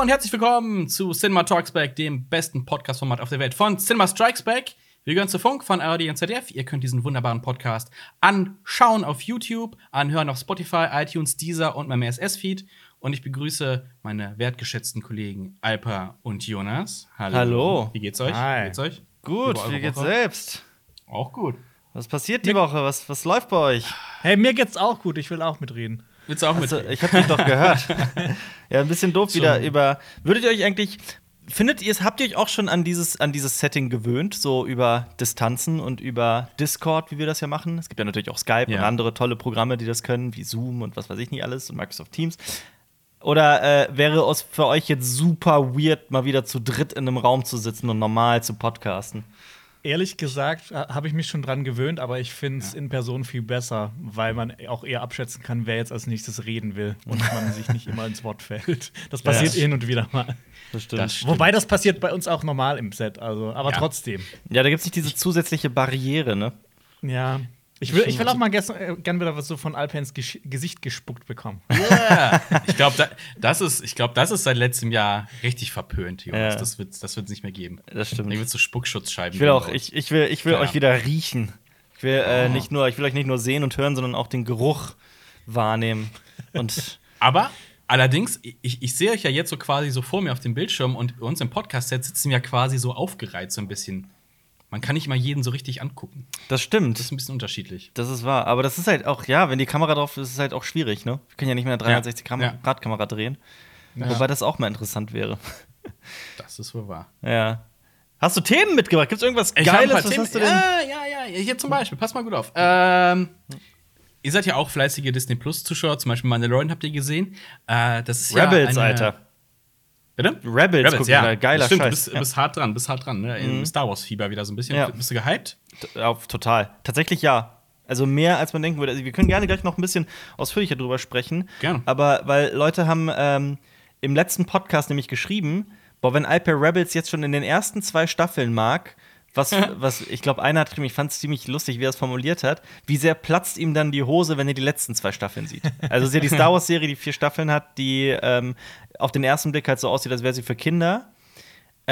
Hallo und herzlich willkommen zu Cinema Talks Back, dem besten Podcast-Format auf der Welt von Cinema Strikes Back. Wir gehören zu Funk von ARD und ZDF. Ihr könnt diesen wunderbaren Podcast anschauen auf YouTube, anhören auf Spotify, iTunes, Deezer und meinem RSS-Feed. Und ich begrüße meine wertgeschätzten Kollegen Alpa und Jonas. Hallo. Hallo. Wie geht's euch? Hi. Wie geht's euch? Gut, wie geht's Woche? selbst? Auch gut. Was passiert die Woche? Was, was läuft bei euch? Hey, mir geht's auch gut. Ich will auch mitreden. Willst du auch also, mitreden? Ich hab dich doch gehört. ja, ein bisschen doof wieder über. Würdet ihr euch eigentlich Findet ihr es, habt ihr euch auch schon an dieses, an dieses Setting gewöhnt, so über Distanzen und über Discord, wie wir das ja machen? Es gibt ja natürlich auch Skype ja. und andere tolle Programme, die das können, wie Zoom und was weiß ich nicht alles und Microsoft Teams. Oder äh, wäre es für euch jetzt super weird, mal wieder zu dritt in einem Raum zu sitzen und normal zu podcasten? Ehrlich gesagt habe ich mich schon dran gewöhnt, aber ich finde es ja. in Person viel besser, weil man auch eher abschätzen kann, wer jetzt als nächstes reden will und man sich nicht immer ins Wort fällt. Das passiert ja. hin und wieder mal. Das stimmt. das stimmt. Wobei das passiert bei uns auch normal im Set, also, aber ja. trotzdem. Ja, da gibt es nicht diese zusätzliche Barriere, ne? Ja. Ich will, ich will auch mal äh, gerne wieder was so von Alpens Gesicht gespuckt bekommen. Yeah. ich glaube, da, das, ist, glaub, das ist seit letztem Jahr richtig verpönt, Jonas. Ja. Das wird es das nicht mehr geben. Das stimmt. Da wird so Spuckschutzscheiben. Ich will auch, ich, ich will, ich will ja. euch wieder riechen. Ich will, äh, oh. nicht nur, ich will euch nicht nur sehen und hören, sondern auch den Geruch wahrnehmen. Und Aber allerdings, ich, ich sehe euch ja jetzt so quasi so vor mir auf dem Bildschirm und uns im Podcast-Set sitzen wir ja quasi so aufgereiht, so ein bisschen man kann nicht mal jeden so richtig angucken. Das stimmt. Das ist ein bisschen unterschiedlich. Das ist wahr. Aber das ist halt auch, ja, wenn die Kamera drauf ist, ist es halt auch schwierig, ne? Wir können ja nicht mehr eine 360-Grad-Kamera drehen. Ja. Wobei das auch mal interessant wäre. Das ist wohl wahr. Ja. Hast du Themen mitgebracht? Gibt es irgendwas ich Geiles? Was Themen. hast du denn? Ja, ja, ja. Hier zum Beispiel. Pass mal gut auf. Ähm, ihr seid ja auch fleißige Disney Plus-Zuschauer. Zum Beispiel Mandalorian habt ihr gesehen. Äh, das ist Rebels, ja eine, Alter. Bitte? Rebels, Rebels ja. Mal. geiler Stimmt, Scheiß. Du bist, ja. bist, hart dran, bist hart dran, ne? Im mhm. Star Wars-Fieber wieder so ein bisschen. Ja. Bist du gehypt? Auf, total. Tatsächlich ja. Also mehr als man denken würde. Also wir können gerne gleich noch ein bisschen ausführlicher drüber sprechen. Gerne. Aber weil Leute haben ähm, im letzten Podcast nämlich geschrieben, boah, wenn Alper Rebels jetzt schon in den ersten zwei Staffeln mag, was, was ich glaube, einer hat geschrieben, ich fand es ziemlich lustig, wie er es formuliert hat. Wie sehr platzt ihm dann die Hose, wenn er die letzten zwei Staffeln sieht? Also, es ist ja die Star Wars-Serie, die vier Staffeln hat, die ähm, auf den ersten Blick halt so aussieht, als wäre sie für Kinder.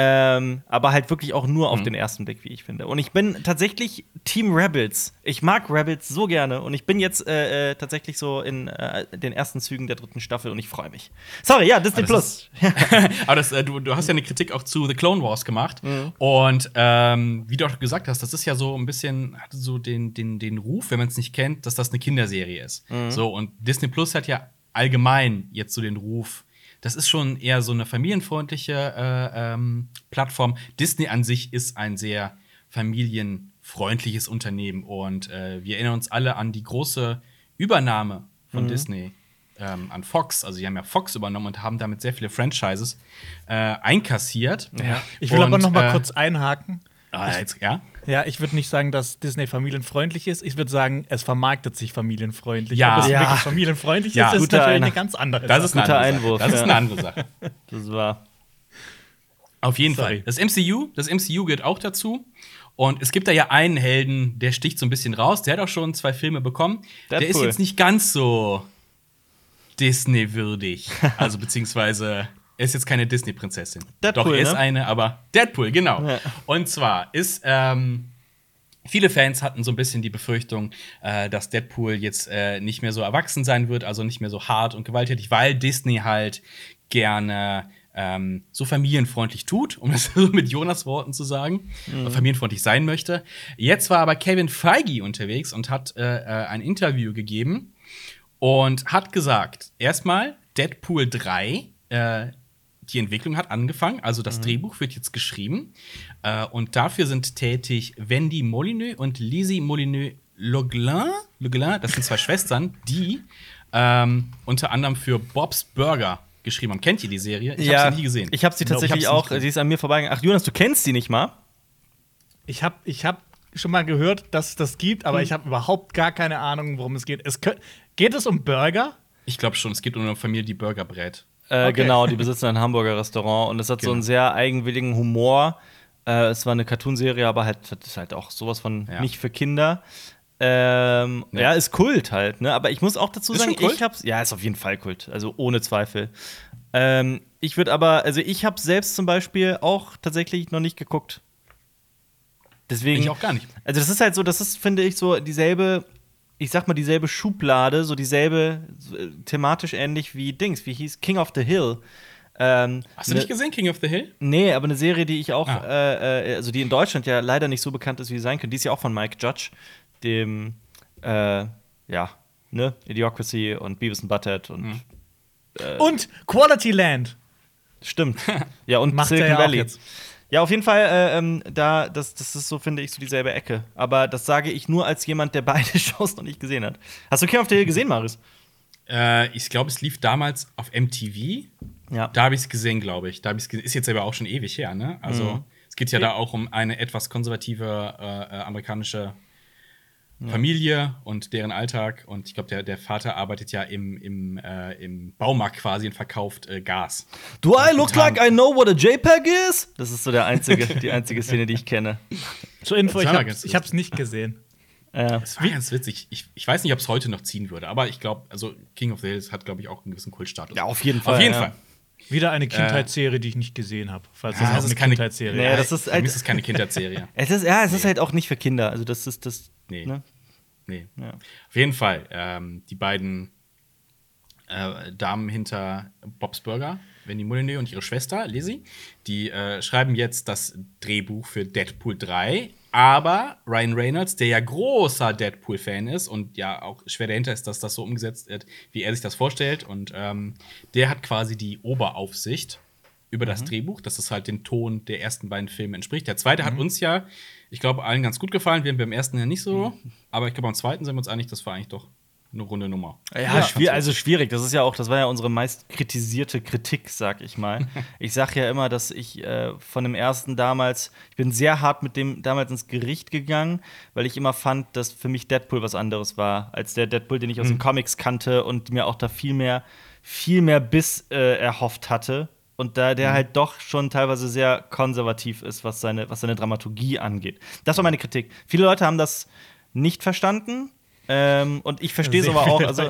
Ähm, aber halt wirklich auch nur auf mhm. den ersten Blick, wie ich finde. Und ich bin tatsächlich Team Rebels. Ich mag Rebels so gerne und ich bin jetzt äh, äh, tatsächlich so in äh, den ersten Zügen der dritten Staffel und ich freue mich. Sorry, ja, Disney Plus. aber das, äh, du, du, hast ja eine Kritik auch zu The Clone Wars gemacht mhm. und ähm, wie du auch gesagt hast, das ist ja so ein bisschen so den, den, den Ruf, wenn man es nicht kennt, dass das eine Kinderserie ist. Mhm. So und Disney Plus hat ja allgemein jetzt so den Ruf das ist schon eher so eine familienfreundliche äh, ähm, Plattform. Disney an sich ist ein sehr familienfreundliches Unternehmen und äh, wir erinnern uns alle an die große Übernahme von mhm. Disney ähm, an Fox. Also, sie haben ja Fox übernommen und haben damit sehr viele Franchises äh, einkassiert. Ja. Ich will und, aber noch mal äh, kurz einhaken. Ah, jetzt, ja? Ja, ich würde nicht sagen, dass Disney familienfreundlich ist. Ich würde sagen, es vermarktet sich familienfreundlich. Ja. Ob es ja. wirklich familienfreundlich ja. ist, ist natürlich eine ganz andere das Ist ein guter Einwurf. Das ist eine andere Sache. Das war. Auf jeden Sorry. Fall. Das MCU, das MCU gehört auch dazu. Und es gibt da ja einen Helden, der sticht so ein bisschen raus. Der hat auch schon zwei Filme bekommen. Deadpool. Der ist jetzt nicht ganz so Disney-würdig. Also beziehungsweise er ist jetzt keine Disney-Prinzessin. Doch, er ist ne? eine, aber Deadpool, genau. Ja. Und zwar ist, ähm, viele Fans hatten so ein bisschen die Befürchtung, äh, dass Deadpool jetzt äh, nicht mehr so erwachsen sein wird, also nicht mehr so hart und gewalttätig, weil Disney halt gerne ähm, so familienfreundlich tut, um das so mit Jonas Worten zu sagen, mhm. familienfreundlich sein möchte. Jetzt war aber Kevin Feige unterwegs und hat äh, äh ein Interview gegeben und hat gesagt, erstmal Deadpool 3 äh, die Entwicklung hat angefangen, also das mhm. Drehbuch wird jetzt geschrieben. Äh, und dafür sind tätig Wendy Molyneux und Lizzie Molyneux Leglin. Leglin, das sind zwei Schwestern, die ähm, unter anderem für Bob's Burger geschrieben haben. Kennt ihr die Serie? Ich ja, habe sie nie gesehen. Ich habe sie tatsächlich no, auch, sie ist an mir vorbeigegangen. Ach, Jonas, du kennst sie nicht mal? Ich habe ich hab schon mal gehört, dass es das gibt, aber hm. ich habe überhaupt gar keine Ahnung, worum es geht. Es geht es um Burger? Ich glaube schon, es geht um eine Familie, die Burger brät. Äh, okay. Genau, die besitzen ein Hamburger Restaurant und es hat genau. so einen genau. sehr eigenwilligen Humor. Äh, es war eine Cartoonserie, aber halt das ist halt auch sowas von ja. nicht für Kinder. Ähm, ja. ja. ist Kult halt, ne? Aber ich muss auch dazu ist sagen, ich hab's. Ja, ist auf jeden Fall Kult. Also ohne Zweifel. Ähm, ich würde aber, also ich habe selbst zum Beispiel auch tatsächlich noch nicht geguckt. Deswegen. Ich auch gar nicht. Also, das ist halt so, das ist, finde ich, so dieselbe, ich sag mal, dieselbe Schublade, so dieselbe, so, äh, thematisch ähnlich wie Dings, wie hieß King of the Hill. Ähm, Hast du nicht ne, gesehen, King of the Hill? Nee, aber eine Serie, die ich auch, ah. äh, äh, also die in Deutschland ja leider nicht so bekannt ist, wie sie sein könnte, die ist ja auch von Mike Judge, dem, äh, ja, ne, Idiocracy und Beavis and Butthead und. Mhm. Äh, und Quality Land. Stimmt. Ja, und Macht Silicon ja Valley. Jetzt. Ja, auf jeden Fall, äh, ähm, da, das, das ist so, finde ich, so dieselbe Ecke. Aber das sage ich nur als jemand, der beide Shows noch nicht gesehen hat. Hast du King of the Hill gesehen, Marius? Äh, ich glaube, es lief damals auf MTV. Ja. Da habe ich es gesehen, glaube ich. Da ich Ist jetzt aber auch schon ewig her, ne? Also, mhm. es geht ja da auch um eine etwas konservative äh, äh amerikanische Familie und deren Alltag. Und ich glaube, der, der Vater arbeitet ja im, im, äh, im Baumarkt quasi und verkauft äh, Gas. Do I look like I know what a JPEG is? Das ist so der einzige, die einzige Szene, die ich kenne. Zur Info, ich habe es nicht gesehen. Ja. Das war ganz witzig. Ich, ich weiß nicht, ob es heute noch ziehen würde, aber ich glaube, also King of the Hills hat, glaube ich, auch einen gewissen Kultstatus. Ja, auf jeden Fall. Auf jeden ja. Fall. Wieder eine Kindheitsserie, die ich nicht gesehen habe. Falls ja, das, ist keine Kindheitsserie. Nee, das ist, halt, ist keine Kindheitsserie. es ist, ja, es nee. ist halt auch nicht für Kinder. Also das ist das. Nee. Ne? Nee. Ja. Auf jeden Fall. Ähm, die beiden äh, Damen hinter Bob's Burger, Wendy Molyneux und ihre Schwester, Lizzie, die äh, schreiben jetzt das Drehbuch für Deadpool 3. Aber Ryan Reynolds, der ja großer Deadpool-Fan ist und ja auch schwer dahinter ist, dass das so umgesetzt wird, wie er sich das vorstellt, und ähm, der hat quasi die Oberaufsicht über mhm. das Drehbuch, dass es halt den Ton der ersten beiden Filme entspricht. Der zweite mhm. hat uns ja, ich glaube, allen ganz gut gefallen. Wir haben beim ersten ja nicht so, mhm. aber ich glaube, beim zweiten sind wir uns einig, das war eigentlich doch eine runde Nummer. Ja, ja schwierig, also schwierig. Das ist ja auch, das war ja unsere meist kritisierte Kritik, sag ich mal. ich sag ja immer, dass ich äh, von dem ersten damals, ich bin sehr hart mit dem damals ins Gericht gegangen, weil ich immer fand, dass für mich Deadpool was anderes war, als der Deadpool, den ich aus mhm. den Comics kannte und mir auch da viel mehr, viel mehr Biss äh, erhofft hatte. Und da der mhm. halt doch schon teilweise sehr konservativ ist, was seine, was seine Dramaturgie angeht. Das war meine Kritik. Viele Leute haben das nicht verstanden, ähm, und ich verstehe es aber auch. Also,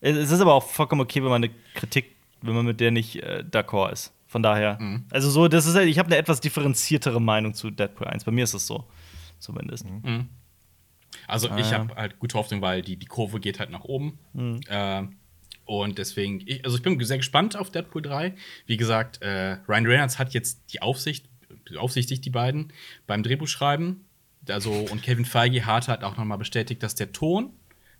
es ist aber auch vollkommen okay, wenn man eine Kritik, wenn man mit der nicht äh, d'accord ist. Von daher. Mhm. Also, so, das ist halt, ich habe eine etwas differenziertere Meinung zu Deadpool 1. Bei mir ist es so. Zumindest. Mhm. mhm. Also, ich habe halt gute Hoffnung, weil die, die Kurve geht halt nach oben. Mhm. Äh, und deswegen, ich, also ich bin sehr gespannt auf Deadpool 3. Wie gesagt, äh, Ryan Reynolds hat jetzt die Aufsicht, aufsichtigt die beiden beim Drehbuchschreiben. Also, und Kevin Feige hat halt auch nochmal bestätigt, dass der Ton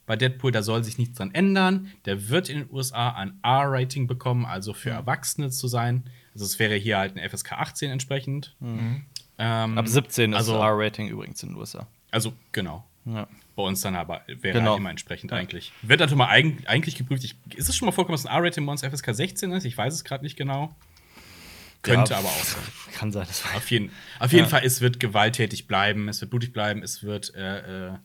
bei Deadpool, da soll sich nichts dran ändern. Der wird in den USA ein R-Rating bekommen, also für Erwachsene zu sein. Also es wäre hier halt ein FSK 18 entsprechend. Mhm. Ähm, Ab 17 also, ist R-Rating übrigens in den USA. Also genau. Ja. Bei uns dann aber wäre genau. halt immer entsprechend ja. eigentlich. Wird natürlich mal eig eigentlich geprüft. Ich, ist es schon mal vorgekommen, dass ein R-Rating bei uns FSK 16 ist? Ich weiß es gerade nicht genau. Könnte ja, aber auch sein. Kann sein. Das auf jeden, auf jeden Fall, es wird gewalttätig bleiben, es wird blutig bleiben, es wird äh, äh,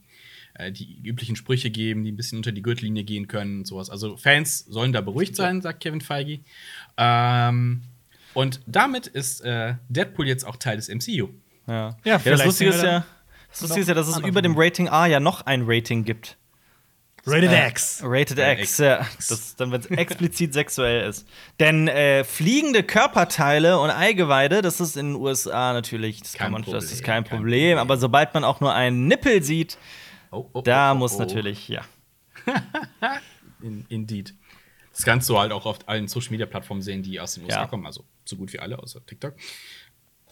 äh, die üblichen Sprüche geben, die ein bisschen unter die Gürtellinie gehen können und sowas. Also Fans sollen da beruhigt sein, sagt Kevin Feige. Ähm, und damit ist äh, Deadpool jetzt auch Teil des MCU. Ja, ja, ja das Lustige ist ja, das Lustige ist ja, dass es über dem Rating A ja noch ein Rating gibt. Rated äh, X. Rated X, X, ja. Das, dann, wenn es explizit sexuell ist. Denn äh, fliegende Körperteile und Eigeweide, das ist in den USA natürlich, das, kein man, das ist kein, kein Problem. Problem. Aber sobald man auch nur einen Nippel sieht, Oh, oh, da oh, muss oh. natürlich, ja. In, indeed. Das kannst du halt auch auf allen Social Media Plattformen sehen, die aus den USA ja. kommen, also so gut wie alle, außer TikTok.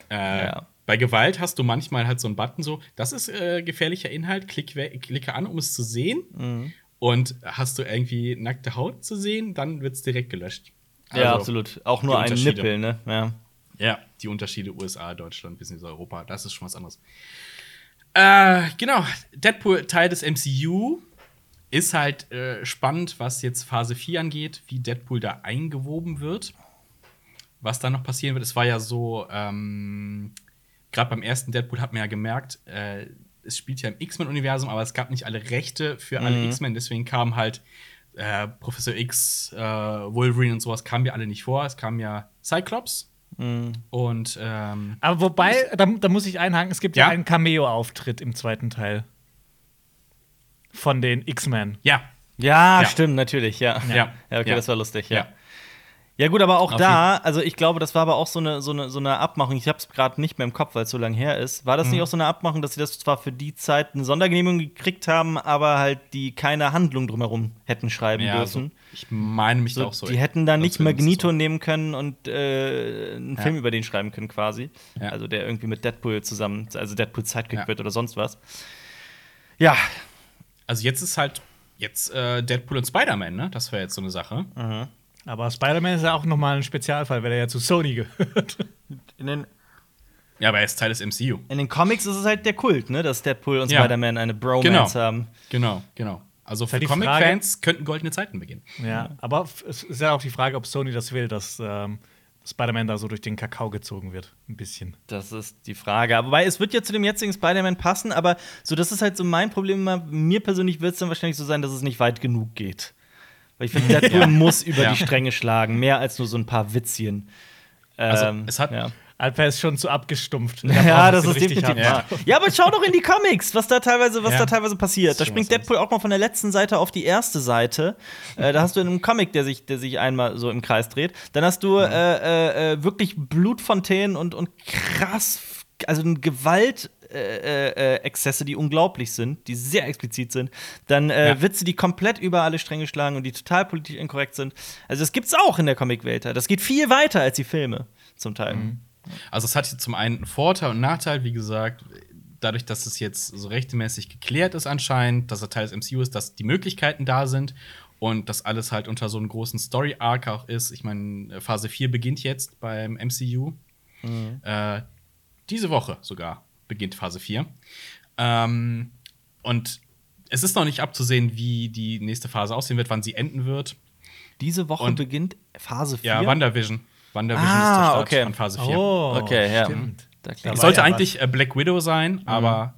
Äh, ja. Bei Gewalt hast du manchmal halt so einen Button, so, das ist äh, gefährlicher Inhalt, klick, klicke an, um es zu sehen. Mhm. Und hast du irgendwie nackte Haut zu sehen, dann wird es direkt gelöscht. Also, ja, absolut. Auch nur ein Nippel, ne? Ja. ja, die Unterschiede USA, Deutschland, bis in Europa, das ist schon was anderes. Äh, genau, Deadpool Teil des MCU ist halt äh, spannend, was jetzt Phase 4 angeht, wie Deadpool da eingewoben wird. Was da noch passieren wird, es war ja so, ähm, gerade beim ersten Deadpool hat man ja gemerkt, äh, es spielt ja im X-Men-Universum, aber es gab nicht alle Rechte für alle mhm. X-Men, deswegen kam halt äh, Professor X, äh, Wolverine und sowas kamen ja alle nicht vor. Es kam ja Cyclops, Mhm. Und ähm, aber wobei, da, da, muss ich einhaken, es gibt ja, ja einen Cameo-Auftritt im zweiten Teil von den X-Men. Ja. ja. ja. stimmt, natürlich, ja. Ja, ja okay, das war lustig, ja. Ja, gut, aber auch Auf da, also ich glaube, das war aber auch so eine, so eine, so eine Abmachung. Ich habe es gerade nicht mehr im Kopf, weil es so lange her ist. War das mhm. nicht auch so eine Abmachung, dass sie das zwar für die Zeit eine Sondergenehmigung gekriegt haben, aber halt die keine Handlung drumherum hätten schreiben ja, dürfen? So, ich meine mich so, auch so. Die hätten da nicht Magneto so. nehmen können und äh, einen ja. Film über den schreiben können, quasi. Ja. Also der irgendwie mit Deadpool zusammen, also Deadpool Sidekick wird oder sonst was. Ja. Also jetzt ist halt jetzt äh, Deadpool und Spider-Man, ne? Das wäre jetzt so eine Sache. Mhm. Aber Spider-Man ist ja auch nochmal ein Spezialfall, weil er ja zu Sony gehört. In den ja, aber er ist Teil des MCU. In den Comics ist es halt der Kult, ne? Dass Deadpool und ja. Spider-Man eine Bromance genau. haben. Genau, genau. Also für Comic-Fans könnten goldene Zeiten beginnen. Ja, aber es ist ja auch die Frage, ob Sony das will, dass ähm, Spider-Man da so durch den Kakao gezogen wird. Ein bisschen. Das ist die Frage. Wobei, es wird ja zu dem jetzigen Spider-Man passen, aber so, das ist halt so mein Problem immer. Mir persönlich wird es dann wahrscheinlich so sein, dass es nicht weit genug geht. Weil ich finde, Deadpool ja. muss über ja. die Stränge schlagen, mehr als nur so ein paar Witzchen. Also, ähm, es hat. Ja. Alper ist schon zu abgestumpft. Ja, das ist definitiv wahr. Ja. aber schau doch in die Comics, was da teilweise, was ja. da teilweise passiert. Da springt Deadpool auch mal von der letzten Seite auf die erste Seite. äh, da hast du in einem Comic, der sich, der sich einmal so im Kreis dreht. Dann hast du äh, äh, äh, wirklich Blutfontänen und, und krass, also ein Gewalt. Äh, äh, Exzesse, die unglaublich sind, die sehr explizit sind, dann äh, ja. Witze, die komplett über alle Stränge schlagen und die total politisch inkorrekt sind. Also das gibt's auch in der Comicwelt. Das geht viel weiter als die Filme zum Teil. Mhm. Also es hat hier zum einen einen Vorteil und Nachteil, wie gesagt, dadurch, dass es jetzt so rechtmäßig geklärt ist anscheinend, dass er Teil des MCU ist, dass die Möglichkeiten da sind und dass alles halt unter so einem großen Story-Arc auch ist. Ich meine, Phase 4 beginnt jetzt beim MCU. Mhm. Äh, diese Woche sogar beginnt Phase 4. Ähm, und es ist noch nicht abzusehen, wie die nächste Phase aussehen wird, wann sie enden wird. Diese Woche und, beginnt Phase 4? Ja, WandaVision. WandaVision ah, ist der Start okay. von Phase 4. Oh, okay, ja. Stimmt. Es sollte ja eigentlich äh, Black Widow sein, mhm. aber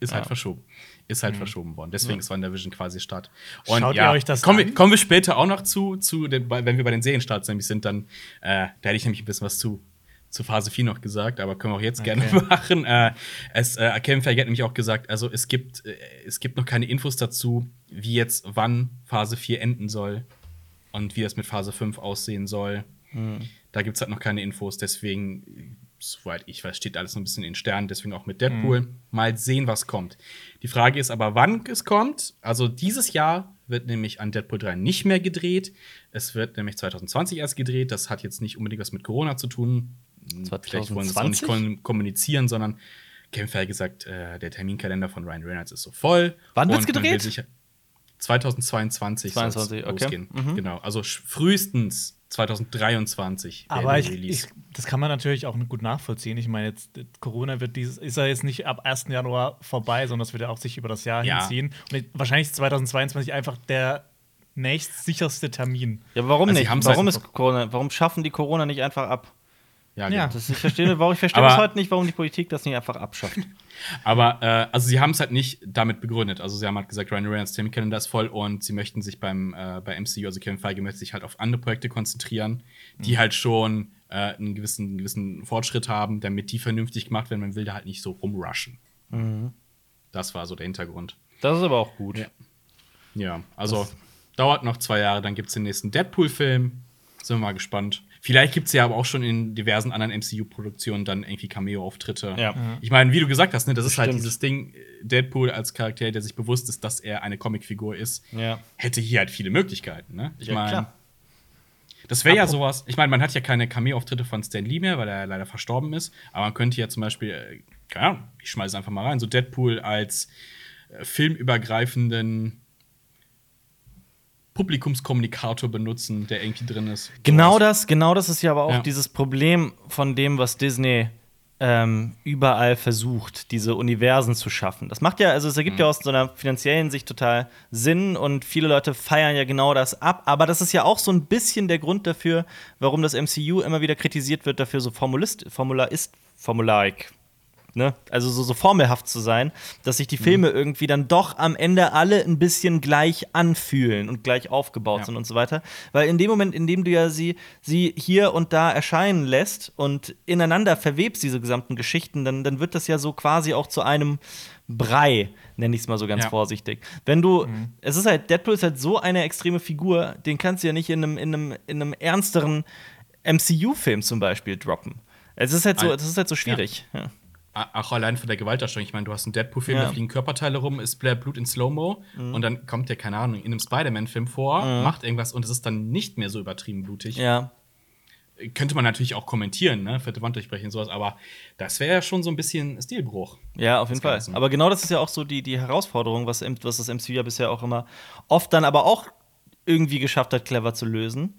ist halt ja. verschoben. Ist halt mhm. verschoben worden. Deswegen mhm. ist WandaVision quasi Start. Und Schaut ja, ihr euch das kommen, wir, kommen wir später auch noch zu, zu den, wenn wir bei den Serienstarts nämlich sind, dann äh, da hätte ich nämlich ein bisschen was zu zu Phase 4 noch gesagt, aber können wir auch jetzt okay. gerne machen. Äh, es, äh, Kevin Feige hat nämlich auch gesagt, also es gibt, äh, es gibt noch keine Infos dazu, wie jetzt wann Phase 4 enden soll und wie das mit Phase 5 aussehen soll. Mhm. Da gibt es halt noch keine Infos, deswegen, soweit ich weiß, steht alles noch ein bisschen in Sternen, deswegen auch mit Deadpool. Mhm. Mal sehen, was kommt. Die Frage ist aber, wann es kommt. Also dieses Jahr wird nämlich an Deadpool 3 nicht mehr gedreht. Es wird nämlich 2020 erst gedreht. Das hat jetzt nicht unbedingt was mit Corona zu tun. 2020? Vielleicht wollen sie es auch nicht kommunizieren, sondern Kevin Feige gesagt, äh, der Terminkalender von Ryan Reynolds ist so voll. Wann wird's gedreht? 2022 soll es okay. losgehen. Mhm. Genau, also frühestens 2023. Aber ich, ich, das kann man natürlich auch gut nachvollziehen. Ich meine, jetzt Corona wird dieses, ist ja jetzt nicht ab 1. Januar vorbei, sondern das wird ja auch sich über das Jahr ja. hinziehen. Und wahrscheinlich ist 2022 einfach der nächstsicherste Termin. Ja, warum also nicht? Warum ist Corona? Warum schaffen die Corona nicht einfach ab? Ja, ja. Das, ich verstehe, warum, ich verstehe bis heute nicht, warum die Politik das nicht einfach abschafft. Aber äh, also sie haben es halt nicht damit begründet. Also sie haben halt gesagt, Ryan Reynolds Terminkalender ist voll und sie möchten sich beim äh, bei MCU, also Kevin Feige möchte sich halt auf andere Projekte konzentrieren, die mhm. halt schon äh, einen gewissen, einen gewissen Fortschritt haben, damit die vernünftig gemacht werden. Man will da halt nicht so rumrushen. Mhm. Das war so der Hintergrund. Das ist aber auch gut. Ja, ja also das dauert noch zwei Jahre, dann gibt es den nächsten Deadpool-Film. Sind wir mal gespannt. Vielleicht gibt es ja aber auch schon in diversen anderen MCU-Produktionen dann irgendwie Cameo-Auftritte. Ja. Ich meine, wie du gesagt hast, ne, das, das ist halt dieses Ding, Deadpool als Charakter, der sich bewusst ist, dass er eine Comicfigur ist, ja. hätte hier halt viele Möglichkeiten. Ne? Ich ja, meine, das wäre ja sowas. Ich meine, man hat ja keine Cameo-Auftritte von Stan Lee mehr, weil er leider verstorben ist. Aber man könnte ja zum Beispiel, äh, keine Ahnung, ich schmeiße einfach mal rein, so Deadpool als äh, filmübergreifenden Publikumskommunikator benutzen, der irgendwie drin ist. Genau das, genau das ist ja aber auch ja. dieses Problem von dem, was Disney ähm, überall versucht, diese Universen zu schaffen. Das macht ja, also es ergibt mhm. ja aus so einer finanziellen Sicht total Sinn und viele Leute feiern ja genau das ab. Aber das ist ja auch so ein bisschen der Grund dafür, warum das MCU immer wieder kritisiert wird, dafür so Formulist, Formularist, Formularik, ne, also so, so formelhaft zu sein, dass sich die mhm. Filme mhm. irgendwie dann doch am Ende alle ein bisschen gleich anfühlen und gleich aufgebaut ja. sind und so weiter. Weil in dem Moment, in dem du ja sie, sie hier und da erscheinen lässt und ineinander verwebst, diese gesamten Geschichten, dann, dann wird das ja so quasi auch zu einem Brei, nenne ich es mal so ganz ja. vorsichtig. Wenn du, mhm. es ist halt, Deadpool ist halt so eine extreme Figur, den kannst du ja nicht in einem, in einem, in einem ernsteren MCU-Film zum Beispiel droppen. Es ist halt so, es ist halt so schwierig. Ja. Ja. Auch allein von der Gewaltdarstellung. Ich meine, du hast einen Deadpool-Film, ja. da fliegen Körperteile rum, ist Blut in Slow-Mo mhm. und dann kommt der, keine Ahnung, in einem Spider-Man-Film vor, mhm. macht irgendwas und es ist dann nicht mehr so übertrieben blutig. Ja. Könnte man natürlich auch kommentieren, ne? Vierte Wand durchbrechen, sowas, aber das wäre ja schon so ein bisschen Stilbruch. Ja, auf jeden Fall. Aber genau das ist ja auch so die, die Herausforderung, was, was das MCU ja bisher auch immer oft dann aber auch irgendwie geschafft hat, clever zu lösen.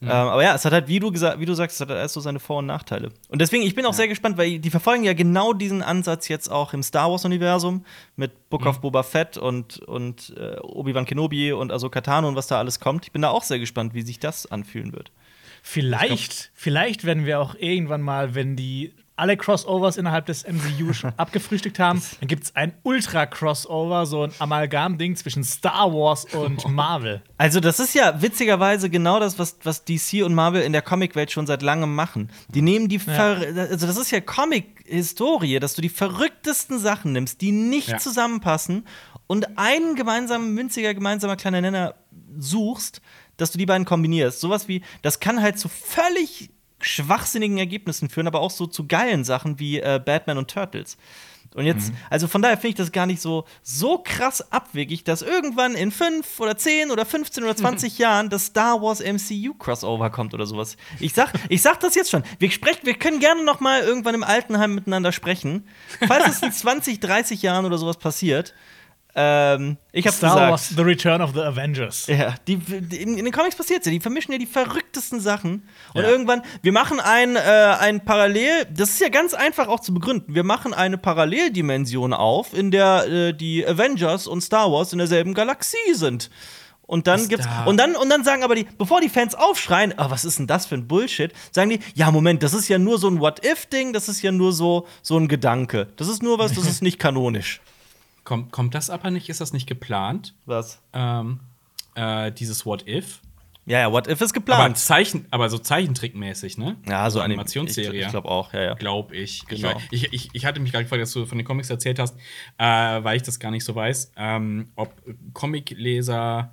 Mhm. Ähm, aber ja, es hat halt, wie du, gesagt, wie du sagst, es hat halt alles so seine Vor- und Nachteile. Und deswegen, ich bin auch ja. sehr gespannt, weil die verfolgen ja genau diesen Ansatz jetzt auch im Star Wars-Universum mit Book mhm. of Boba Fett und, und äh, Obi-Wan Kenobi und Ahsoka Tano und was da alles kommt. Ich bin da auch sehr gespannt, wie sich das anfühlen wird. Vielleicht, vielleicht werden wir auch irgendwann mal, wenn die alle Crossovers innerhalb des MCU schon abgefrühstückt haben. Dann gibt es ein Ultra-Crossover, so ein Amalgam-Ding zwischen Star Wars und Marvel. Also, das ist ja witzigerweise genau das, was, was DC und Marvel in der Comicwelt schon seit langem machen. Die nehmen die, ja. also das ist ja Comic-Historie, dass du die verrücktesten Sachen nimmst, die nicht ja. zusammenpassen und einen gemeinsamen, münziger, gemeinsamer kleiner Nenner suchst, dass du die beiden kombinierst. Sowas wie, das kann halt zu völlig schwachsinnigen Ergebnissen führen, aber auch so zu geilen Sachen wie äh, Batman und Turtles. Und jetzt, mhm. also von daher finde ich das gar nicht so, so krass abwegig, dass irgendwann in fünf oder zehn oder 15 oder 20 mhm. Jahren das Star Wars MCU Crossover kommt oder sowas. Ich sag, ich sag das jetzt schon. Wir sprechen, wir können gerne noch mal irgendwann im Altenheim miteinander sprechen. Falls es in 20, 30 Jahren oder sowas passiert, ähm, ich Star gesagt, Wars The Return of the Avengers. Ja, die, die in, in, den Comics passiert ja, die vermischen ja die verrücktesten Sachen. Und ja. irgendwann, wir machen ein, äh, ein Parallel, das ist ja ganz einfach auch zu begründen. Wir machen eine Paralleldimension auf, in der äh, die Avengers und Star Wars in derselben Galaxie sind. Und dann gibt's da? und dann und dann sagen aber die, bevor die Fans aufschreien, oh, was ist denn das für ein Bullshit, sagen die, ja Moment, das ist ja nur so ein What If Ding, das ist ja nur so so ein Gedanke. Das ist nur was, das ist nicht kanonisch. Kommt, kommt das aber nicht? Ist das nicht geplant? Was? Ähm, äh, dieses What If? Ja, ja, What If ist geplant. Aber, Zeichen, aber so Zeichentrickmäßig, ne? Ja, so eine Animationsserie. Ich, ich glaube auch, ja, ja. Glaube ich. Genau. Ich, ich, ich, hatte mich gerade gefragt, dass du von den Comics erzählt hast, äh, weil ich das gar nicht so weiß, ähm, ob Comicleser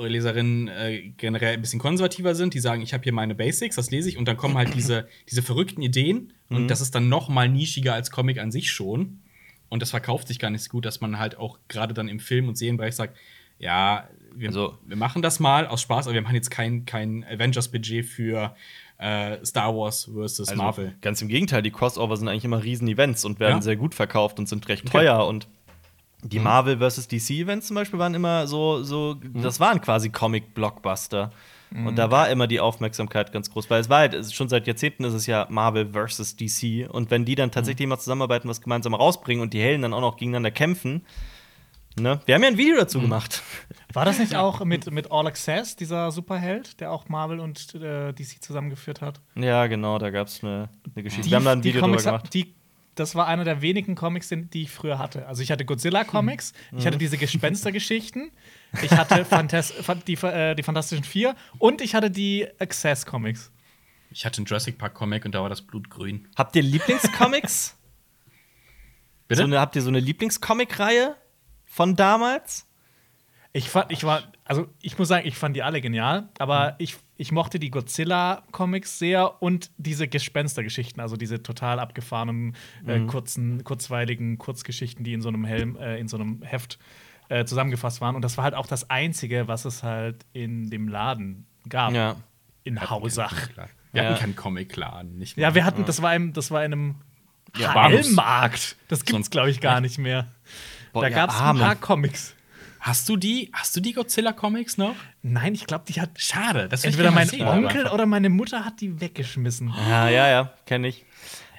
Leserinnen äh, generell ein bisschen konservativer sind, die sagen, ich habe hier meine Basics, das lese ich und dann kommen halt diese, diese verrückten Ideen und mhm. das ist dann noch mal nischiger als Comic an sich schon. Und das verkauft sich gar nicht so gut, dass man halt auch gerade dann im Film- und Serienbereich sagt, ja, wir, also, wir, machen das mal aus Spaß, aber wir machen jetzt kein, kein Avengers-Budget für äh, Star Wars versus also, Marvel. Ganz im Gegenteil, die Crossover sind eigentlich immer Riesen-Events und werden ja. sehr gut verkauft und sind recht okay. teuer und die mhm. Marvel vs. DC-Events zum Beispiel waren immer so, so mhm. das waren quasi Comic-Blockbuster. Und da war immer die Aufmerksamkeit ganz groß, weil es war halt, schon seit Jahrzehnten ist es ja Marvel versus DC. Und wenn die dann tatsächlich mhm. mal zusammenarbeiten, was gemeinsam rausbringen und die Helden dann auch noch gegeneinander kämpfen, ne? Wir haben ja ein Video dazu mhm. gemacht. War das nicht auch mit, mit All Access, dieser Superheld, der auch Marvel und äh, DC zusammengeführt hat? Ja, genau, da gab es eine, eine, Geschichte. Die, Wir haben da ein Video Comics, drüber gemacht. Das war einer der wenigen Comics, die ich früher hatte. Also ich hatte Godzilla-Comics, mhm. ich hatte diese Gespenster-Geschichten, ich hatte Fantas die, äh, die Fantastischen Vier und ich hatte die Access-Comics. Ich hatte einen Jurassic Park-Comic und da war das Blut grün. Habt ihr Lieblingscomics? Bitte? So eine, habt ihr so eine Lieblingscomic-Reihe von damals? Ich fand, ich war, also ich muss sagen, ich fand die alle genial, aber mhm. ich, ich mochte die Godzilla-Comics sehr und diese Gespenstergeschichten, also diese total abgefahrenen, äh, mhm. kurzen, kurzweiligen Kurzgeschichten, die in so einem Helm, äh, in so einem Heft äh, zusammengefasst waren. Und das war halt auch das Einzige, was es halt in dem Laden gab. Ja. In Hausach. Wir hatten keinen Comic-Laden, nicht mehr. Ja, wir hatten, das war, im, das war in einem ja, HL-Markt. Das gibt's, glaube ich, gar nicht mehr. Boah, da gab es ein paar Comics. Hast du die, hast du die Godzilla-Comics noch? Nein, ich glaube, die hat. Schade. Das entweder mein sehen, Onkel oder meine Mutter hat die weggeschmissen. Ja, ja, ja, kenne ich.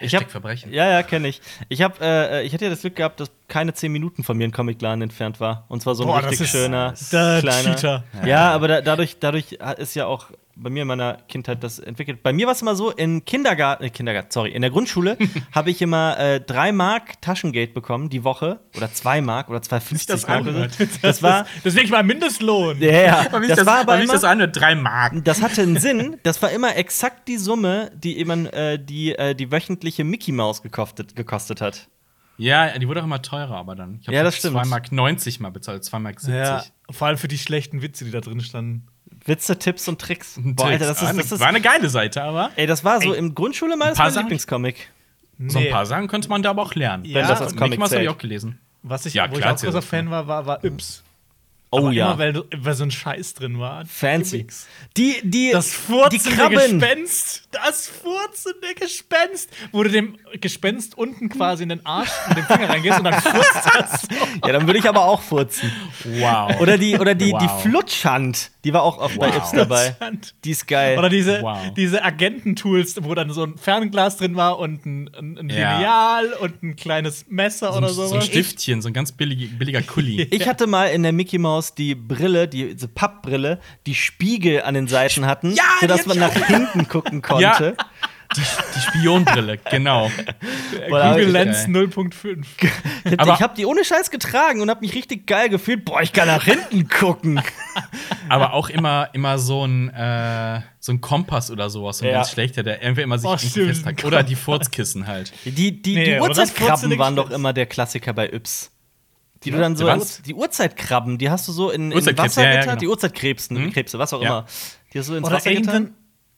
Ich hab, Verbrechen. Ja, ja, kenne ich. Ich hab, äh, ich hatte ja das Glück gehabt, dass keine zehn Minuten von mir ein Comicladen entfernt war. Und zwar so ein Boah, richtig schöner, kleiner. Cheater. Ja, aber da, dadurch, dadurch ist ja auch bei mir in meiner Kindheit das entwickelt. Bei mir war es immer so, in Kindergarten, äh, Kindergarten, sorry, in der Grundschule habe ich immer äh, drei Mark Taschengeld bekommen die Woche. Oder zwei Mark oder 2,50 das Mark. anhört. Das war. Deswegen mal Mindestlohn. Ja, ja. Das das, war aber immer, das anhört, drei Mark. das hatte einen Sinn. Das war immer exakt die Summe, die eben äh, die, äh, die wöchentliche Mickey Maus gekostet, gekostet hat. Ja, die wurde auch immer teurer, aber dann. Ich hab Ja, das stimmt. 2 Mark 90 mal bezahlt, 2 Mark 70. Ja, vor allem für die schlechten Witze, die da drin standen. Witze, Tipps und Tricks. Boah, Tricks. Alter, das Ah, ist, das ist war eine geile Seite, aber Ey, das war so Ey, im Grundschule mal ein das paar mein Lieblingscomic. so ein Nee. paar Sachen könnte man da aber auch lernen. Wenn das als Mickey Comic Mouse habe ich auch gelesen. Was ich, Ja, wo klar, ich auch großer. Fan war, war, war Yps. Oh Aber ja. Immer, weil, du- weil so ein Scheiß drin war. Fancy. Die, die, Das furzende. Gespenst. Das furzende Gespenst. Wo du dem Gespenst unten quasi in den Arsch und den Finger reingehst und dann furzt das. Ja, dann würde ich aber auch furzen. Wow. Oder die, oder die, Wow. die Flutschhand. Die war auch oft bei Wow. Ips dabei. Die ist geil. Oder diese, Wow. diese Agententools, wo dann so ein Fernglas drin war und ein, ein, ein Ja. Lineal und ein kleines Messer so, oder ein, so ein sowas. Stiftchen, so ein ganz billig, billiger Kuli. ich hatte mal in der Mickey Maus die Brille, die, diese Pappbrille, die Spiegel an den Seiten hatten, Ja, sodass man nach hinten gucken konnte. Die, die Spionbrille, genau. Boah, Google Lens 0.5. Ich, Aber- ich habe die ohne Scheiß getragen und habe mich richtig geil gefühlt. Boah, ich kann nach hinten gucken. Aber auch immer, immer so ein, äh, so ein Kompass oder sowas, so ein Ja. ganz schlechter, der irgendwie immer sich Oh, festhält. Oder die Furzkissen halt. Die, die, Nee, die Uhrzeitkrabben waren doch immer der Klassiker bei Yps. Die du Ja, dann so was? die Uhrzeitkrabben, die hast du so in, in Wasser ja, ja, getan, genau. die Urzeitkrebsen, Krebse, was auch Ja. immer. Die hast du ins Oder Wasser getan. irgendein,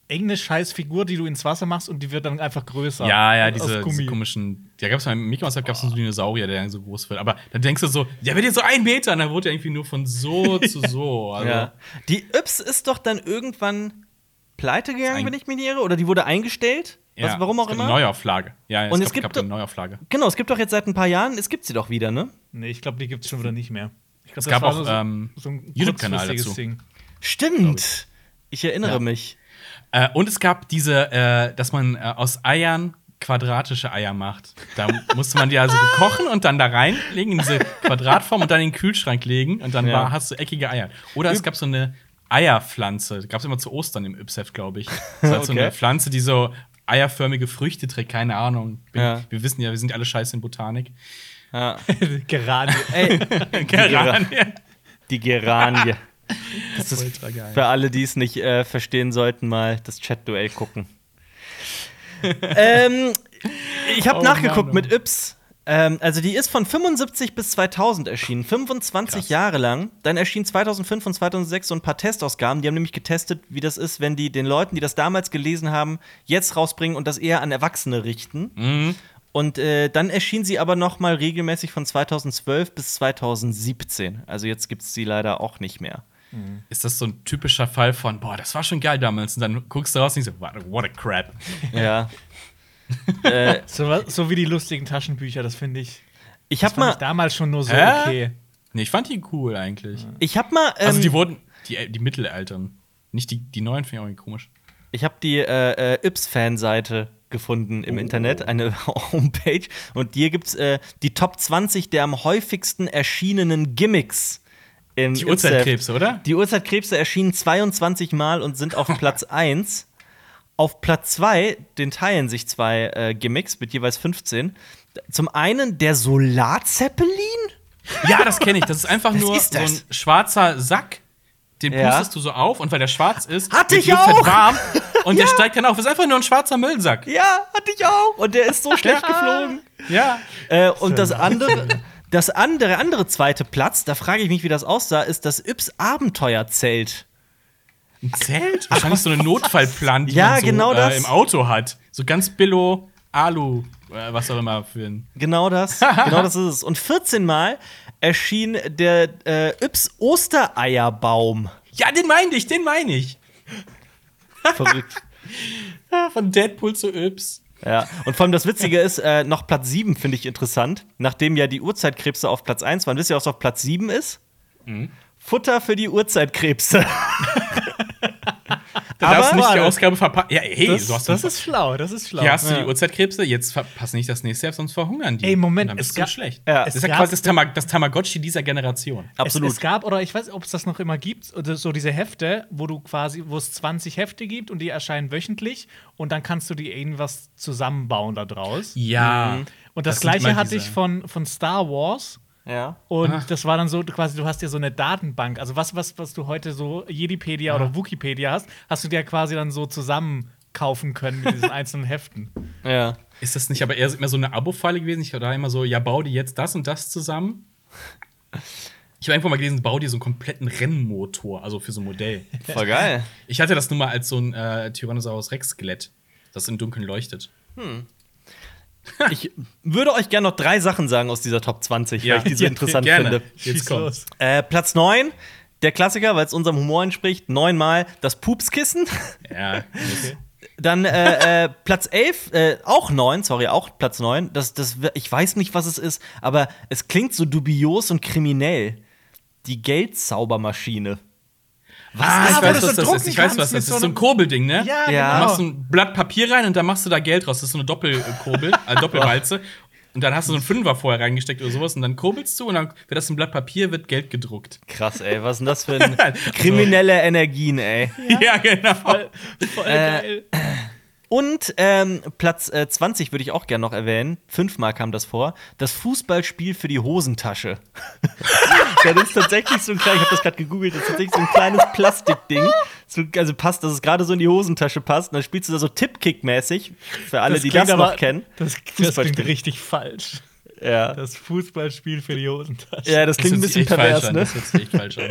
irgendeine Scheißfigur, die du ins Wasser machst und die wird dann einfach größer. Ja, ja, diese, diese komischen. Ja, gab's mal im Mickey Mouse gab es so einen Dinosaurier, der dann so groß wird. Aber dann denkst du so, der wird jetzt so ein Meter und dann wurde er irgendwie nur von so zu so. Also, Ja. Die Yps ist doch dann irgendwann pleite gegangen, Ein- wenn ich mich nicht irre, oder die wurde eingestellt. Ja, was, warum auch immer. Eine Neuauflage. Ja, Und es, es gab, gibt gab eine Neuauflage. Genau, es gibt doch jetzt seit ein paar Jahren, es gibt sie doch wieder, ne? Nee, ich glaube, die gibt es schon wieder nicht mehr. Ich glaub, Es gab auch, so, ähm, so ein YouTube-Kanal dazu. Ding. Stimmt. Ich erinnere Ja. mich. Äh, und es gab diese, äh, dass man äh, aus Eiern quadratische Eier macht. Da musste man die also kochen und dann da reinlegen in diese Quadratform und dann in den Kühlschrank legen und dann Ja. war, hast du eckige Eier. Oder es gab so eine Eierpflanze, gab es immer zu Ostern im Ypsheft, glaube ich. Das war so Okay. eine Pflanze, die so eierförmige Früchte trägt, keine Ahnung. Bin, Ja. Wir wissen ja, wir sind alle scheiße in Botanik. Ja. Gerade. Ey, Geranie. die Geranie. Das ist Ultra geil. für alle, die es nicht äh, verstehen sollten, mal das Chat-Duell gucken. ähm, ich habe Oh nachgeguckt Mann, oh. mit Yps. Ähm, also die ist von 75 bis 2000 erschienen, 25 Krass. Jahre lang. Dann erschien 2005 und 2006 so ein paar Testausgaben. Die haben nämlich getestet, wie das ist, wenn die den Leuten, die das damals gelesen haben, jetzt rausbringen und das eher an Erwachsene richten. Mhm. Und äh, dann erschien sie aber noch mal regelmäßig von 2012 bis 2017. Also jetzt gibt es sie leider auch nicht mehr. Ist das so ein typischer Fall von, boah, das war schon geil damals. Und dann guckst du raus und denkst so, what, what a crap. Ja. äh, So, so wie die lustigen Taschenbücher, das finde ich. ich habe mal, ich damals schon nur so Hä? okay. Nee, ich fand die cool eigentlich. ich habe mal, ähm, Also die wurden, die, die Mittelaltern. Nicht die, die neuen finde ich auch irgendwie komisch. ich habe die äh, äh, Yps-Fanseite gefunden Oh. im Internet, eine Homepage. Und hier gibt's äh, die Top 20 der am häufigsten erschienenen Gimmicks. Im Die. Uhrzeitkrebse, oder? Die Uhrzeitkrebse erschienen 22 Mal und sind auf Platz 1. Auf Platz 2, den teilen sich zwei äh, Gimmicks mit jeweils 15. Zum einen der Solarzeppelin. Ja, das kenne ich. Das ist einfach nur ist so ein schwarzer Sack. Den Ja. pustest du so auf und weil der schwarz ist, Hatte wird ich halt auch. warm und der Ja. steigt dann auf. Das ist einfach nur ein schwarzer Müllsack. Ja, hatte ich auch. Und der ist so schlecht Ja. geflogen. Ja. Äh, und das andere, das andere, andere zweite Platz, da frage ich mich, wie das aussah, ist das Yps Abenteuerzelt. Ein Zelt? Wahrscheinlich so eine Notfallplan, die Ja, man so, genau das. Äh, im Auto hat. So ganz billo Alu, äh, was auch immer für ein. Genau das. genau das ist es. Und 14 Mal erschien der äh, Yps Ostereierbaum. Ja, den meine ich, den meine ich. Verrückt. Von Deadpool zu Yps. Ja, und vor allem das Witzige ist, äh, noch Platz 7 finde ich interessant. Nachdem ja die Urzeitkrebse auf Platz 1 waren, wisst ihr, was auf Platz 7 ist? Futter für die Urzeitkrebse. Da darfst du nicht die Ausgabe verpassen. Ja, hey, das, du hast das ist schlau, das ist schlau. Hier hast du die Uhrzeitkrebse, jetzt verpass nicht das nächste, sonst verhungern die. Ey, Moment, dann es bist du gab- schlecht. Ja. Das Es ist ja quasi das, Tama das Tamagotchi dieser Generation. Absolut. Es, es gab, oder ich weiß nicht, ob es das noch immer gibt, oder so diese Hefte, wo du quasi, wo es 20 Hefte gibt und die erscheinen wöchentlich und dann kannst du die irgendwas zusammenbauen da draus. Ja. Und das, Das gleiche hatte ich von, von Star Wars. Ja. Und Ah. das war dann so, quasi, du hast ja so eine Datenbank. Also was, was, was du heute so Jedipedia oder Wikipedia hast, hast du dir quasi dann so zusammen kaufen können mit diesen einzelnen Heften. Ja. Ist das nicht aber eher immer so eine Abo-Falle gewesen? Ich war da immer so, ja, bau dir jetzt das und das zusammen. Ich habe einfach mal gelesen, bau dir so einen kompletten Rennmotor, also für so ein Modell. Voll geil. Ich hatte das nur mal als so ein äh, Tyrannosaurus Rex-Skelett, das im Dunkeln leuchtet. Ich würde euch gerne noch drei Sachen sagen aus dieser Top 20, weil ich die so interessant gerne. finde. Jetzt Schieß komm. los. Äh, Platz 9, der Klassiker, weil es unserem Humor entspricht, neunmal das Pupskissen. Ja, Dann äh, äh, Platz 11, äh, auch 9, sorry, auch Platz 9. Das, das, ich weiß nicht, was es ist, aber es klingt so dubios und kriminell. Die Geldzaubermaschine. Was? Ah, ich weiß, was das ist. Ich weiß, was das ist. so So ein Kurbelding, ne? Ja, Ja. Du genau. machst ein Blatt Papier rein und dann machst du da Geld raus. Das ist so eine Doppelkurbel, äh, Doppelwalze. Und dann hast du so einen Fünfer vorher reingesteckt oder sowas und dann kurbelst du und dann wird das ein Blatt Papier, wird Geld gedruckt. Krass, ey, was ist denn das für ein kriminelle Energien, ey. Ja, genau. Voll geil. Und ähm, Platz äh, 20 würde ich auch gerne noch erwähnen. Fünfmal kam das vor. Das Fußballspiel für die Hosentasche. das ist tatsächlich so ein kleines, ich habe das gerade gegoogelt, das ist tatsächlich so ein kleines Plastikding. So, also passt, dass es gerade so in die Hosentasche passt. Und dann spielst du da so Tippkick-mäßig. Für alle, die klingt das noch aber- kennen. Das, das klingt richtig falsch. Ja. Das Fußballspiel für die Hosentasche. ja, das klingt ein hört sich bisschen pervers, ne? Das hört sich echt falsch an.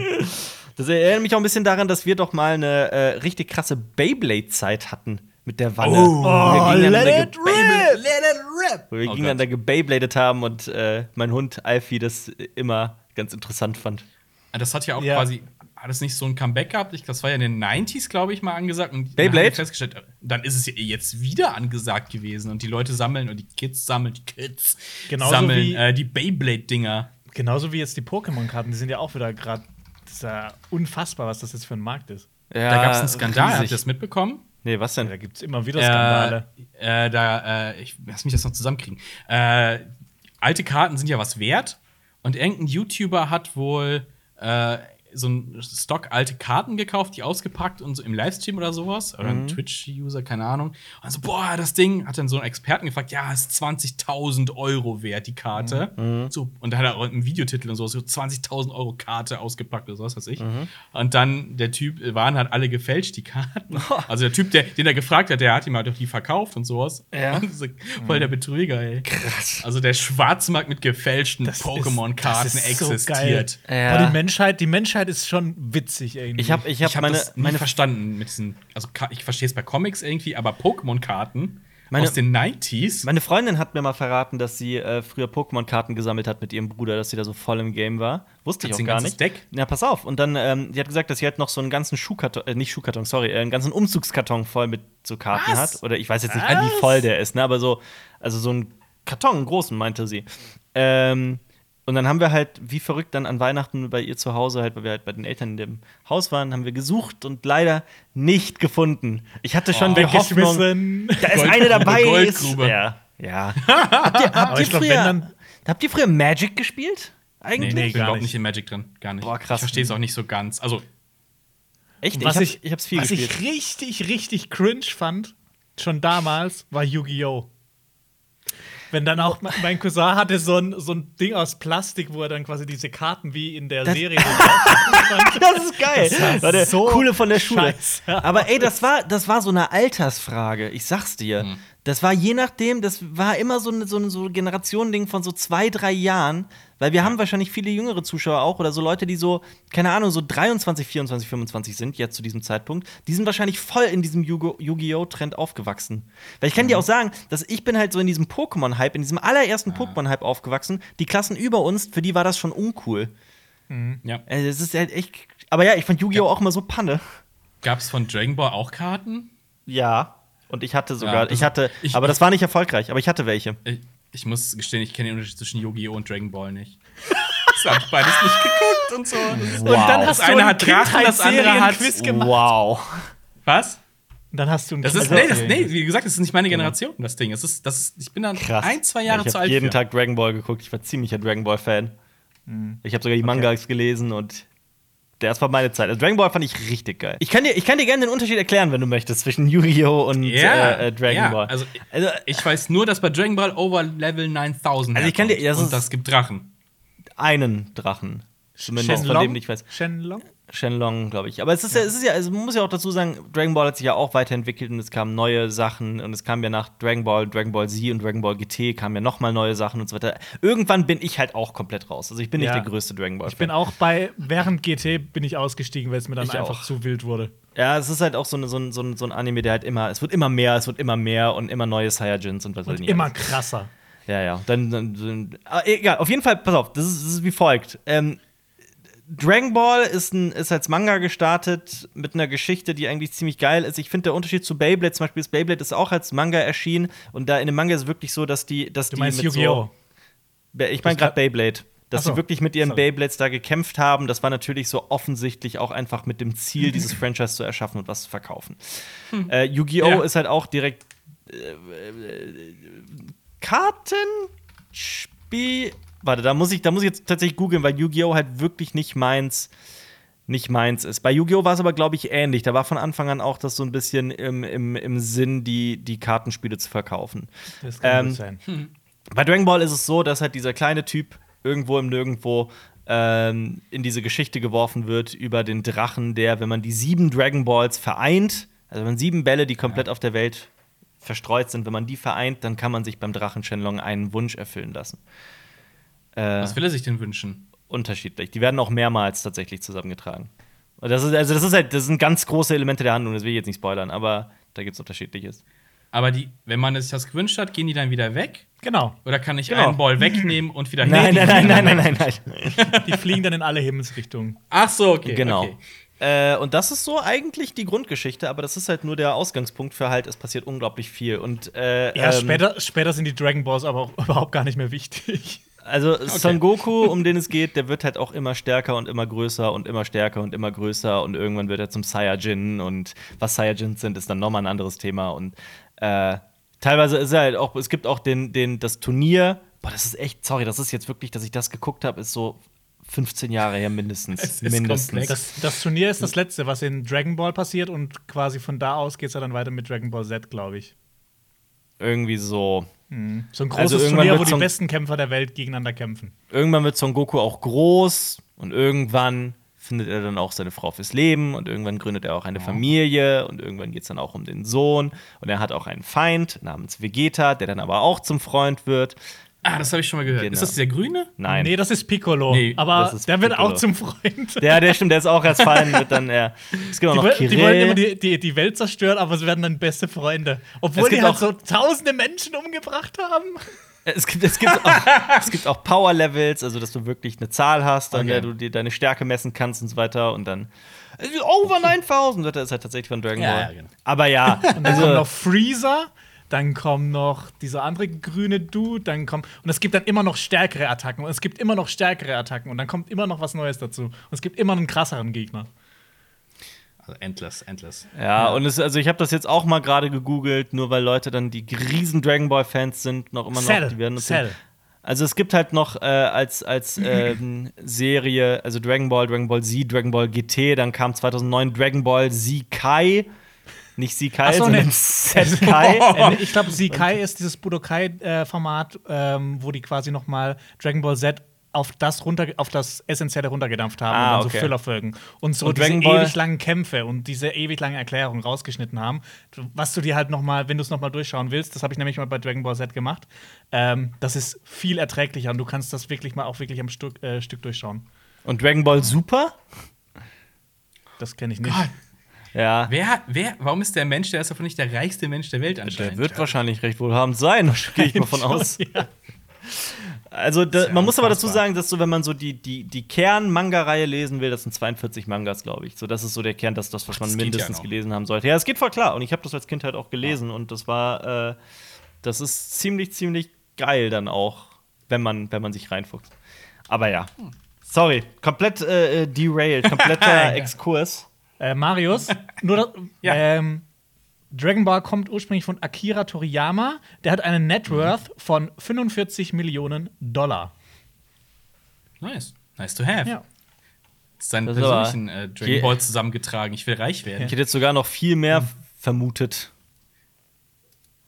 Das erinnert mich auch ein bisschen daran, dass wir doch mal eine äh, richtig krasse Beyblade-Zeit hatten mit der Wanne. Oh. wir gingen let dann it rip! Let it rip! wo wir Oh dann da gebeyblades haben und äh, mein Hund Alfie das immer ganz interessant fand. Ah, Das hat ja auch Ja. quasi, hat es nicht so ein Comeback gehabt? Ich, das war ja in den 90s, glaube ich, mal angesagt. Und dann Beyblade? wir festgestellt, dann ist es ja jetzt wieder angesagt gewesen. Und die Leute sammeln und die Kids sammeln, die Kids Genauso sammeln wie- äh, die Beyblade-Dinger. Genauso wie jetzt die Pokémon-Karten, die sind ja auch wieder gerade. Das ist ja unfassbar, was das jetzt für ein Markt ist. Ja, Da gab es einen Skandal, habt ihr riesig. das mitbekommen? Nee, was denn? Da gibt es immer wieder Skandale. Äh, äh, da, äh, ich lass mich das noch zusammenkriegen. Äh, alte Karten sind ja was wert und irgendein YouTuber hat wohl äh, so ein Stock alte Karten gekauft, die ausgepackt und so im Livestream oder sowas. Oder Mhm. ein Twitch-User, keine Ahnung. Und so, boah, das Ding, hat dann so einen Experten gefragt, ja, ist 20.000 Euro wert, die Karte. Mhm. So, und da hat er auch einen Videotitel und so, so 20.000 Euro Karte ausgepackt oder sowas, weiß ich. Mhm. Und dann der Typ, äh, waren halt alle gefälscht, die Karten. Also der Typ, der, den er gefragt hat, der hat ihm halt auch die verkauft und sowas. Ja. Und so, voll der Betrüger, ey. Krass. Also der Schwarzmarkt mit gefälschten Pokémon-Karten das ist so existiert. geil. Ja. Aber die Menschheit, die Menschheit ist schon witzig irgendwie. Ich habe ich ich hab habe meine, das nie meine verstanden mit diesen, also ich verstehe es bei Comics irgendwie, aber Pokémon-Karten Meine- aus den 90s. Meine Freundin hat mir mal verraten, dass sie äh, früher Pokémon-Karten gesammelt hat mit ihrem Bruder, dass sie da so voll im Game war. Wusste ich Hat auch sie ein gar nicht. Deck? Ja, pass auf. Und dann, ähm, die hat gesagt, dass sie halt noch so einen ganzen Schuhkarton, äh, nicht Schuhkarton, sorry, äh, einen ganzen Umzugskarton voll mit so Karten Was? hat. Oder ich weiß jetzt nicht, Was? wie voll der ist, ne? Aber so, also so ein Karton, einen großen, meinte sie. Ähm, und dann haben wir halt, wie verrückt, dann an Weihnachten bei ihr zu Hause, halt, weil wir halt bei den Eltern in dem Haus waren, haben wir gesucht und leider nicht gefunden. Ich hatte schon Oh. die Hoffnung, da ist Gold- eine dabei. ist-. Ja, ja. habt ihr, habt ihr glaub, früher, dann- habt ihr früher Magic gespielt? Eigentlich? Nee, ich bin überhaupt nicht. in Magic drin. Gar nicht. Boah, krass. Ich verstehe es auch nicht so ganz. Also, Echt? Was ich, ich, hab, ich hab's viel was gespielt. ich richtig, richtig cringe fand, schon damals, war Yu-Gi-Oh! Wenn dann auch me- mein Cousin hatte so ein, so ein Ding aus Plastik, wo er dann quasi diese Karten wie in der Das- Serie das ist geil. Das war der so coole von der Schule. scheiße. Aber ey, das war, das war so eine Altersfrage. Ich sag's dir. Hm. Das war je nachdem, das war immer so ein so ein so Generationending von so zwei, drei Jahren. Weil wir haben wahrscheinlich viele jüngere Zuschauer auch oder so Leute, die so, keine Ahnung, so 23, 24, 25 sind jetzt zu diesem Zeitpunkt. Die sind wahrscheinlich voll in diesem Yu- Yu-Gi-Oh!-Trend aufgewachsen. Weil ich kann Mhm. dir auch sagen, dass ich bin halt so in diesem Pokémon-Hype, in diesem allerersten Pokémon-Hype aufgewachsen. Die Klassen über uns, für die war das schon uncool. ja. Also, es ist halt echt. Aber ja, ich fand Yu-Gi-Oh! auch immer so Panne. Gab es von Dragon Ball auch Karten? Ja. Und ich hatte sogar, Ja, das- ich hatte, ich- aber das war nicht erfolgreich, aber ich hatte welche. Ich, ich muss gestehen, ich kenne den Unterschied zwischen Yu-Gi-Oh! und Dragon Ball nicht. Das hab ich beides nicht geguckt und so. Wow. Und dann Das hast du eine ein hat Drachen, das andere hat- Kindheitsserien-Quiz gemacht. Wow. Was? Dann hast du ein das ist, nee, das, nee, wie gesagt, das ist nicht meine Generation, das Ding. Das ist, das ist, ich bin dann Krass. ein, zwei Jahre ja, zu alt. Ich habe jeden Tag Dragon Ball geguckt. Ich war ziemlicher Dragon Ball-Fan. Mhm. Ich habe sogar die Mangas okay. gelesen und das war meine Zeit. Also Dragon Ball fand ich richtig geil. Ich kann dir, ich kann dir gerne den Unterschied erklären, wenn du möchtest, zwischen Yu-Gi-Oh! und ja, äh, äh, Dragon ja. Ball. Also, also, ich weiß nur, dass bei Dragon Ball over Level 9000 also ich kann dir, das und das gibt Drachen. Einen Drachen. Zumindest Shenlong? von dem ich weiß. Shenlong? Shenlong, glaube ich. Aber es ist ja, es ist ja, also man muss ja auch dazu sagen, Dragon Ball hat sich ja auch weiterentwickelt und es kamen neue Sachen und es kam ja nach Dragon Ball, Dragon Ball Z und Dragon Ball GT kamen ja nochmal neue Sachen und so weiter. Irgendwann bin ich halt auch komplett raus. Also ich bin ja. nicht der größte Dragon Ball. -Fan. Ich bin auch bei, während GT bin ich ausgestiegen, weil es mir dann ich einfach auch. zu wild wurde. Ja, es ist halt auch so, eine, so, ein, so, ein, so ein Anime, der halt immer, es wird immer mehr, es wird immer mehr und immer neue Saiyajins und was und immer alles. krasser. Ja, ja. Dann, dann, dann ah, egal, auf jeden Fall, pass auf, das ist, das ist wie folgt. Ähm, Dragon Ball ist, ein, ist als Manga gestartet mit einer Geschichte, die eigentlich ziemlich geil ist. Ich finde, der Unterschied zu Beyblade, zum Beispiel ist Beyblade ist auch als Manga erschienen und da in dem Manga ist es wirklich so, dass die. Dass du die meinst Yu-Gi-Oh! So, ich meine gerade Beyblade. Dass so. sie wirklich mit ihren Sorry. Beyblades da gekämpft haben, das war natürlich so offensichtlich auch einfach mit dem Ziel, dieses Franchise zu erschaffen und was zu verkaufen. Hm. Äh, Yu-Gi-Oh! Ja. ist halt auch direkt äh, äh, Kartenspiel Warte, da muss ich, da muss ich jetzt tatsächlich googeln, weil Yu-Gi-Oh! halt wirklich nicht meins, nicht meins ist. Bei Yu-Gi-Oh! war es aber, glaube ich, ähnlich. Da war von Anfang an auch das so ein bisschen im, im, im Sinn, die, die Kartenspiele zu verkaufen. Das kann ähm, sein. Hm. Bei Dragon Ball ist es so, dass halt dieser kleine Typ irgendwo im Nirgendwo ähm, in diese Geschichte geworfen wird über den Drachen, der, wenn man die sieben Dragon Balls vereint, also wenn man sieben Bälle, die komplett ja. auf der Welt verstreut sind, wenn man die vereint, dann kann man sich beim Drachen Shenlong einen Wunsch erfüllen lassen. Äh, Was will er sich denn wünschen? Unterschiedlich. Die werden auch mehrmals tatsächlich zusammengetragen. Das ist, also das ist halt, das sind ganz große Elemente der Handlung, das will ich jetzt nicht spoilern, aber da gibt es unterschiedliches. Aber die, wenn man sich das gewünscht hat, gehen die dann wieder weg? Genau. Oder kann ich genau. einen Ball wegnehmen und wieder Nein, nein, nein, nein, nein, nein, nein. Die fliegen dann in alle Himmelsrichtungen. Ach so, okay. Genau. Okay. Äh, und das ist so eigentlich die Grundgeschichte, aber das ist halt nur der Ausgangspunkt für halt, es passiert unglaublich viel. Und, äh, ja, ähm, später, später sind die Dragon Balls aber auch überhaupt gar nicht mehr wichtig. Also okay. Son Goku, um den es geht, der wird halt auch immer stärker und immer größer und immer stärker und immer größer und irgendwann wird er zum Saiyajin und was Saiyajins sind, ist dann nochmal ein anderes Thema und äh, teilweise ist er halt auch, es gibt auch den, den, das Turnier, boah, das ist echt, sorry, das ist jetzt wirklich, dass ich das geguckt habe, ist so 15 Jahre her mindestens. mindestens. Das, das, Turnier ist das letzte, was in Dragon Ball passiert und quasi von da aus geht es ja dann weiter mit Dragon Ball Z, glaube ich. Irgendwie so. Mhm. So ein also großes also Turnier, wo die besten Kämpfer der Welt gegeneinander kämpfen. Irgendwann wird Son Goku auch groß und irgendwann findet er dann auch seine Frau fürs Leben und irgendwann gründet er auch eine ja. Familie und irgendwann geht es dann auch um den Sohn und er hat auch einen Feind namens Vegeta, der dann aber auch zum Freund wird. Ah, das habe ich schon mal gehört. Genau. Ist das der Grüne? Nein. Nee, das ist Piccolo. Nee, aber ist der Piccolo. wird auch zum Freund. Ja, der stimmt, der ist auch als Feind. Wird dann, ja. Es gibt auch noch die, die wollen immer die, die, die Welt zerstören, aber sie werden dann beste Freunde. Obwohl die halt so tausende Menschen umgebracht haben. Es gibt, es gibt auch, es gibt auch Power-Levels, also dass du wirklich eine Zahl hast, an okay. der du dir deine Stärke messen kannst und so weiter. Und dann over 9000. Das ist halt tatsächlich von Dragon Ball. Ja, genau. Aber ja. Und dann also, kommt noch Freezer dann kommt noch dieser andere grüne Dude, dann kommt und es gibt dann immer noch stärkere Attacken und es gibt immer noch stärkere Attacken und dann kommt immer noch was Neues dazu und es gibt immer einen krasseren Gegner. Also endless, endless. Ja, ja. und es, also ich habe das jetzt auch mal gerade gegoogelt, nur weil Leute dann die riesen Dragon Ball Fans sind, noch immer Cell. noch, die werden Cell. Also es gibt halt noch äh, als, als ähm, Serie, also Dragon Ball, Dragon Ball Z, Dragon Ball GT, dann kam 2009 Dragon Ball Z Kai nicht Sikai, so, sondern nee. Setkai. Äh, ich glaube, Sikai ist dieses Budokai-Format, ähm, wo die quasi noch mal Dragon Ball Z auf das runter, auf das Essentielle runtergedampft haben ah, und dann okay. so Füllerfolgen. Und so und diese ewig langen Kämpfe und diese ewig langen Erklärungen rausgeschnitten haben. Was du dir halt noch mal, wenn du es noch mal durchschauen willst, das habe ich nämlich mal bei Dragon Ball Z gemacht, ähm, das ist viel erträglicher und du kannst das wirklich mal auch wirklich am Stück, äh, Stück durchschauen. Und Dragon Ball Super? Das kenne ich nicht. Gott. Ja. Wer, wer, warum ist der Mensch, der ist davon nicht der reichste Mensch der Welt anscheinend? Der wird wahrscheinlich recht wohlhabend sein, gehe ich mal von aus. Ja. Also, da, ja man muss aber dazu sagen, dass so, wenn man so die, die, die Kern-Manga-Reihe lesen will, das sind 42 Mangas, glaube ich. So, das ist so der Kern, das, das was man das mindestens ja gelesen haben sollte. Ja, es geht voll klar. Und ich habe das als Kind halt auch gelesen. Ja. Und das war, äh, das ist ziemlich, ziemlich geil dann auch, wenn man, wenn man sich reinfuchst. Aber ja. Hm. Sorry, komplett äh, äh derailed, kompletter Exkurs. Äh, Marius, nur ja. ähm, Dragon Ball kommt ursprünglich von Akira Toriyama. Der hat einen Net Worth mhm. von 45 Millionen Dollar. Nice. Nice to have. Ja. Seinen persönlichen äh, Dragon Ball zusammengetragen. Ich will reich werden. Ich hätte jetzt sogar noch viel mehr mhm. vermutet.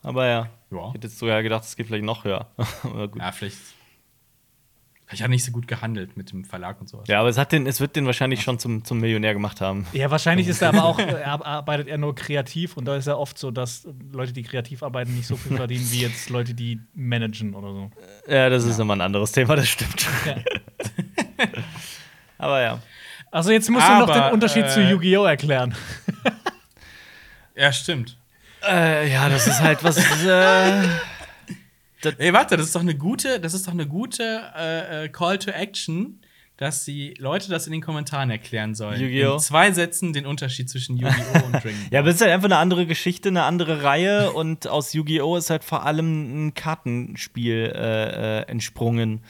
Aber ja. ja. Ich hätte jetzt sogar gedacht, es geht vielleicht noch höher. ja, vielleicht ich habe nicht so gut gehandelt mit dem Verlag und sowas. Ja, aber es, hat den, es wird den wahrscheinlich schon zum, zum Millionär gemacht haben. Ja, wahrscheinlich ist er aber auch, er arbeitet er nur kreativ und da ist ja oft so, dass Leute, die kreativ arbeiten, nicht so viel verdienen wie jetzt Leute, die managen oder so. Ja, das ist ja. immer ein anderes Thema, das stimmt. Ja. aber ja. Also jetzt musst aber, du noch den Unterschied äh, zu Yu-Gi-Oh! erklären. ja, stimmt. Äh, ja, das ist halt was. Äh das Ey, warte, das ist doch eine gute, das ist doch eine gute äh, äh, Call to Action, dass die Leute das in den Kommentaren erklären sollen. Yu-Gi-Oh! In zwei Sätzen den Unterschied zwischen Yu-Gi-Oh! und Dragon Ball. ja, aber es ist halt einfach eine andere Geschichte, eine andere Reihe und aus Yu-Gi-Oh! ist halt vor allem ein Kartenspiel äh, äh, entsprungen.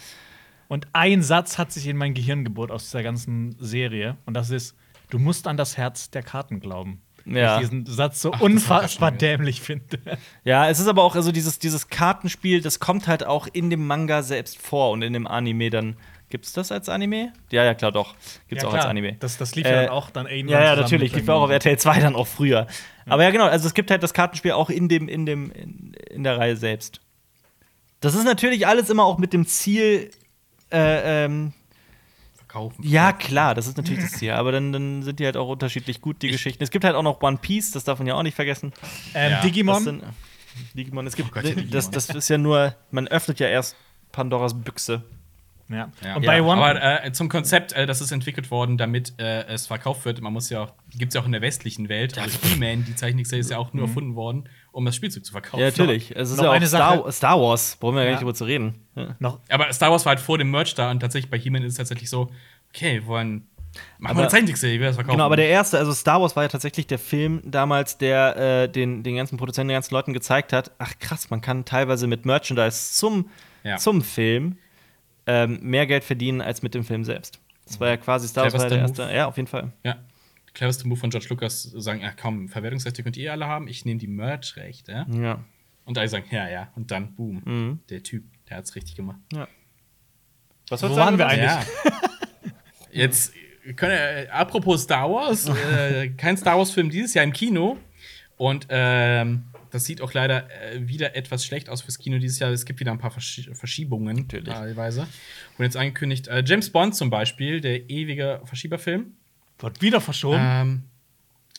Und ein Satz hat sich in mein Gehirn gebohrt aus dieser ganzen Serie und das ist: Du musst an das Herz der Karten glauben ja. ich diesen Satz so Ach, unfassbar dämlich finde. Ja, es ist aber auch also dieses, dieses Kartenspiel, das kommt halt auch in dem Manga selbst vor und in dem Anime dann. Gibt es das als Anime? Ja, ja, klar, doch. Gibt es ja, auch als Anime. Das, das lief äh, ja dann auch dann irgendwann. Ja, ja, natürlich. Lief auch auf RTL 2 dann auch früher. Ja. Aber ja, genau. Also, es gibt halt das Kartenspiel auch in, dem, in, dem, in, in der Reihe selbst. Das ist natürlich alles immer auch mit dem Ziel, äh, ähm, kaufen. Ja, klar, das ist natürlich das Ziel. Aber dann, dann sind die halt auch unterschiedlich gut, die ich Geschichten. Es gibt halt auch noch One Piece, das darf man ja auch nicht vergessen. Ähm, ja. Digimon. Sind, Digimon, es gibt, oh Gott, Digimon. Das, das ist ja nur, man öffnet ja erst Pandoras Büchse. Ja. ja. Und bei ja, One aber äh, zum Konzept, äh, das ist entwickelt worden, damit äh, es verkauft wird. Man muss ja auch, gibt es ja auch in der westlichen Welt. Also He-Man, die Zeichentrickserie ist ja auch nur mhm. erfunden worden, um das Spielzeug zu verkaufen. Ja, natürlich. Es ist noch ja auch Star, Star, Wars. Brauchen wir ja gar nicht drüber zu reden. Noch. Aber Star Wars war halt vor dem Merch da und tatsächlich bei He-Man ist es tatsächlich so, okay, wir wollen Machen wir eine Zeichentrickserie, wie das verkaufen. Genau, aber der erste, also Star Wars war ja tatsächlich der Film damals, der äh, den, den ganzen Produzenten, den ganzen Leuten gezeigt hat, ach krass, man kann teilweise mit Merchandise zum, ja. zum Film ähm, mehr Geld verdienen als mit dem Film selbst. Das war ja quasi Star Wars war der erste. Ja, auf jeden Fall. Ja. Cleverste Move von George Lucas, sagen, ja kaum, Verwertungsrechte könnt ihr alle haben, ich nehme die Merch-Rechte. Ja. Und alle sagen, ja, ja. Und dann, boom, mhm. der Typ, der hat's richtig gemacht. Ja. Was Wo waren wir eigentlich? Ja. Jetzt, können, äh, apropos Star Wars, äh, kein Star Wars-Film dieses Jahr im Kino. Und ähm, das sieht auch leider äh, wieder etwas schlecht aus fürs Kino dieses Jahr. Es gibt wieder ein paar Versch Verschiebungen Natürlich. teilweise. Und jetzt angekündigt, äh, James Bond zum Beispiel, der ewige Verschieberfilm. Wird wieder verschoben. Ähm,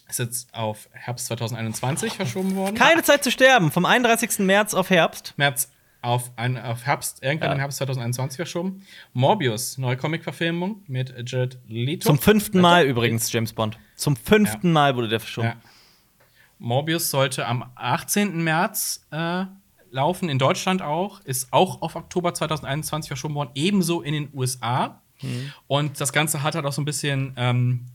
ist jetzt auf Herbst 2021 verschoben worden. Keine Zeit zu sterben, vom 31. März auf Herbst. März auf, ein, auf Herbst, irgendwann ja. im Herbst 2021 verschoben. Morbius, neue Comic-Verfilmung mit Jared Leto. Zum fünften Mal übrigens, James Bond. Zum fünften ja. Mal wurde der verschoben. Ja. Morbius sollte am 18. März äh, laufen, in Deutschland auch, ist auch auf Oktober 2021 verschoben worden, ebenso in den USA. Mhm. Und das Ganze hat halt auch so ein bisschen ähm,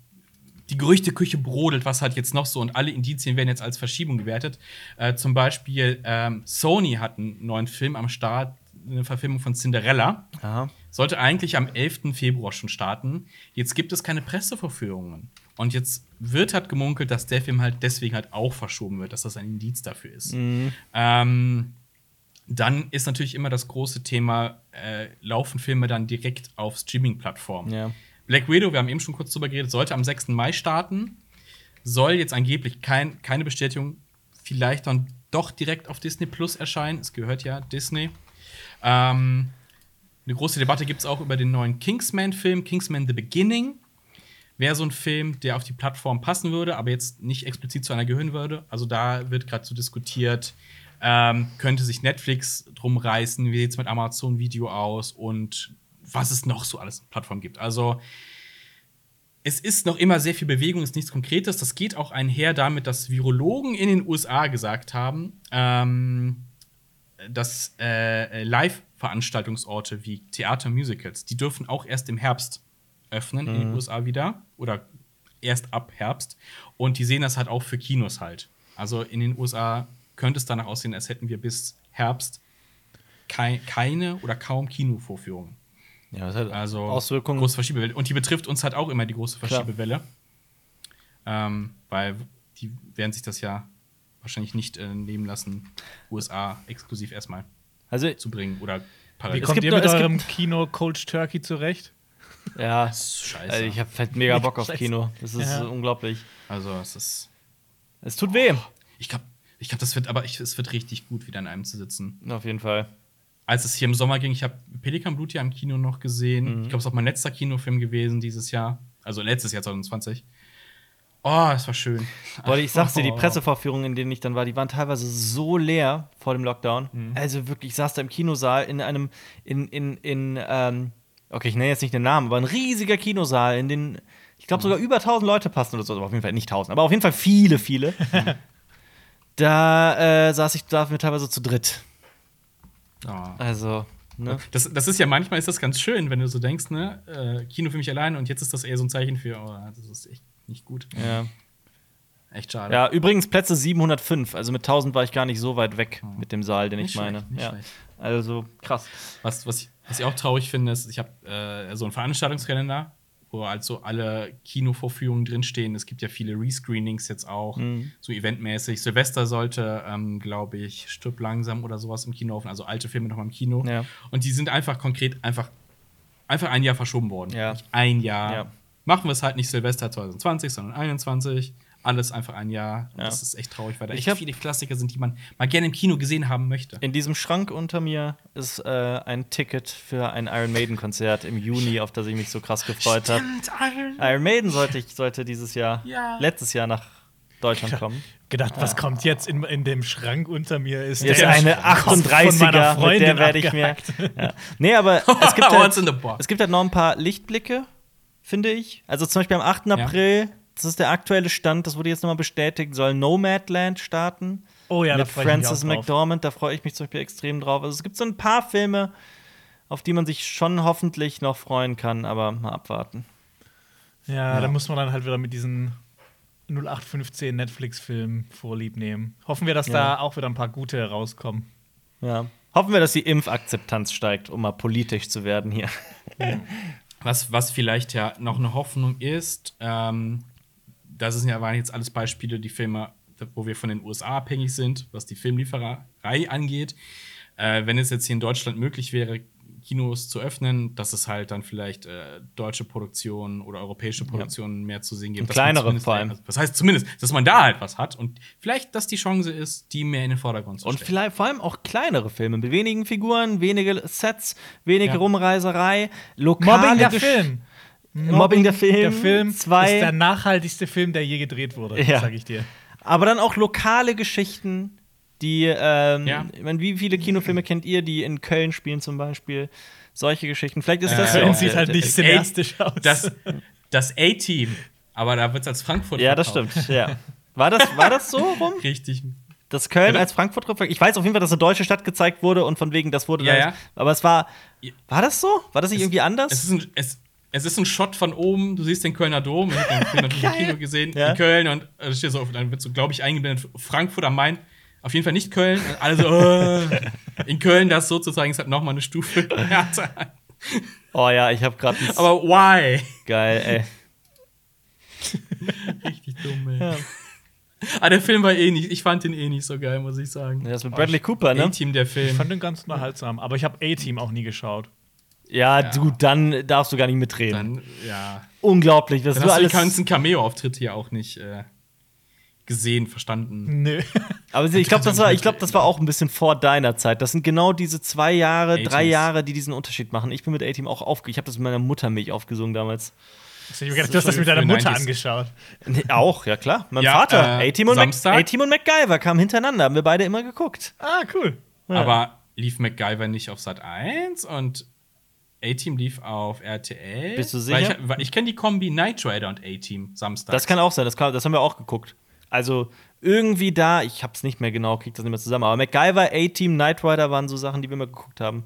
die Gerüchteküche brodelt, was halt jetzt noch so und alle Indizien werden jetzt als Verschiebung gewertet. Äh, zum Beispiel ähm, Sony hat einen neuen Film am Start, eine Verfilmung von Cinderella. Aha. Sollte eigentlich am 11. Februar schon starten. Jetzt gibt es keine Presseverführungen. Und jetzt wird halt gemunkelt, dass der Film halt deswegen halt auch verschoben wird, dass das ein Indiz dafür ist. Mhm. Ähm, dann ist natürlich immer das große Thema, äh, laufen Filme dann direkt auf Streaming-Plattformen. Ja. Black Widow, wir haben eben schon kurz drüber geredet, sollte am 6. Mai starten. Soll jetzt angeblich kein, keine Bestätigung, vielleicht dann doch direkt auf Disney Plus erscheinen. Es gehört ja Disney. Ähm, eine große Debatte gibt es auch über den neuen Kingsman-Film, Kingsman The Beginning. Wäre so ein Film, der auf die Plattform passen würde, aber jetzt nicht explizit zu einer gehören würde. Also da wird gerade so diskutiert, ähm, könnte sich Netflix drum reißen, wie sieht es mit Amazon Video aus und was es noch so alles Plattformen gibt. Also es ist noch immer sehr viel Bewegung, ist nichts Konkretes. Das geht auch einher damit, dass Virologen in den USA gesagt haben, ähm, dass äh, Live-Veranstaltungsorte wie Theater, Musicals, die dürfen auch erst im Herbst öffnen mhm. in den mhm. USA wieder oder erst ab Herbst. Und die sehen das halt auch für Kinos halt. Also in den USA könnte es danach aussehen, als hätten wir bis Herbst kei keine oder kaum Kinovorführungen. Ja, das hat also Auswirkungen. Große Verschiebewelle. Und die betrifft uns halt auch immer die große Verschiebewelle. Ähm, weil die werden sich das ja wahrscheinlich nicht äh, nehmen lassen, USA exklusiv erstmal also, zu bringen oder parallel. Wie kommt ihr mit eurem Kino Cold Turkey zurecht? Ja, scheiße. Also ich habe halt mega Bock auf Kino. Das ist ja. unglaublich. Also es ist. Es tut weh. Ich glaube, ich glaube, das wird, aber ich, es wird richtig gut, wieder in einem zu sitzen. Auf jeden Fall. Als es hier im Sommer ging, ich habe Pelikan Blut ja im Kino noch gesehen. Mhm. Ich glaube, es ist auch mein letzter Kinofilm gewesen dieses Jahr. Also letztes Jahr 2020. Oh, es war schön. Boah, ich sag's dir, die Pressevorführungen, in denen ich dann war, die waren teilweise so leer vor dem Lockdown. Mhm. Also wirklich, ich saß da im Kinosaal in einem, in, in, in, ähm, okay, ich nenne jetzt nicht den Namen, aber ein riesiger Kinosaal, in den, ich glaube, sogar über 1000 Leute passen oder so. Aber auf jeden Fall nicht 1000, aber auf jeden Fall viele, viele. da äh, saß ich da mit teilweise zu dritt. Oh. Also, ne? Das, das ist ja manchmal ist das ganz schön, wenn du so denkst, ne, äh, Kino für mich allein und jetzt ist das eher so ein Zeichen für, oh, das ist echt nicht gut. Ja. Echt schade. Ja, übrigens Plätze 705. Also mit 1000 war ich gar nicht so weit weg oh. mit dem Saal, den nicht ich meine. Schlecht, ja. Schlecht. Also krass. Was, was, ich, was ich auch traurig finde, ist, ich habe äh, so einen Veranstaltungskalender, wo also alle Kinovorführungen drinstehen. Es gibt ja viele Rescreenings jetzt auch, mhm. so eventmäßig. Silvester sollte, ähm, glaube ich, Stirb langsam oder sowas im Kino laufen, also alte Filme nochmal im Kino. Ja. Und die sind einfach konkret einfach, einfach ein Jahr verschoben worden. Ja. Ein Jahr. Ja machen wir es halt nicht Silvester 2020, sondern 2021. Alles einfach ein Jahr. Ja. Das ist echt traurig, weil da echt viele Klassiker sind, die man mal gerne im Kino gesehen haben möchte. In diesem Schrank unter mir ist äh, ein Ticket für ein Iron Maiden-Konzert im Juni, auf das ich mich so krass gefreut habe. Iron, Iron Maiden sollte ich sollte dieses Jahr, ja. letztes Jahr nach Deutschland kommen. Gedacht, was ah. kommt jetzt in, in dem Schrank unter mir? Ist jetzt eine 38er, mit der werde ich mir. Ja. Nee, aber es gibt, halt, es gibt halt noch ein paar Lichtblicke finde ich. Also zum Beispiel am 8. Ja. April, das ist der aktuelle Stand, das wurde jetzt nochmal bestätigt, soll Nomadland starten. Oh ja, mit Francis McDormand, da freue ich mich zum Beispiel extrem drauf. Also es gibt so ein paar Filme, auf die man sich schon hoffentlich noch freuen kann, aber mal abwarten. Ja, ja. da muss man dann halt wieder mit diesen 0815 Netflix-Filmen vorlieb nehmen. Hoffen wir, dass ja. da auch wieder ein paar gute rauskommen. Ja. Hoffen wir, dass die Impfakzeptanz steigt, um mal politisch zu werden hier. Ja. Was, was vielleicht ja noch eine Hoffnung ist, ähm, das sind ja waren jetzt alles Beispiele, die Filme, wo wir von den USA abhängig sind, was die Filmlieferei angeht. Äh, wenn es jetzt hier in Deutschland möglich wäre, Kinos zu öffnen, dass es halt dann vielleicht äh, deutsche Produktionen oder europäische Produktionen ja. mehr zu sehen gibt. kleinere vor allem. Das heißt zumindest, dass man da halt was hat und vielleicht, dass die Chance ist, die mehr in den Vordergrund zu stellen. Und vielleicht vor allem auch kleinere Filme mit wenigen Figuren, wenige Sets, wenige ja. Rumreiserei, lokale Mobbing der Film. Mobbing, Mobbing der Film. Der Film zwei. ist der nachhaltigste Film, der je gedreht wurde, ja. sag ich dir. Aber dann auch lokale Geschichten, die, ähm, ja. ich meine, wie viele Kinofilme kennt ihr, die in Köln spielen zum Beispiel? Solche Geschichten. Vielleicht ist das äh, ja sieht halt nicht cineastisch aus. Das, das A-Team. Aber da wird es als Frankfurt Ja, das stimmt. Ja. War das, war das so rum? Richtig. Dass Köln als Frankfurt Ich weiß auf jeden Fall, dass eine deutsche Stadt gezeigt wurde und von wegen, das wurde. Ja, ja. Aber es war. War das so? War das nicht es, irgendwie anders? Es ist, ein, es, es ist ein Shot von oben. Du siehst den Kölner Dom. Ich habe den Film natürlich im Kino gesehen. Ja. In Köln. Und äh, steht so, dann wird so, glaube ich, eingeblendet Frankfurt am Main. Auf jeden Fall nicht Köln. Also äh, in Köln das sozusagen ist halt noch mal eine Stufe härter. Oh ja, ich habe gerade. Aber why? Geil, ey. Richtig dumm, ey. Ja. Ah, der Film war eh nicht, ich fand ihn eh nicht so geil, muss ich sagen. Ja, das mit Bradley Cooper, ne? A-Team, der Film. Ich fand den ganz unterhaltsam, aber ich habe A-Team auch nie geschaut. Ja, ja, du, dann darfst du gar nicht mitreden. Dann, ja. Unglaublich, was dann du hast alles. Du ganzen Cameo-Auftritt hier auch nicht. Äh gesehen, verstanden. Nö. Aber ich glaube, das, war, glaub, das war auch ein bisschen vor deiner Zeit. Das sind genau diese zwei Jahre, drei Jahre, die diesen Unterschied machen. Ich bin mit A-Team auch aufge. Ich habe das mit meiner Mutter mich aufgesungen damals. Ich habe gedacht, du hast das mit deiner Mutter angeschaut. Nee, auch, ja klar. Mein ja, Vater. Äh, A-Team und, und, MacGyver kamen hintereinander, haben wir beide immer geguckt. Ah, cool. Ja. Aber lief MacGyver nicht auf Sat 1 und A-Team lief auf RTL? Bist du sicher? Weil ich, ich kenne die Kombi Knight Rider und A-Team Samstag. Das kann auch sein, das, kann, das haben wir auch geguckt. Also irgendwie da, ich hab's nicht mehr genau, krieg das nicht mehr zusammen, aber MacGyver, A-Team, Knight Rider waren so Sachen, die wir immer geguckt haben.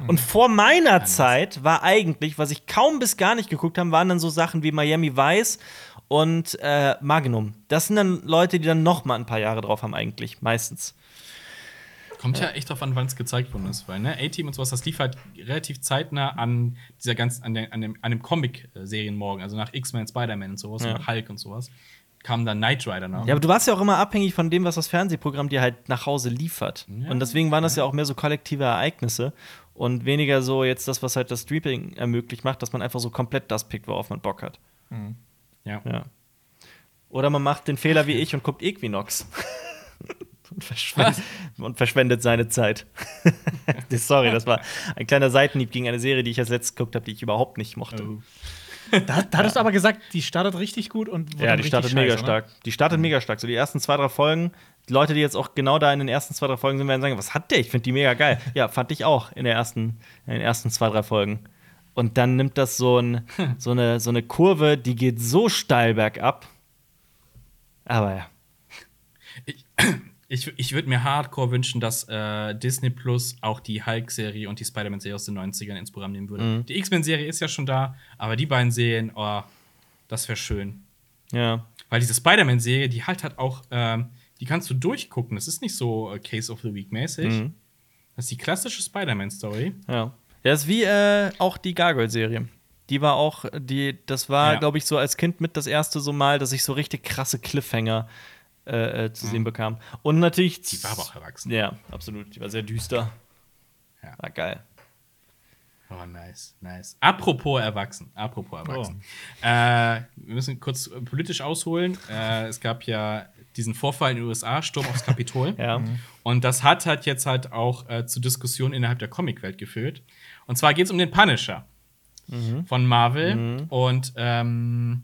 Mhm. Und vor meiner Anders. Zeit war eigentlich, was ich kaum bis gar nicht geguckt habe, waren dann so Sachen wie Miami Vice und äh, Magnum. Das sind dann Leute, die dann noch mal ein paar Jahre drauf haben eigentlich, meistens. Kommt ja, ja echt drauf an, wann es gezeigt worden ist, weil ne, A-Team und sowas, das lief halt relativ zeitnah an dieser ganz, an, der, an dem, an dem Comic-Serienmorgen, also nach X-Men, Spider-Man und sowas ja. und Hulk und sowas kam dann Knight Rider noch. Ja, aber du warst ja auch immer abhängig von dem, was das Fernsehprogramm dir halt nach Hause liefert. Ja, und deswegen waren das ja. ja auch mehr so kollektive Ereignisse und weniger so jetzt das, was halt das Streaming ermöglicht macht, dass man einfach so komplett das pickt, worauf man Bock hat. Mhm. Ja. ja. Oder man macht den Fehler wie ich und guckt Equinox. und, verschwendet, und, verschwendet, seine Zeit. Sorry, das war ein kleiner Seitenhieb gegen eine Serie, die ich als letztes geguckt habe, die ich überhaupt nicht mochte. Oh. Da, da hattest du aber gesagt, die startet richtig gut und Ja, die startet mega scheiße, stark. Die startet mhm. mega stark. So die ersten zwei, drei Folgen, die Leute, die jetzt auch genau da in den ersten zwei, drei Folgen sind, werden sagen, was hat der? Ich finde die mega geil. Ja, fand ich auch in, der ersten, in den ersten zwei, drei Folgen. Und dann nimmt das so, ein, so, eine, so eine Kurve, die geht so steil bergab. Aber ja. Ich, ich, ich würde mir hardcore wünschen, dass äh, Disney Plus auch die Hulk-Serie und die Spider-Man-Serie aus den 90ern ins Programm nehmen würde. Mhm. Die X-Men-Serie ist ja schon da, aber die beiden Serien, oh, das wäre schön. Ja. Weil diese Spider-Man-Serie, die halt hat auch, ähm, die kannst du durchgucken. Das ist nicht so äh, Case of the Week mäßig. Mhm. Das ist die klassische Spider-Man-Story. Ja. Ja, das ist wie äh, auch die Gargoyle-Serie. Die war auch, die, das war, ja. glaube ich, so als Kind mit das erste so Mal, dass ich so richtig krasse Cliffhanger äh, äh, zu sehen bekam. Und natürlich. Die war aber auch erwachsen. Ja, absolut. Die war sehr düster. Ja. War geil. Oh, nice, nice. Apropos erwachsen, apropos erwachsen. Oh. Äh, wir müssen kurz politisch ausholen. Äh, es gab ja diesen Vorfall in den USA, Sturm aufs Kapitol. ja. Mhm. Und das hat halt jetzt halt auch äh, zu Diskussionen innerhalb der Comicwelt geführt. Und zwar geht es um den Punisher mhm. von Marvel. Mhm. Und ähm,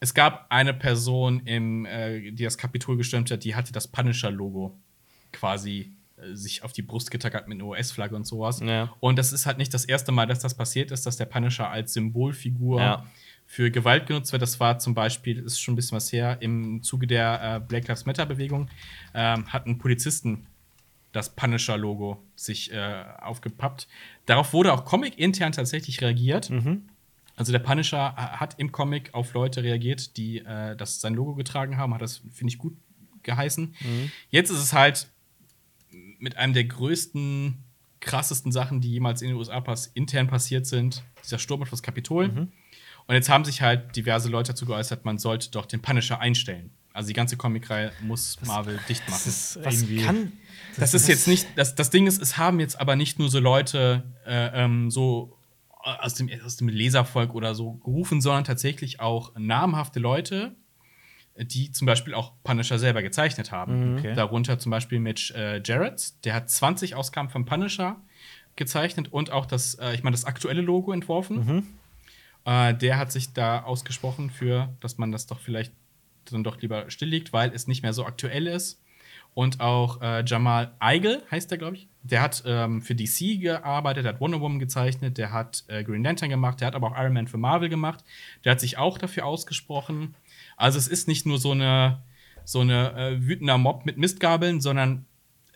es gab eine Person, im, äh, die das Kapitol gestürmt hat, die hatte das Punisher-Logo quasi äh, sich auf die Brust getackert mit einer US-Flagge und sowas. Ja. Und das ist halt nicht das erste Mal, dass das passiert ist, dass der Punisher als Symbolfigur ja. für Gewalt genutzt wird. Das war zum Beispiel, ist schon ein bisschen was her, im Zuge der äh, Black Lives Matter-Bewegung ähm, hatten Polizisten das Punisher-Logo sich äh, aufgepappt. Darauf wurde auch Comic-intern tatsächlich reagiert. Mhm. Also der Punisher hat im Comic auf Leute reagiert, die äh, das sein Logo getragen haben, hat das, finde ich, gut geheißen. Mhm. Jetzt ist es halt mit einem der größten, krassesten Sachen, die jemals in den USA pass intern passiert sind, dieser Sturm auf das Kapitol. Mhm. Und jetzt haben sich halt diverse Leute dazu geäußert, man sollte doch den Punisher einstellen. Also die ganze Comicreihe muss das, Marvel dicht machen. Das ist, was kann, das, das ist jetzt nicht, das, das Ding ist, es haben jetzt aber nicht nur so Leute äh, ähm, so aus dem, aus dem Leservolk oder so gerufen, sondern tatsächlich auch namhafte Leute, die zum Beispiel auch Punisher selber gezeichnet haben. Mhm. Okay. Darunter zum Beispiel Mitch äh, Jarrett, der hat 20 Ausgaben von Punisher gezeichnet und auch das, äh, ich meine, das aktuelle Logo entworfen. Mhm. Äh, der hat sich da ausgesprochen für, dass man das doch vielleicht dann doch lieber stilllegt, weil es nicht mehr so aktuell ist. Und auch äh, Jamal Eigel heißt der, glaube ich. Der hat ähm, für DC gearbeitet, der hat Wonder Woman gezeichnet, der hat äh, Green Lantern gemacht, der hat aber auch Iron Man für Marvel gemacht. Der hat sich auch dafür ausgesprochen. Also es ist nicht nur so eine, so eine äh, wütender Mob mit Mistgabeln, sondern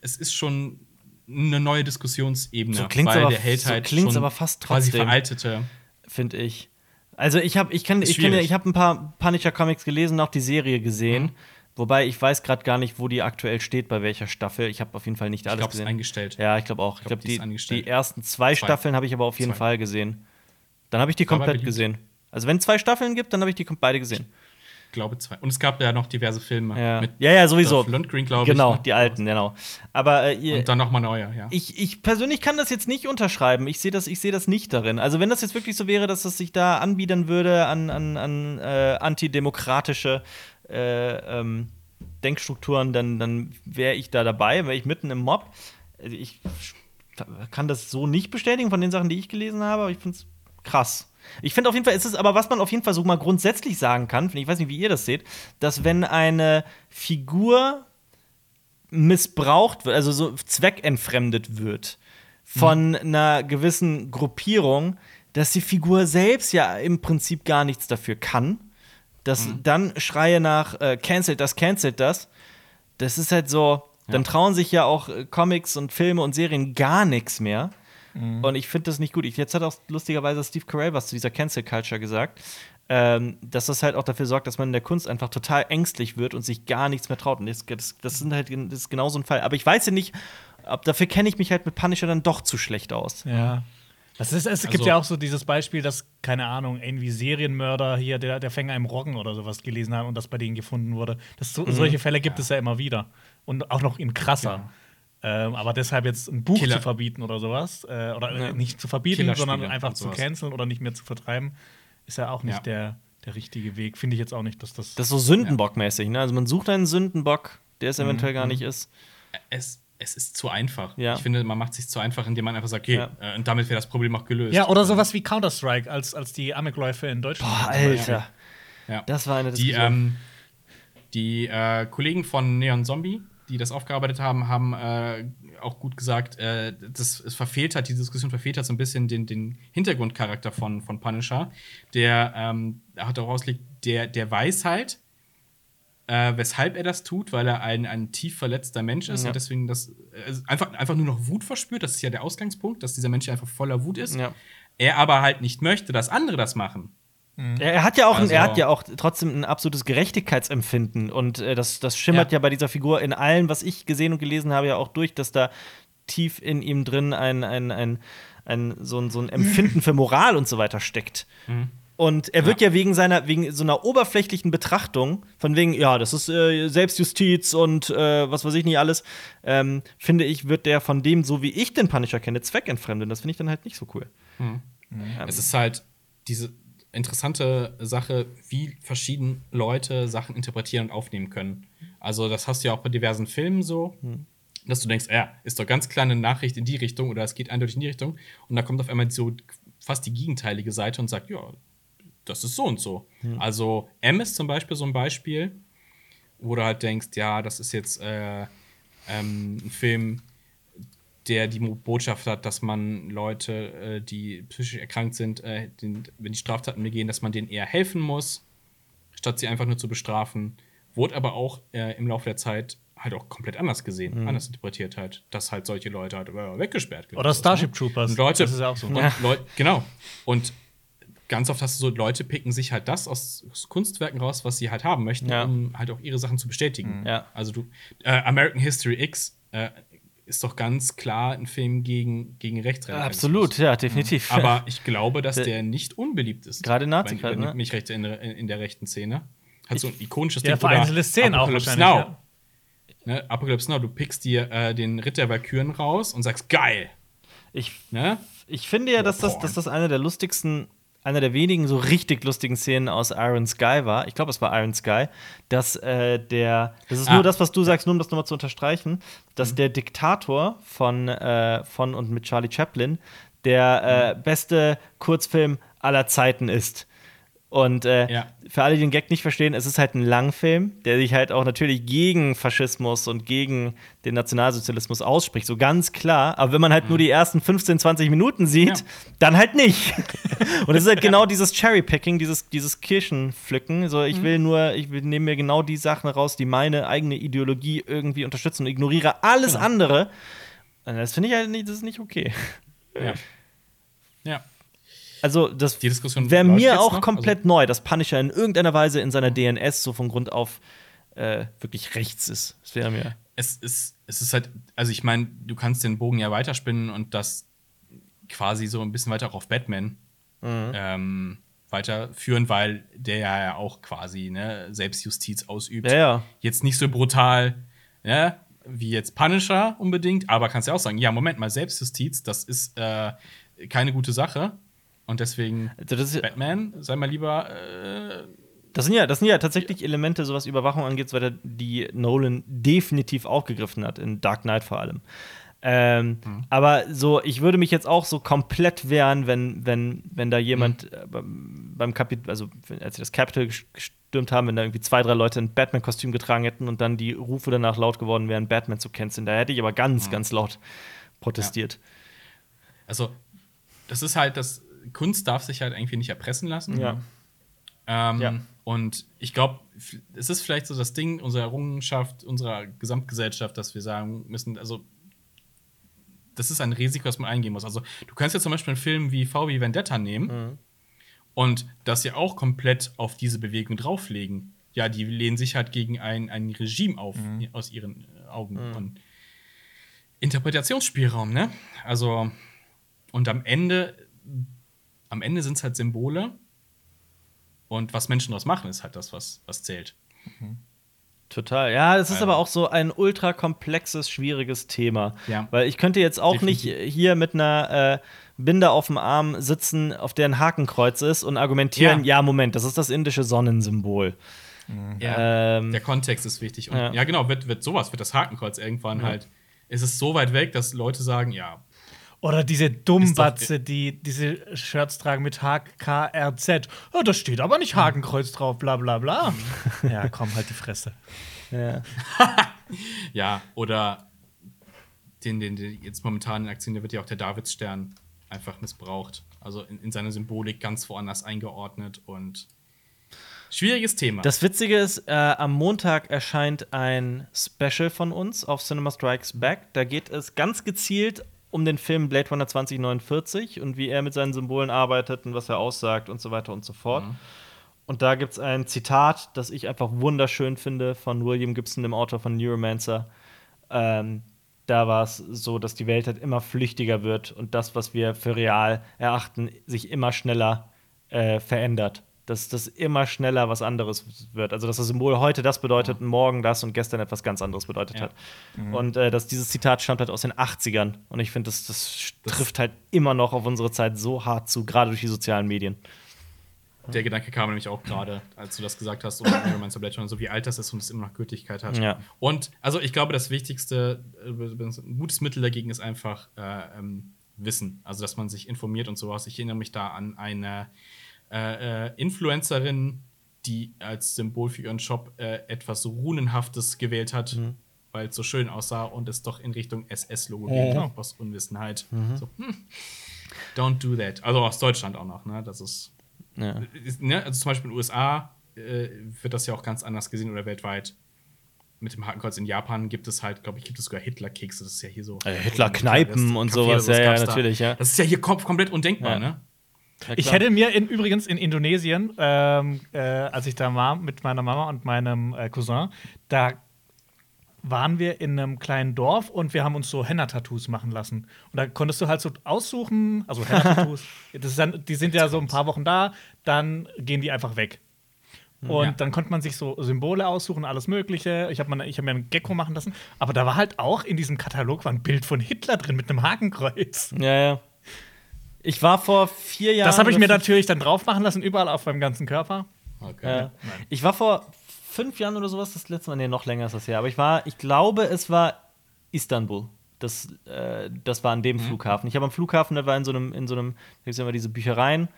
es ist schon eine neue Diskussionsebene, so klingt's weil aber, der hält halt so klingt's aber fast trotzdem, quasi veraltete, finde ich. Also ich habe ich kann ich kenne ich habe ein paar Punisher Comics gelesen, auch die Serie gesehen. Mhm. Wobei ich weiß gerade gar nicht, wo die aktuell steht, bei welcher Staffel. Ich habe auf jeden Fall nicht alles ich glaub, gesehen. eingestellt. Ja, ich glaube auch. Ich glaube, glaub, die, die, ersten zwei, zwei. Staffeln habe ich aber auf jeden zwei. Fall gesehen. Dann habe ich die komplett gesehen. Also wenn es zwei Staffeln gibt, dann habe ich die beide gesehen. Ich glaube zwei. Und es gab ja noch diverse Filme. Ja, mit ja, ja, sowieso. Lundgren, glaube ich. Genau, ne? die alten, genau. Aber äh, Und dann nochmal neue, ja. Ich, ich persönlich kann das jetzt nicht unterschreiben. Ich sehe das, seh das nicht darin. Also wenn das jetzt wirklich so wäre, dass es sich da anbiedern würde an, an, an äh, antidemokratische äh, ähm, Denkstrukturen, dann, dann wäre ich da dabei, wäre ich mitten im Mob. Also ich kann das so nicht bestätigen von den Sachen, die ich gelesen habe, aber ich finde es krass. Ich finde auf jeden Fall, ist es aber, was man auf jeden Fall so mal grundsätzlich sagen kann, ich weiß nicht, wie ihr das seht, dass wenn eine Figur missbraucht wird, also so zweckentfremdet wird von mhm. einer gewissen Gruppierung, dass die Figur selbst ja im Prinzip gar nichts dafür kann dass mhm. dann Schreie nach äh, cancelt das, cancelt das, das ist halt so, ja. dann trauen sich ja auch äh, Comics und Filme und Serien gar nichts mehr. Mhm. Und ich finde das nicht gut. Ich, jetzt hat auch lustigerweise Steve Carell was zu dieser Cancel Culture gesagt, ähm, dass das halt auch dafür sorgt, dass man in der Kunst einfach total ängstlich wird und sich gar nichts mehr traut. Und das, das, das, sind halt, das ist genau so ein Fall. Aber ich weiß ja nicht, ob dafür kenne ich mich halt mit Punisher dann doch zu schlecht aus. Ja. Das ist, es also, gibt ja auch so dieses Beispiel, dass, keine Ahnung, irgendwie Serienmörder hier, der, der Fänger im Roggen oder sowas gelesen haben und das bei denen gefunden wurde. Das, so, mhm. Solche Fälle gibt ja. es ja immer wieder. Und auch noch in krasser. Ja. Ähm, aber deshalb jetzt ein Buch Killer. zu verbieten oder sowas, äh, oder ja. nicht zu verbieten, sondern einfach zu canceln oder nicht mehr zu vertreiben, ist ja auch nicht der, der richtige Weg. Finde ich jetzt auch nicht, dass das. Das ist so Sündenbock-mäßig, ne? Also man sucht einen Sündenbock, der es eventuell mhm. gar nicht ist. Es, es ist zu einfach. Ja. Ich finde, man macht es sich zu einfach, indem man einfach sagt, okay, ja. äh, und damit wäre das Problem auch gelöst. Ja, oder sowas wie Counter-Strike, als, als die Amokläufe in Deutschland. Boah, Alter. Ja. Das war eine Die, ähm, die äh, Kollegen von Neon Zombie, die das aufgearbeitet haben, haben äh, auch gut gesagt, äh, das es verfehlt hat, die Diskussion verfehlt hat so ein bisschen den, den Hintergrundcharakter von, von Punisher, der ähm, hat auch auslegt, der, der weiß halt, äh, weshalb er das tut, weil er ein, ein tief verletzter Mensch ist ja. und deswegen das äh, einfach, einfach nur noch Wut verspürt. Das ist ja der Ausgangspunkt, dass dieser Mensch einfach voller Wut ist. Ja. Er aber halt nicht möchte, dass andere das machen. Mhm. Er hat ja auch, also, er hat ja auch trotzdem ein absolutes Gerechtigkeitsempfinden und äh, das, das schimmert ja. ja bei dieser Figur in allem, was ich gesehen und gelesen habe, ja auch durch, dass da tief in ihm drin ein, ein, ein, ein, so, ein, so ein Empfinden für Moral und so weiter steckt. Mhm. Und er wird ja. ja, wegen seiner, wegen so einer oberflächlichen Betrachtung, von wegen, ja, das ist äh, Selbstjustiz und äh, was weiß ich nicht alles, ähm, finde ich, wird der von dem, so wie ich den Punisher kenne, zweckentfremden. Das finde ich dann halt nicht so cool. Mhm. Mhm. Es ist halt diese interessante Sache, wie verschieden Leute Sachen interpretieren und aufnehmen können. Also, das hast du ja auch bei diversen Filmen so. Mhm dass du denkst, ja, ist doch ganz klar eine Nachricht in die Richtung oder es geht eindeutig in die Richtung. Und da kommt auf einmal so fast die gegenteilige Seite und sagt, ja, das ist so und so. Mhm. Also M ist zum Beispiel so ein Beispiel, wo du halt denkst, ja, das ist jetzt äh, ähm, ein Film, der die Botschaft hat, dass man Leute, äh, die psychisch erkrankt sind, äh, den, wenn die Straftaten begehen, dass man denen eher helfen muss, statt sie einfach nur zu bestrafen. Wurde aber auch äh, im Laufe der Zeit halt auch komplett anders gesehen, mhm. anders interpretiert halt, dass halt solche Leute halt weggesperrt Oder Starship ne? Troopers. Und Leute, das ist ja auch so. Ja. Leute, genau. Und ganz oft hast du so, Leute picken sich halt das aus Kunstwerken raus, was sie halt haben möchten, ja. um halt auch ihre Sachen zu bestätigen. Mhm. Ja. Also du, äh, American History X äh, ist doch ganz klar ein Film gegen, gegen Rechtsradikalismus. Absolut, ja, definitiv. Mhm. Aber ich glaube, dass der nicht unbeliebt ist. Gerade Nazi, wenn, ne? mich recht in, in, der rechten Szene. Hat so ein ikonisches ja, Ding. Ja, Szenen auch wahrscheinlich. Now. Ja. Ne, Apocalypse Now, du pickst dir äh, den Ritter Valkyren raus und sagst, geil. Ich, ne? ich finde ja, dass das, dass das eine der lustigsten einer der wenigen so richtig lustigen Szenen aus Iron Sky war, ich glaube, es war Iron Sky, dass äh, der, das ist ah. nur das, was du sagst, nur um das nochmal zu unterstreichen, dass mhm. der Diktator von, äh, von und mit Charlie Chaplin der äh, mhm. beste Kurzfilm aller Zeiten ist. Und äh, ja. für alle, die den Gag nicht verstehen, es ist halt ein Langfilm, der sich halt auch natürlich gegen Faschismus und gegen den Nationalsozialismus ausspricht, so ganz klar. Aber wenn man halt mhm. nur die ersten 15, 20 Minuten sieht, ja. dann halt nicht. und es ist halt genau dieses Cherry-Picking, dieses, dieses Kirchenpflücken. So, ich mhm. will nur, ich nehme mir genau die Sachen raus, die meine eigene Ideologie irgendwie unterstützen und ignoriere alles genau. andere. Das finde ich halt nicht, das ist nicht okay. Ja. Ja. Also, das wäre mir auch noch? komplett also neu, dass Punisher in irgendeiner Weise in seiner DNS so von Grund auf äh, wirklich rechts ist. Das wäre mir. Es ist, es ist halt, also ich meine, du kannst den Bogen ja weiterspinnen und das quasi so ein bisschen weiter auch auf Batman mhm. ähm, weiterführen, weil der ja auch quasi ne, Selbstjustiz ausübt. Ja, ja. Jetzt nicht so brutal, ne, wie jetzt Punisher unbedingt, aber kannst ja auch sagen, ja, Moment mal, Selbstjustiz, das ist äh, keine gute Sache. Und deswegen also Batman, sei mal lieber. Äh, das sind ja, das sind ja tatsächlich Elemente, so was Überwachung angeht, weil die Nolan definitiv aufgegriffen hat, in Dark Knight vor allem. Ähm, mhm. Aber so, ich würde mich jetzt auch so komplett wehren, wenn, wenn, wenn da jemand mhm. beim Kapitel, also als sie das Capitol gestürmt haben, wenn da irgendwie zwei, drei Leute ein Batman-Kostüm getragen hätten und dann die Rufe danach laut geworden wären, Batman zu canceln. Da hätte ich aber ganz, mhm. ganz laut protestiert. Ja. Also, das ist halt das Kunst darf sich halt irgendwie nicht erpressen lassen. Ja. Ähm, ja. Und ich glaube, es ist vielleicht so das Ding unserer Errungenschaft, unserer Gesamtgesellschaft, dass wir sagen müssen, also das ist ein Risiko, das man eingehen muss. Also du kannst jetzt zum Beispiel einen Film wie VW Vendetta nehmen mhm. und das ja auch komplett auf diese Bewegung drauflegen. Ja, die lehnen sich halt gegen ein, ein Regime auf, mhm. aus ihren Augen. Mhm. Und Interpretationsspielraum, ne? Also Und am Ende, am Ende sind es halt Symbole. Und was Menschen daraus machen, ist halt das, was, was zählt. Mhm. Total. Ja, es ist also. aber auch so ein ultra komplexes, schwieriges Thema. Ja. Weil ich könnte jetzt auch Definitiv. nicht hier mit einer äh, Binde auf dem Arm sitzen, auf der ein Hakenkreuz ist und argumentieren, ja, ja Moment, das ist das indische Sonnensymbol. Ja. Ähm, Der Kontext ist wichtig. Und ja, ja genau, wird, wird sowas, wird das Hakenkreuz irgendwann ja. halt, ist es so weit weg, dass Leute sagen, ja. Oder diese Dummbatze, die diese Shirts tragen mit HKRZ. Oh, da steht aber nicht Hakenkreuz drauf, bla bla bla. ja, komm, halt die Fresse. Ja, ja oder den, den, den jetzt momentan in Aktion, da wird ja auch der Davidsstern einfach missbraucht. Also in, in seiner Symbolik ganz woanders eingeordnet und Schwieriges Thema. Das Witzige ist, äh, am Montag erscheint ein Special von uns auf Cinema Strikes Back. Da geht es ganz gezielt um den Film Blade Runner 2049 und wie er mit seinen Symbolen arbeitet und was er aussagt und so weiter und so fort. Mhm. Und da gibt es ein Zitat, das ich einfach wunderschön finde, von William Gibson, dem Autor von Neuromancer. Ähm, da war es so, dass die Welt halt immer flüchtiger wird und das, was wir für real erachten, sich immer schneller äh, verändert dass das immer schneller was anderes wird. Also, dass das Symbol heute das bedeutet, mhm. morgen das und gestern etwas ganz anderes bedeutet ja. hat. Mhm. Und äh, dass dieses Zitat stammt halt aus den 80ern. Und ich finde, das, das, das, trifft halt immer noch auf unsere Zeit so hart zu, gerade durch die sozialen Medien. Der Gedanke kam nämlich auch gerade, als du das gesagt hast, oder so wie alt das ist und es immer noch Gültigkeit hat. Ja. Und also ich glaube, das Wichtigste, äh, ein gutes Mittel dagegen ist einfach äh, ähm, Wissen. Also, dass man sich informiert und sowas. Ich erinnere mich da an eine äh, äh, Influencerin, die als Symbol für ihren Shop äh, etwas Runenhaftes gewählt hat, mhm. weil es so schön aussah und es doch in Richtung SS-Logo geht, oh. aus Unwissenheit. Mhm. So, hm, don't do that. Also aus Deutschland auch noch, ne? Das ist. Ja. ist ne? Also zum Beispiel in den USA äh, wird das ja auch ganz anders gesehen oder weltweit mit dem Hakenkreuz in Japan gibt es halt, glaube ich, gibt es sogar Hitler-Kekse. Das ist ja hier so. Äh, Hitler-Kneipen und sowas, ja, ja, natürlich, ja. Das ist ja hier komplett undenkbar, ja. ne? Ja, ich hätte mir in, übrigens in Indonesien, ähm, äh, als ich da war mit meiner Mama und meinem äh, Cousin, da waren wir in einem kleinen Dorf und wir haben uns so Henna-Tattoos machen lassen. Und da konntest du halt so aussuchen, also Henna-Tattoos, die sind ja so ein paar Wochen da, dann gehen die einfach weg. Hm, und ja. dann konnte man sich so Symbole aussuchen, alles Mögliche. Ich habe hab mir einen Gecko machen lassen. Aber da war halt auch in diesem Katalog war ein Bild von Hitler drin mit einem Hakenkreuz. Ja, ja. Ich war vor vier Jahren. Das habe ich mir natürlich dann drauf machen lassen, überall auf meinem ganzen Körper. Okay. Äh, ich war vor fünf Jahren oder sowas das letzte Mal. Nee, noch länger ist das her. Aber ich war, ich glaube, es war Istanbul. Das, äh, das war an dem mhm. Flughafen. Ich habe am Flughafen, da war in so einem, in so einem, da gibt es immer diese Büchereien,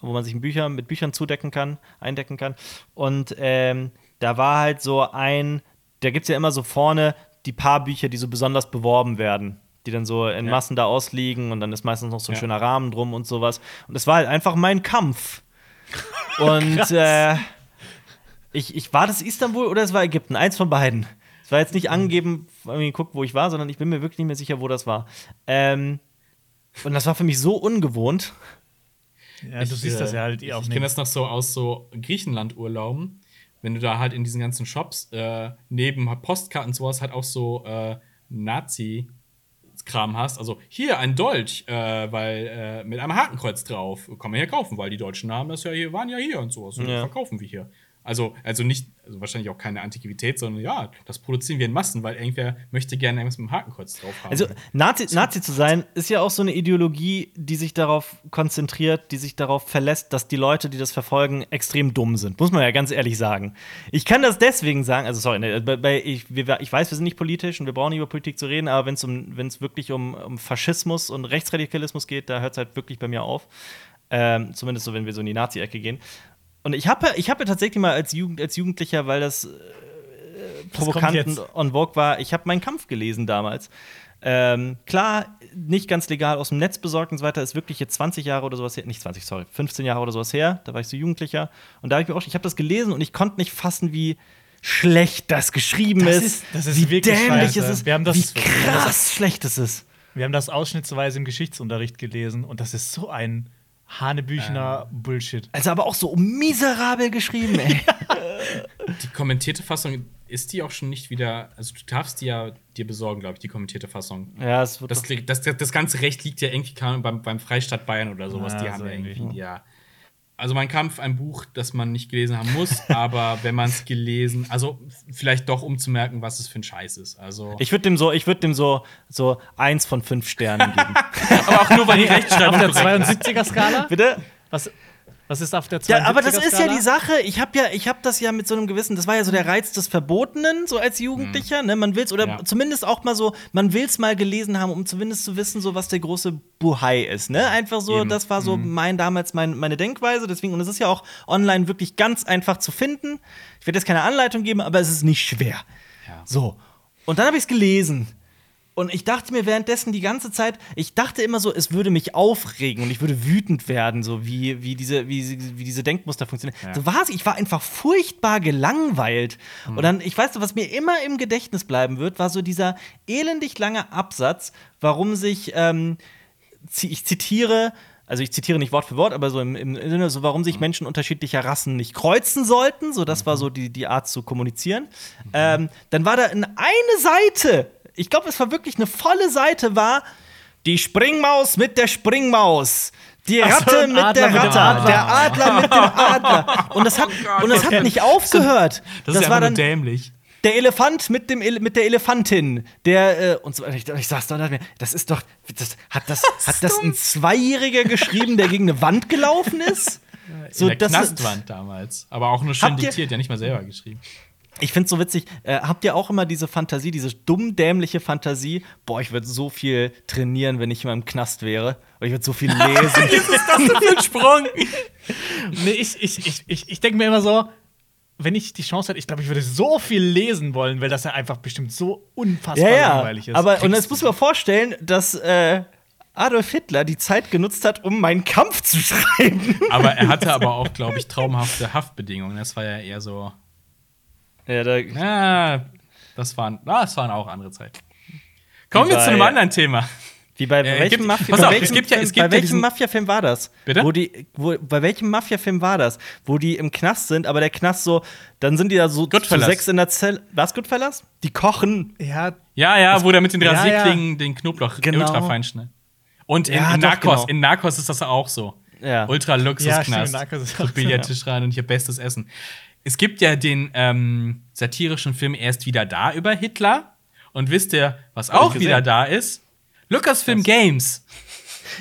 wo man sich Bücher, mit Büchern zudecken kann, eindecken kann. Und ähm, da war halt so ein, da gibt es ja immer so vorne die paar Bücher, die so besonders beworben werden die dann so in Massen da ausliegen und dann ist meistens noch so ein ja. schöner Rahmen drum und sowas. Und es war halt einfach mein Kampf. und äh, ich, ich war das Istanbul oder es war Ägypten, eins von beiden. Es war jetzt nicht mhm. angegeben, geguckt, wo ich war, sondern ich bin mir wirklich nicht mehr sicher, wo das war. Ähm, und das war für mich so ungewohnt. Ja, ich, du siehst das ja halt eh auch ich, nicht. Ich kenne das noch so aus so Griechenland-Urlauben. Wenn du da halt in diesen ganzen Shops äh, neben Postkarten und sowas halt auch so äh, Nazi Kram hast. Also hier ein Dolch, äh, weil äh, mit einem Hakenkreuz drauf. Kann man hier kaufen, weil die Deutschen haben das ja hier, waren ja hier und sowas. Ja. verkaufen wir hier. Also, also nicht, also wahrscheinlich auch keine Antiquität, sondern ja, das produzieren wir in Massen, weil irgendwer möchte gerne irgendwas mit dem Hakenkreuz drauf haben. Also, Nazi, Nazi zu sein, ist ja auch so eine Ideologie, die sich darauf konzentriert, die sich darauf verlässt, dass die Leute, die das verfolgen, extrem dumm sind. Muss man ja ganz ehrlich sagen. Ich kann das deswegen sagen, also sorry, ne, bei, ich, wir, ich weiß, wir sind nicht politisch und wir brauchen nicht über Politik zu reden, aber wenn es um, wirklich um, um Faschismus und Rechtsradikalismus geht, da hört es halt wirklich bei mir auf. Ähm, zumindest so, wenn wir so in die Nazi-Ecke gehen. Und ich habe ich hab ja tatsächlich mal als, Jugend, als Jugendlicher, weil das äh, provokant und on vogue war, ich habe meinen Kampf gelesen damals. Ähm, klar, nicht ganz legal aus dem Netz besorgt und so weiter, ist wirklich jetzt 20 Jahre oder sowas her, nicht 20, sorry, 15 Jahre oder sowas her, da war ich so Jugendlicher. Und da habe ich mir auch, ich habe das gelesen und ich konnte nicht fassen, wie schlecht das geschrieben das ist, ist, das ist wie dämlich es ist, wir haben das, wie krass das, schlecht es ist. Wir haben das ausschnittsweise im Geschichtsunterricht gelesen und das ist so ein Hanebüchner ähm. Bullshit. Also aber auch so miserabel geschrieben, ey. die kommentierte Fassung ist die auch schon nicht wieder. Also, du darfst die ja dir besorgen, glaube ich, die kommentierte Fassung. Ja, es wird das, das, das, das, ganze Recht liegt ja irgendwie beim, beim Freistaat Bayern oder sowas. Ja, die so haben ja irgendwie. irgendwie, ja. Also, mein Kampf, ein Buch, das man nicht gelesen haben muss, aber wenn man es gelesen, also vielleicht doch, um zu merken, was es für ein Scheiß ist. Also, Ich würde dem so, ich würde dem so, so eins von fünf Sternen geben. aber auch nur, weil die Auf Rechtschreibung der korrekt ist. 72er-Skala? Bitte? Was, was ist auf der 72er Ja, aber das ist ja die Sache. Ich habe ja, ich habe das ja mit so einem gewissen, das war ja so der Reiz des Verbotenen, so als Jugendlicher. Ne? Man will's oder Ja. zumindest auch mal so, man will's mal gelesen haben, um zumindest zu wissen, so was der große Buhai ist. Ne? Einfach so, Eben. das war so mein damals mein, meine Denkweise. Deswegen und es ist ja auch online wirklich ganz einfach zu finden. Ich werde jetzt keine Anleitung geben, aber es ist nicht schwer. Ja. So. Und dann habe ich es gelesen. Und ich dachte mir währenddessen die ganze Zeit, ich dachte immer so, es würde mich aufregen und ich würde wütend werden, so wie, wie, diese, wie, wie diese Denkmuster funktionieren. Ja. So war es. Ich war einfach furchtbar gelangweilt. Und dann, ich weiß was mir immer im Gedächtnis bleiben wird, war so dieser elendig lange Absatz, warum sich, ähm, ich zitiere, also ich zitiere nicht Wort für Wort, aber so im, im Sinne, so warum sich Menschen unterschiedlicher Rassen nicht kreuzen sollten. So, das war so die, die Art zu kommunizieren. Ähm, dann war da in eine Seite, ich glaube, es war wirklich eine volle Seite, war die Springmaus mit der Springmaus. Die so, Ratte ein mit Adler der Ratte, Adler. der Adler mit dem Adler. Und das hat, und das hat nicht aufgehört. Das, ist ja war dann dämlich. der Elefant mit, dem Ele mit der Elefantin, der äh, und so weiter. Ich, ich saß da und dachte mir, das ist doch, das, hat das, hat das ein Zweijähriger geschrieben, der gegen eine Wand gelaufen ist? So, In der das ist- Knastwand damals. Aber auch nur ihr- diktiert, ja nicht mal selber geschrieben. Ich find's so witzig. Äh, habt ihr auch immer diese Fantasie, diese dumm dämliche Fantasie? Boah, ich würde so viel trainieren, wenn ich immer im Knast wäre. Oder ich würde so viel lesen. Ist das ein Sprung? Nee, ich, ich, ich, ich, ich denke mir immer so, wenn ich die Chance hätte, ich glaube, ich würde so viel lesen wollen, weil das ja einfach bestimmt so unfassbar ja, ja. langweilig ist. Aber und jetzt muss man vorstellen, dass äh, Adolf Hitler die Zeit genutzt hat, um meinen Kampf zu schreiben. Aber er hatte aber auch, glaube ich, traumhafte Haftbedingungen. Das war ja eher so. Ja, da, Ja, das waren, ah, das waren auch andere Zeiten. Kommen wir zu einem anderen Thema. Wie bei Äh, welchem, Mafia, gibt ja- es Film, gibt ja welchem Mafia-Film war das? Bitte? Wo die, wo, bei welchem Mafia-Film war das? Wo die im Knast sind, aber der Knast so, dann sind die da so zu sechs in der Zelle. Was, Goodfellas? Die kochen. ja, Ja, ja, wo der mit den Ja, Rasierklingen den Knoblauch Genau. ultra fein schneidet. Und in, Ja, in Narcos, genau. in Narcos ist das auch so. Ja. Ultra Ja, Luxusknast. stimmt, in Narcos ist so, Billardtisch rein und hier bestes Essen. Es gibt ja den ähm, satirischen Film Erst wieder da über Hitler. Und wisst ihr, was Hab auch wieder da ist? Lucasfilm Games.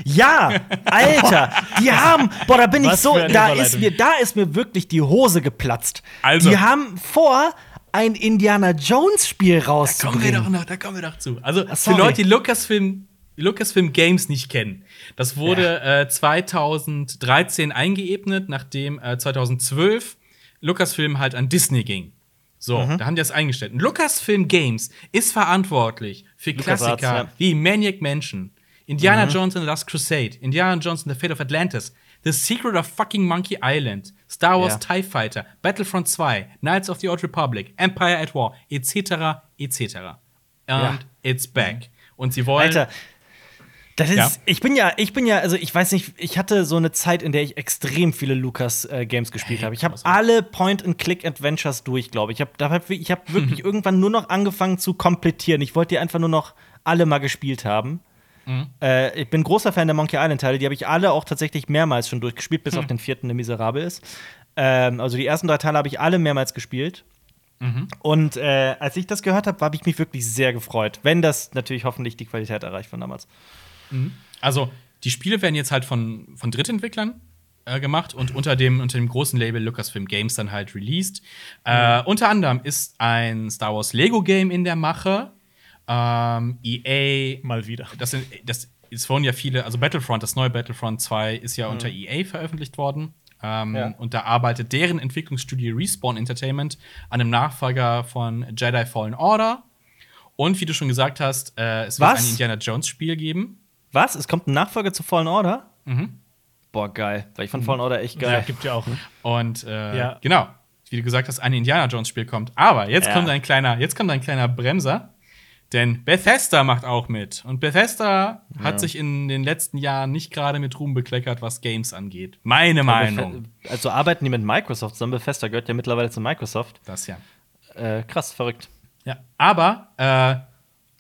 Ja, Alter, die haben, boah, da bin ich Was so, für da ist mir, da ist mir wirklich die Hose geplatzt. Also. Die haben vor, ein Indiana Jones Spiel Da kommen wir rauszubringen. doch noch, da kommen wir doch zu. Also für sorry. Leute, die Lucasfilm, Lucasfilm Games nicht kennen, das wurde äh, 2013 eingeebnet, nachdem äh, 2012 Lucasfilm halt an Disney ging. So, Mhm. da haben die das eingestellt. Und Lucasfilm Games ist verantwortlich für Klassiker ja. Mhm. wie Maniac Mansion, Indiana Jones and the Last Crusade, Indiana Jones and the Fate of Atlantis, The Secret of fucking Monkey Island, Star Wars Ja. TIE Fighter, Battlefront 2, Knights of the Old Republic, Empire at War, etc., etc. And Ja. it's back. Und sie wollen. Alter, das ist, Ja. ich bin ja, ich bin ja, also ich weiß nicht, ich hatte so eine Zeit, in der ich extrem viele Lucas äh, gespielt Hey, habe. Ich habe alle Point-and-Click-Adventures durch, glaube ich. Ich habe hab, ich hab wirklich irgendwann nur noch angefangen zu komplettieren. Ich wollte die einfach nur noch alle mal gespielt haben. Mhm. Äh, ich bin großer Fan der Monkey Island-Teile. Die habe ich alle auch tatsächlich mehrmals schon durchgespielt, bis auf den vierten, der miserabel ist. Ähm, also die ersten drei Teile habe ich alle mehrmals gespielt. Mhm. Und äh, als ich das gehört habe, habe ich mich wirklich sehr gefreut. Wenn das natürlich hoffentlich die Qualität erreicht von damals. Also, die Spiele werden jetzt halt von, von Drittentwicklern äh, gemacht und unter dem, unter dem großen Label Lucasfilm Games dann halt released. Äh, unter anderem ist ein Star Wars Lego Game in der Mache. Ähm, EA mal wieder. das, sind, das es wurden ja viele, also Battlefront, das neue Battlefront 2 ist ja unter EA veröffentlicht worden. Ähm, Ja. Und da arbeitet deren Entwicklungsstudio Respawn Entertainment an einem Nachfolger von Jedi Fallen Order. Und wie du schon gesagt hast, äh, es wird Was? ein Indiana Jones Spiel geben. Was? Es kommt ein Nachfolger zu Fallen Order? Mhm. Boah, geil. Weil ich fand Fallen Order echt Ja, geil. gibt ja auch. Und äh, Ja. genau, wie du gesagt hast, ein Indiana Jones Spiel kommt. Aber jetzt Ja. kommt ein kleiner, jetzt kommt ein kleiner Bremser, Denn Bethesda macht auch mit. Und Bethesda ja. hat sich in den letzten Jahren nicht gerade mit Ruhm bekleckert, was Games angeht. Meine ja, Meinung. Also arbeiten die mit Microsoft zusammen. Bethesda gehört ja mittlerweile zu Microsoft. Das ja. Äh, krass, verrückt. Ja, aber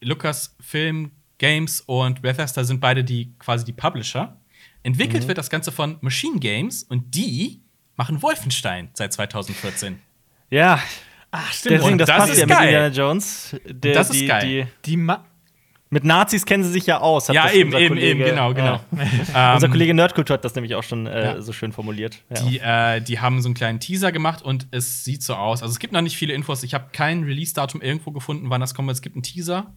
äh, Lucasfilm Games und Bethesda sind beide die quasi die Publisher. Entwickelt mhm. wird das Ganze von Machine Games und die machen Wolfenstein seit 2014. Ja. Ach, stimmt. Deswegen, das, das passt ja geil. mit Indiana Jones. Der, das ist die, geil. Die, die mit Nazis kennen sie sich ja aus. ja, eben, eben, Kollege, eben, genau, genau. Ja. unser Kollege Nerdkultur hat das nämlich auch schon äh, ja. so schön formuliert. Ja. Die, äh, die haben so einen kleinen Teaser gemacht und es sieht so aus. Also es gibt noch nicht viele Infos. Ich habe kein Release-Datum irgendwo gefunden, wann das kommt. Es gibt einen Teaser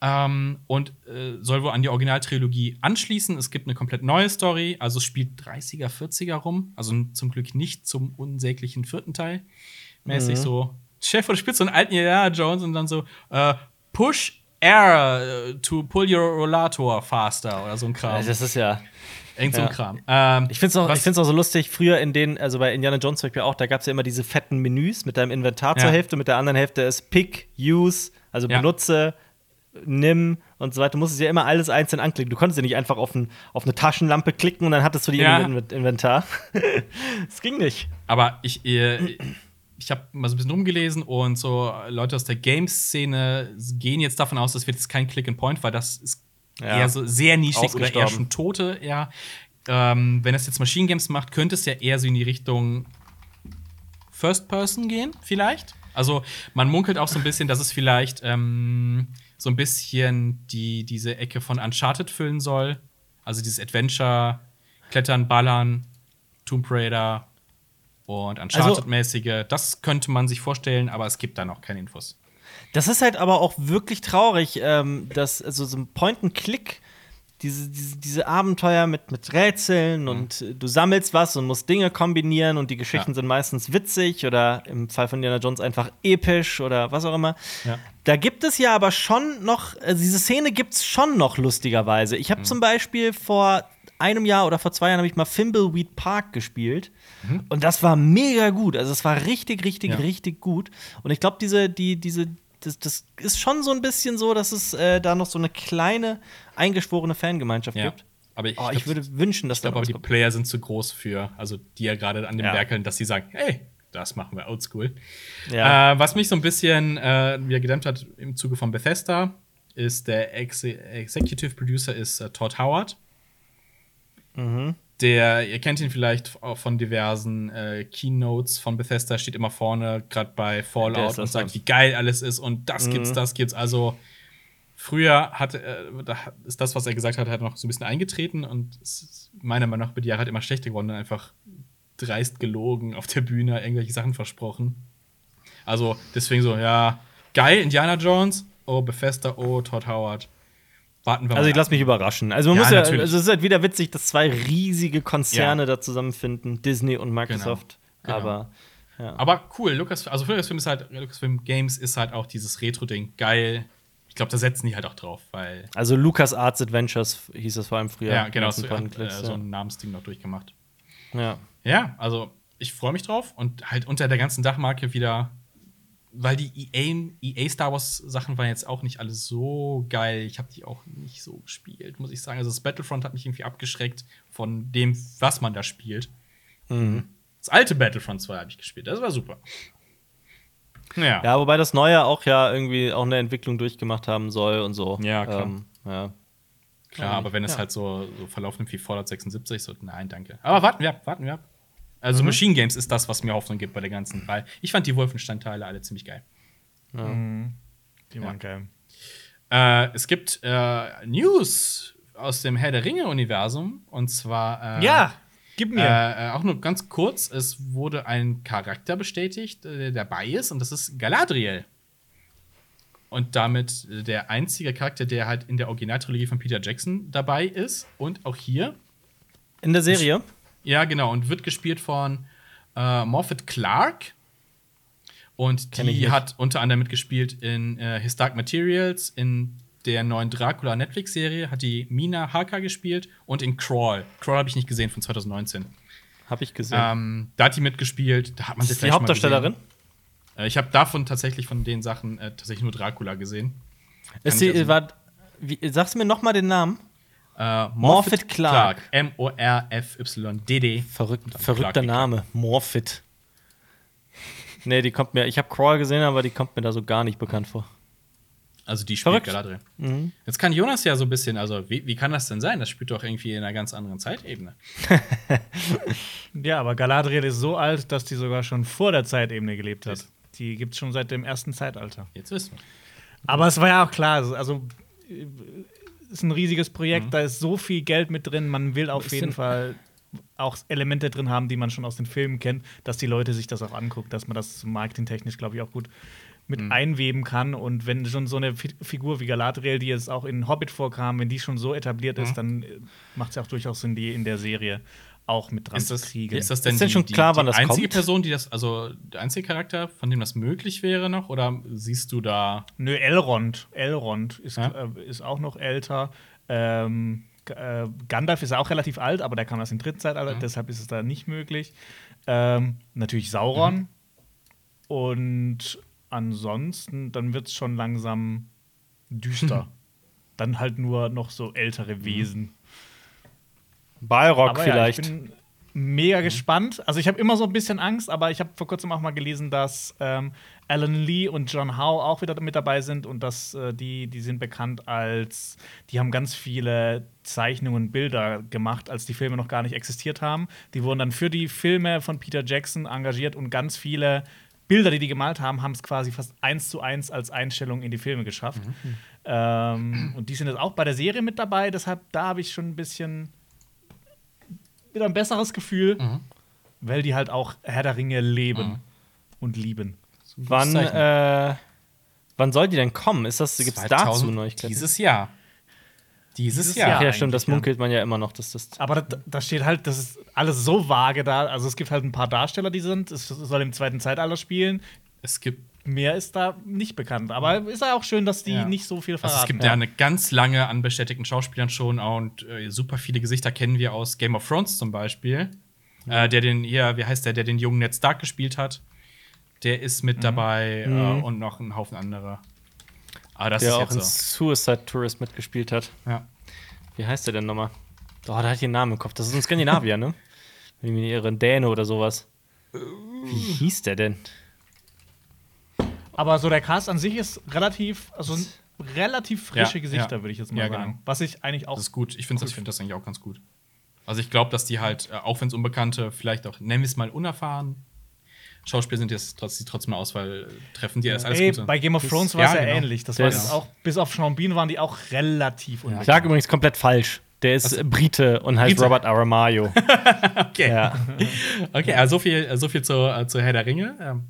ähm, und äh, soll wohl an die Originaltrilogie anschließen. Es gibt eine komplett neue Story. Also es spielt 30er, 40er rum. Also zum Glück nicht zum unsäglichen vierten Teil. Mäßig mhm. so. Chef oder spielt so einen alten Indiana Jones und dann so äh, Push Air äh, to pull your rollator faster oder so ein Kram. Das ist ja. Irgend so ein Kram. Ähm, ich finde es auch, auch so lustig, früher in den, also bei Indiana Jones zum Beispiel auch, da gab es ja immer diese fetten Menüs mit deinem Inventar zur Hälfte, mit der anderen Hälfte ist Pick, Use, also ja. benutze, nimm und so weiter. Du musstest ja immer alles einzeln anklicken. Du konntest ja nicht einfach auf, ein, auf eine Taschenlampe klicken und dann hattest du die ja. im Inventar. das ging nicht. Aber ich, äh, ich habe mal so ein bisschen rumgelesen und so Leute aus der Games-Szene gehen jetzt davon aus, das wird jetzt kein Click-and-Point, weil das ist ja. eher so sehr nischig oder eher schon Tote, ja. Ähm, wenn es jetzt Machine Games macht, könnte es ja eher so in die Richtung First Person gehen, vielleicht. Also man munkelt auch so ein bisschen, dass es vielleicht ähm, so ein bisschen die, diese Ecke von Uncharted füllen soll. Also dieses Adventure, Klettern, Ballern, Tomb Raider, und Uncharted-mäßige. Also, das könnte man sich vorstellen, aber es gibt da noch keine Infos. Das ist halt aber auch wirklich traurig, ähm, dass also so ein Point-and-Click, diese, diese, diese, Abenteuer mit, mit Rätseln mhm. und äh, du sammelst was und musst Dinge kombinieren und die Geschichten ja. sind meistens witzig oder im Fall von Indiana Jones einfach episch oder was auch immer. Ja. Da gibt es ja aber schon noch, also diese Szene gibt es schon noch lustigerweise. Ich habe mhm. zum Beispiel vor einem Jahr oder vor zwei Jahren habe ich mal Fimbleweed Park gespielt. Mhm. Und das war mega gut. Also es war richtig, richtig, ja. richtig gut. Und ich glaube, diese, die, diese, das, das, ist schon so ein bisschen so, dass es äh, da noch so eine kleine, eingeschworene Fangemeinschaft ja. gibt. Aber ich, oh, ich würde wünschen, dass ich glaube, aber die Player sind zu groß für, also die ja gerade an dem ja. werkeln, dass sie sagen, hey, das machen wir oldschool. Ja. Äh, was mich so ein bisschen äh, wieder gedämmt hat im Zuge von Bethesda, ist der Ex Executive Producer ist äh, Todd Howard. Mhm. Der, ihr kennt ihn vielleicht auch von diversen äh, Keynotes von Bethesda, steht immer vorne, gerade bei Fallout und sagt, wie geil alles ist und das mhm. gibt's, das gibt's. Also früher hat, äh, ist das, was er gesagt hat, hat noch so ein bisschen eingetreten und meiner Meinung nach über die Jahre halt immer schlechter geworden und einfach dreist gelogen auf der Bühne, irgendwelche Sachen versprochen. Also deswegen so, ja, geil, Indiana Jones, oh, Bethesda, oh, Todd Howard. Warten wir also ich lasse mich überraschen. Also man ja, muss ja, natürlich. also es ist halt wieder witzig, dass zwei riesige Konzerne ja. da zusammenfinden, Disney und Microsoft. Genau. Genau. Aber ja. Aber cool, Lucas, also Lucasfilm ist halt, Lucasfilm Games ist halt auch dieses Retro-Ding geil. Ich glaube, da setzen die halt auch drauf, weil. Also Lucas Arts Adventures hieß das vor allem früher. Ja, genau, so, hat, äh, so ein Namensding noch durchgemacht. Ja. Ja, also ich freue mich drauf und halt unter der ganzen Dachmarke wieder weil die EA, EA Star Wars Sachen waren jetzt auch nicht alle so geil. Ich habe die auch nicht so gespielt, muss ich sagen. Also das Battlefront hat mich irgendwie abgeschreckt von dem, was man da spielt. Mhm. Das alte Battlefront 2 habe ich gespielt. Das war super. Ja. ja, wobei das neue auch ja irgendwie auch eine Entwicklung durchgemacht haben soll und so. Ja, klar. Ähm, ja. Klar, aber wenn es halt so, so Verlauf nimmt wie Fallout 76, so, nein, danke. Aber warten wir ab, warten wir ab. Also mhm. Machine Games ist das, was mir Hoffnung gibt bei der ganzen, weil ich fand die Wolfenstein-Teile alle ziemlich geil. Ja. Mhm. Die waren ja. geil. Äh, es gibt äh, News aus dem Herr der Ringe-Universum und zwar. Äh, ja, gib mir. Äh, äh, auch nur ganz kurz: Es wurde ein Charakter bestätigt, äh, der dabei ist, und das ist Galadriel. Und damit der einzige Charakter, der halt in der Originaltrilogie von Peter Jackson dabei ist. Und auch hier. In der Serie? Ja, genau. Und wird gespielt von äh, Morphet Clark. Und die hat unter anderem mitgespielt in äh, His Dark Materials, in der neuen Dracula Netflix-Serie hat die Mina Harker gespielt und in Crawl. Crawl habe ich nicht gesehen von 2019. Habe ich gesehen. Ähm, da hat die mitgespielt. Da hat man ist die Hauptdarstellerin? Äh, ich habe davon tatsächlich von den Sachen äh, tatsächlich nur Dracula gesehen. Ist die, also war, wie, sagst du mir noch mal den Namen? Uh, Morphet Clark. M-O-R-F-Y-D-D. Verrückt, verrückter Clark Name. Morphet. Nee, die kommt mir. Ich habe Crawl gesehen, aber die kommt mir da so gar nicht bekannt vor. Also die spielt Galadriel. Mhm. Jetzt kann Jonas ja so ein bisschen, also wie, wie kann das denn sein? Das spielt doch irgendwie in einer ganz anderen Zeitebene. ja, aber Galadriel ist so alt, dass die sogar schon vor der Zeitebene gelebt hat. Die gibt es schon seit dem ersten Zeitalter. Jetzt wissen wir. Aber es war ja auch klar, also ist ein riesiges Projekt, mhm. da ist so viel Geld mit drin, man will auf jeden Fall auch Elemente drin haben, die man schon aus den Filmen kennt, dass die Leute sich das auch angucken, dass man das marketingtechnisch, glaube ich, auch gut mit mhm. einweben kann. Und wenn schon so eine Figur wie Galadriel, die jetzt auch in Hobbit vorkam, wenn die schon so etabliert ist, mhm. dann äh, macht es ja auch durchaus Sinn, die in der Serie auch mit dran ist das, zu kriegen. Ist das denn, ist denn die, schon klar, die, wann das einzige kommt? Person, die das, also der einzige Charakter, von dem das möglich wäre noch? Oder siehst du da. Nö, Elrond. Elrond ist, ja? äh, ist auch noch älter. Ähm, äh, Gandalf ist auch relativ alt, aber der kam erst im dritten Zeitalter, mhm. deshalb ist es da nicht möglich. Ähm, natürlich Sauron. Mhm. Und ansonsten, dann wird es schon langsam düster. dann halt nur noch so ältere mhm. Balrog aber vielleicht. Ja, ich bin mega mhm. gespannt. Also ich habe immer so ein bisschen Angst, aber ich habe vor kurzem auch mal gelesen, dass ähm, Alan Lee und John Howe auch wieder mit dabei sind und dass äh, die, die sind bekannt als, die haben ganz viele Zeichnungen und Bilder gemacht, als die Filme noch gar nicht existiert haben. Die wurden dann für die Filme von Peter Jackson engagiert und ganz viele Bilder, die die gemalt haben, haben es quasi fast eins zu eins als Einstellung in die Filme geschafft. Mhm. Ähm, und die sind jetzt auch bei der Serie mit dabei, deshalb da habe ich schon ein bisschen wieder ein besseres Gefühl, mhm. weil die halt auch Herr der Ringe leben mhm. und lieben. Wann, äh, wann soll die denn kommen? Ist das, gibt's dazu Neuigkeiten? Dieses Jahr. Dieses, Dieses Jahr. Jahr. Ja, stimmt, das munkelt man ja immer noch, dass das. Aber da, da, steht halt, das ist alles so vage da. Also es gibt halt ein paar Darsteller, die sind. Es soll im zweiten Zeitalter spielen. Es gibt. Mehr ist da nicht bekannt. Aber ist ja auch schön, dass die ja. nicht so viel verraten. Also es gibt ja. ja eine ganz lange an bestätigten Schauspielern schon und äh, super viele Gesichter kennen wir aus Game of Thrones zum Beispiel. Ja. Äh, der den hier, wie heißt der, der den jungen Ned Stark gespielt hat. Der ist mit mhm. dabei mhm. Äh, und noch ein Haufen anderer. Aber das der ist auch in so. Suicide Tourist mitgespielt hat. Ja. Wie heißt der denn nochmal? Oh, da hat ich den Namen im Kopf. Das ist ein Skandinavier, ne? Irgendwie ihre Däne oder sowas. Wie hieß der denn? Aber so der Cast an sich ist relativ, also relativ frische ja, Gesichter, ja. würde ich jetzt mal ja, sagen. Genau. Was ich eigentlich auch. Das ist gut. Ich finde cool das, find das eigentlich auch ganz gut. Also ich glaube, dass die halt, äh, auch wenn es Unbekannte, vielleicht auch, nennen wir es mal unerfahren, Schauspieler sind jetzt trotzdem eine Auswahl treffen, die erst alles Ey, Bei Game of Thrones war es ja, genau. ähnlich. Das war das auch, bis auf Sean Bean waren die auch relativ ja. Ich lag übrigens komplett falsch. Der ist also, Brite und heißt Brite. Robert Aramayo. okay. Ja. okay, also so viel, so viel zu, äh, zu Herr der Ringe.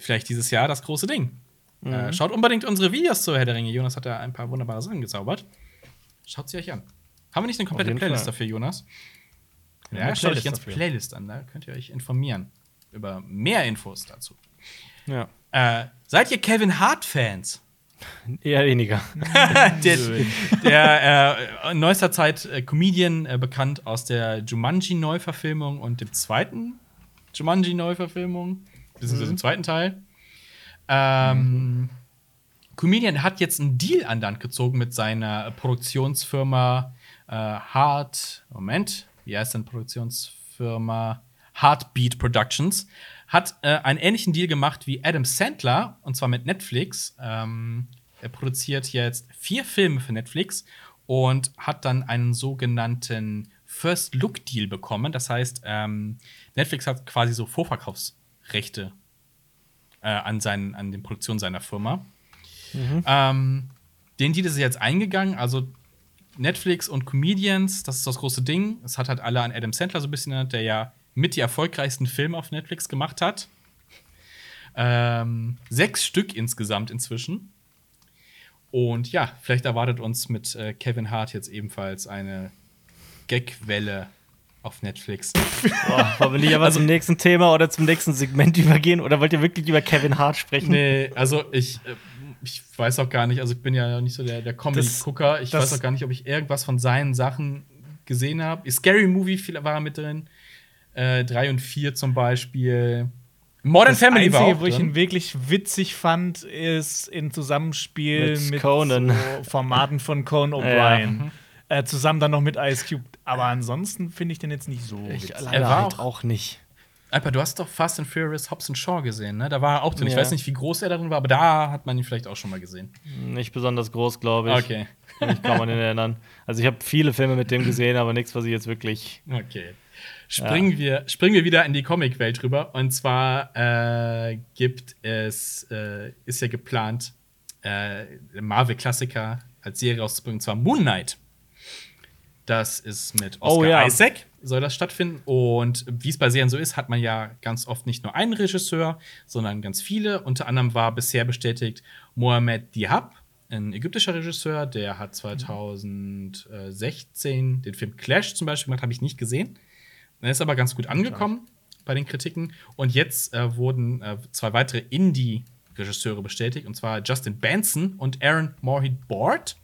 Vielleicht dieses Jahr das große Ding. Mhm. Äh, schaut unbedingt unsere Videos zu Herr der Ringe. Jonas hat da ein paar wunderbare Sachen gezaubert. Schaut sie euch an. Haben wir nicht eine komplette Playlist Fall. dafür, Jonas? Ja, ja schaut euch ganz dafür. Playlist an, da könnt ihr euch informieren über mehr Infos dazu. Ja. Äh, seid ihr Kevin Hart-Fans? Eher weniger. der, der äh, in neuester Zeit äh, Comedian, äh, bekannt aus der Jumanji-Neuverfilmung und dem zweiten Jumanji-Neuverfilmung, beziehungsweise mhm. dem zweiten Teil. Ähm, mhm. Comedian hat jetzt einen Deal an Land gezogen mit seiner Produktionsfirma äh, Hart. Moment, wie heißt denn Produktionsfirma? Heartbeat Productions, hat äh, einen ähnlichen Deal gemacht wie Adam Sandler, und zwar mit Netflix. Ähm, er produziert jetzt vier Filme für Netflix und hat dann einen sogenannten First Look Deal bekommen. Das heißt, ähm, Netflix hat quasi so Vorverkaufsrechte äh, an, seinen, an den Produktionen seiner Firma. Mhm. Ähm, den Deal ist jetzt eingegangen. Also Netflix und Comedians, das ist das große Ding. Es hat halt alle an Adam Sandler so ein bisschen erinnert, der ja mit die erfolgreichsten Filme auf Netflix gemacht hat. Ähm, sechs Stück insgesamt inzwischen. Und ja, vielleicht erwartet uns mit äh, Kevin Hart jetzt ebenfalls eine Gagwelle auf Netflix. Boah, wollen wir nicht aber also, zum nächsten Thema oder zum nächsten Segment übergehen? Oder wollt ihr wirklich über Kevin Hart sprechen? Nee, also ich, äh, ich weiß auch gar nicht, also ich bin ja nicht so der, der Comedy-Gucker. Ich weiß auch gar nicht, ob ich irgendwas von seinen Sachen gesehen habe. Scary Movie war er mit drin. Äh, 3 und 4 zum Beispiel. Modern das Family Einzige, war auch wo ich ihn wirklich witzig fand, ist in Zusammenspiel mit, mit. So Formaten von Conan O'Brien. Ja. Äh, zusammen dann noch mit Ice Cube. Aber ansonsten finde ich den jetzt nicht so. Ich er war halt auch nicht. Alper, du hast doch Fast and Furious Hobbs Shaw gesehen, ne? Da war er auch drin. Ja. Ich weiß nicht, wie groß er darin war, aber da hat man ihn vielleicht auch schon mal gesehen. Nicht besonders groß, glaube ich. Okay. Ich kann man ihn erinnern. Also ich habe viele Filme mit dem gesehen, aber nichts, was ich jetzt wirklich. Okay. Springen, ja. wir, springen wir wieder in die Comicwelt rüber. Und zwar äh, gibt es, äh, ist ja geplant, äh, Marvel-Klassiker als Serie rauszubringen, und zwar Moon Knight. Das ist mit oh Oscar oh, ja. Isaac soll das stattfinden. Und wie es bei Serien so ist, hat man ja ganz oft nicht nur einen Regisseur, sondern ganz viele. Unter anderem war bisher bestätigt Mohamed Diab, ein ägyptischer Regisseur, der hat 2016 den Film Clash zum Beispiel gemacht, habe ich nicht gesehen. Er ist aber ganz gut angekommen bei den Kritiken. Und jetzt äh, wurden äh, zwei weitere Indie-Regisseure bestätigt, und zwar Justin Benson und Aaron Morhead Board.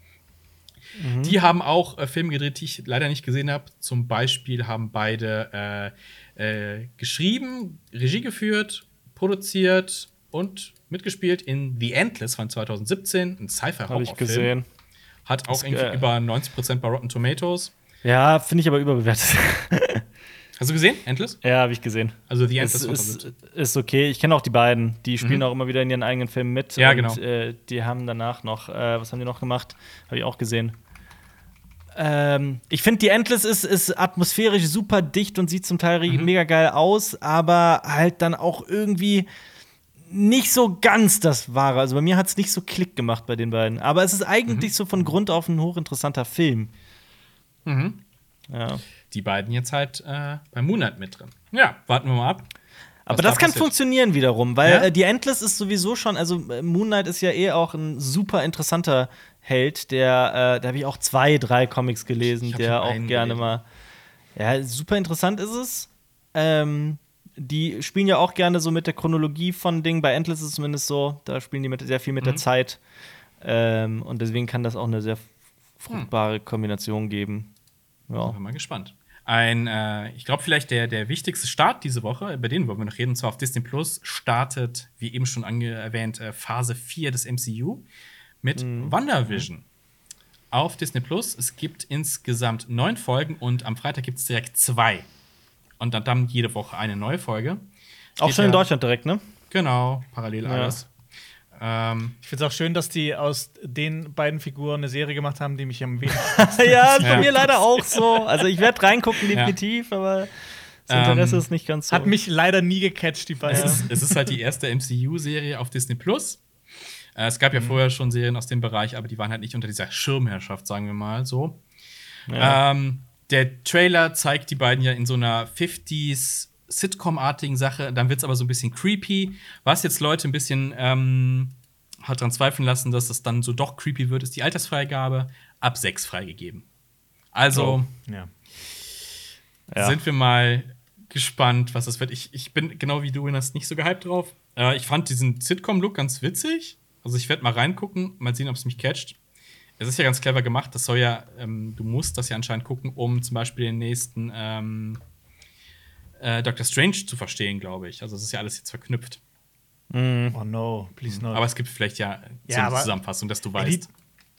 Mhm. Die haben auch äh, Filme gedreht, die ich leider nicht gesehen habe. Zum Beispiel haben beide äh, äh, geschrieben, Regie geführt, produziert und mitgespielt in The Endless von 2017, ein Sci-Fi-Horrorfilm. Habe ich gesehen. Hat auch das, irgendwie über 90% bei Rotten Tomatoes. Ja, finde ich aber überbewertet. Hast du gesehen, Endless? Ja, habe ich gesehen. Also The Endless ist, ist, ist okay. Ich kenne auch die beiden. Die spielen mhm. auch immer wieder in ihren eigenen Filmen mit. Ja, genau. Äh, die haben danach noch, äh, was haben die noch gemacht? Habe ich auch gesehen. Ähm, ich finde, die Endless ist, ist atmosphärisch super dicht und sieht zum Teil mhm. mega geil aus, aber halt dann auch irgendwie nicht so ganz das Wahre. Also bei mir hat es nicht so Klick gemacht bei den beiden. Aber es ist eigentlich mhm. so von Grund auf ein hochinteressanter Film. Mhm. Ja. Die beiden jetzt halt äh, bei Moonlight mit drin. Ja, warten wir mal ab. Aber das da kann funktionieren wiederum, weil ja? äh, die Endless ist sowieso schon, also äh, Moonlight ist ja eh auch ein super interessanter Held, der, äh, da habe ich auch zwei, drei Comics gelesen, der auch gerne gelesen. mal. Ja, super interessant ist es. Ähm, die spielen ja auch gerne so mit der Chronologie von Dingen. Bei Endless ist es zumindest so, da spielen die mit, sehr viel mit mhm. der Zeit. Ähm, und deswegen kann das auch eine sehr fruchtbare Kombination geben. Ja. Bin mal gespannt. Ein, äh, ich glaube, vielleicht der, der wichtigste Start diese Woche, über den wollen wir noch reden, und zwar auf Disney Plus, startet, wie eben schon erwähnt, äh, Phase 4 des MCU mit mhm. WandaVision auf Disney Plus. Es gibt insgesamt neun Folgen und am Freitag gibt es direkt zwei. Und dann, dann jede Woche eine neue Folge. Auch schon ja, in Deutschland direkt, ne? Genau, parallel ja. alles. Ähm, ich finde es auch schön, dass die aus den beiden Figuren eine Serie gemacht haben, die mich am wenigsten. ja, bei ja. mir leider auch so. Also ich werde reingucken, definitiv, ja. aber das Interesse ähm, ist nicht ganz so. Hat mich leider nie gecatcht, die beiden. Es ist, es ist halt die erste MCU-Serie auf Disney Plus. Äh, es gab ja mhm. vorher schon Serien aus dem Bereich, aber die waren halt nicht unter dieser Schirmherrschaft, sagen wir mal so. Ja. Ähm, der Trailer zeigt die beiden ja in so einer 50s Sitcom-artigen Sache. Dann wird es aber so ein bisschen creepy. Was jetzt Leute ein bisschen ähm, hat daran zweifeln lassen, dass es dann so doch creepy wird, ist die Altersfreigabe ab 6 freigegeben. Also oh. ja. sind wir mal gespannt, was das wird. Ich, ich bin genau wie du, das nicht so gehypt drauf. Äh, ich fand diesen Sitcom-Look ganz witzig. Also ich werde mal reingucken, mal sehen, ob es mich catcht. Es ist ja ganz clever gemacht. Das soll ja, ähm, du musst das ja anscheinend gucken, um zum Beispiel den nächsten ähm, äh, Doctor Strange zu verstehen, glaube ich. Also es ist ja alles jetzt verknüpft. Mm. Oh no, please no. Aber es gibt vielleicht ja, so eine Zusammenfassung, dass du weißt.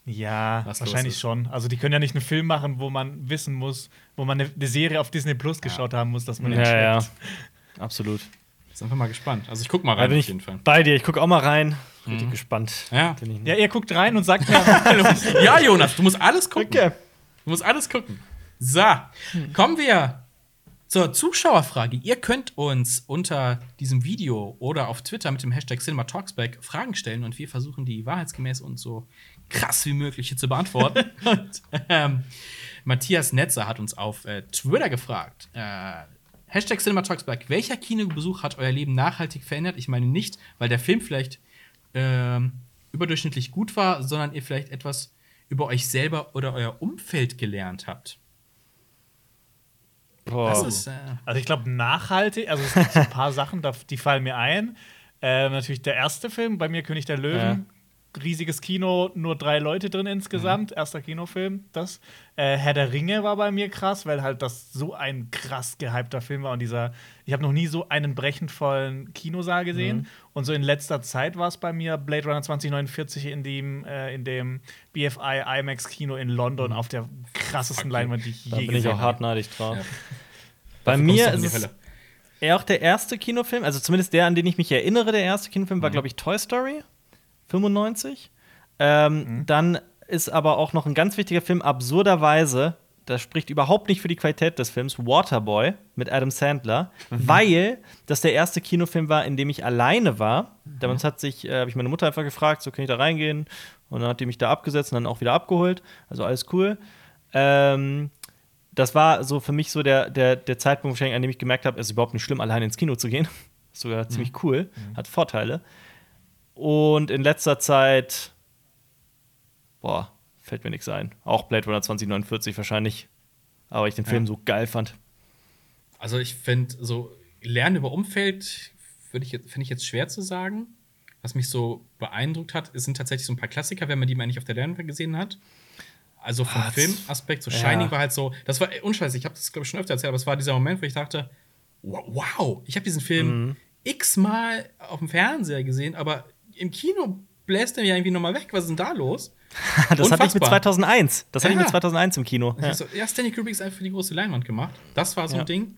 Ja, wahrscheinlich schon. Also die können ja nicht einen Film machen, wo man wissen muss, wo man eine, eine Serie auf Disney Plus geschaut ja. haben muss, dass man ja, den ja, Absolut. Sind wir mal gespannt. Also ich guck mal rein auf jeden Fall. Bei dir, ich guck auch mal rein. Bin mhm. gespannt. Ja. ja, ihr guckt rein und sagt mir. ja, Jonas, du musst alles gucken. Okay. Du musst alles gucken. So, kommen wir zur Zuschauerfrage. Ihr könnt uns unter diesem Video oder auf Twitter mit dem Hashtag CinemaTalksback Fragen stellen und wir versuchen die wahrheitsgemäß und so krass wie möglich hier zu beantworten. und, ähm, Matthias Netzer hat uns auf äh, Twitter gefragt. Äh, Hashtag CinemaTalksback. Welcher Kinobesuch hat euer Leben nachhaltig verändert? Ich meine nicht, weil der Film vielleicht äh, überdurchschnittlich gut war, sondern ihr vielleicht etwas über euch selber oder euer Umfeld gelernt habt. Boah. Ist, äh also ich glaube nachhaltig, also es gibt ein paar Sachen, die fallen mir ein. Äh, natürlich der erste Film, bei mir König der Löwen. Ja. Riesiges Kino, nur drei Leute drin insgesamt. Mhm. Erster Kinofilm, das. Äh, Herr der Ringe war bei mir krass, weil halt das so ein krass gehypter Film war. Und dieser, ich habe noch nie so einen brechend vollen Kinosaal gesehen. Mhm. Und so in letzter Zeit war es bei mir Blade Runner 2049 in dem, äh, in dem BFI IMAX Kino in London mhm. auf der krassesten Leinwand, die ich je gesehen habe. Da bin ich auch hartneidig drauf. Ja. Bei mir ist es eher auch der erste Kinofilm, also zumindest der, an den ich mich erinnere, der erste Kinofilm war, mhm. glaube ich, Toy Story 95. Ähm, mhm. Dann ist aber auch noch ein ganz wichtiger Film, absurderweise, das spricht überhaupt nicht für die Qualität des Films, Waterboy mit Adam Sandler, mhm. weil das der erste Kinofilm war, in dem ich alleine war. Mhm. Damals hat sich, äh, habe ich meine Mutter einfach gefragt, so kann ich da reingehen? Und dann hat die mich da abgesetzt und dann auch wieder abgeholt. Also alles cool. Ähm, das war so für mich so der, der, der Zeitpunkt, an dem ich gemerkt habe, es ist überhaupt nicht schlimm, alleine ins Kino zu gehen. Sogar mhm. ziemlich cool, mhm. hat Vorteile. Und in letzter Zeit, boah, fällt mir nichts ein. Auch Blade Runner 2049 wahrscheinlich, aber ich den Film ja. so geil fand. Also ich finde, so Lernen über Umfeld finde ich, find ich jetzt schwer zu sagen. Was mich so beeindruckt hat, sind tatsächlich so ein paar Klassiker, wenn man die mal nicht auf der Leinwand gesehen hat. Also vom Was? Filmaspekt, so Shining ja. war halt so, das war unscheiße, ich habe das glaube ich schon öfter erzählt, aber es war dieser Moment, wo ich dachte, wow, ich habe diesen Film mhm. x-mal auf dem Fernseher gesehen, aber im Kino bläst er ja irgendwie nochmal weg. Was ist denn da los? das hatte ich mit 2001. Das ja. hatte ich mit 2001 im Kino. Ja, so, ja Stanley Kubrick ist einfach für die große Leinwand gemacht. Das war so ein Ding.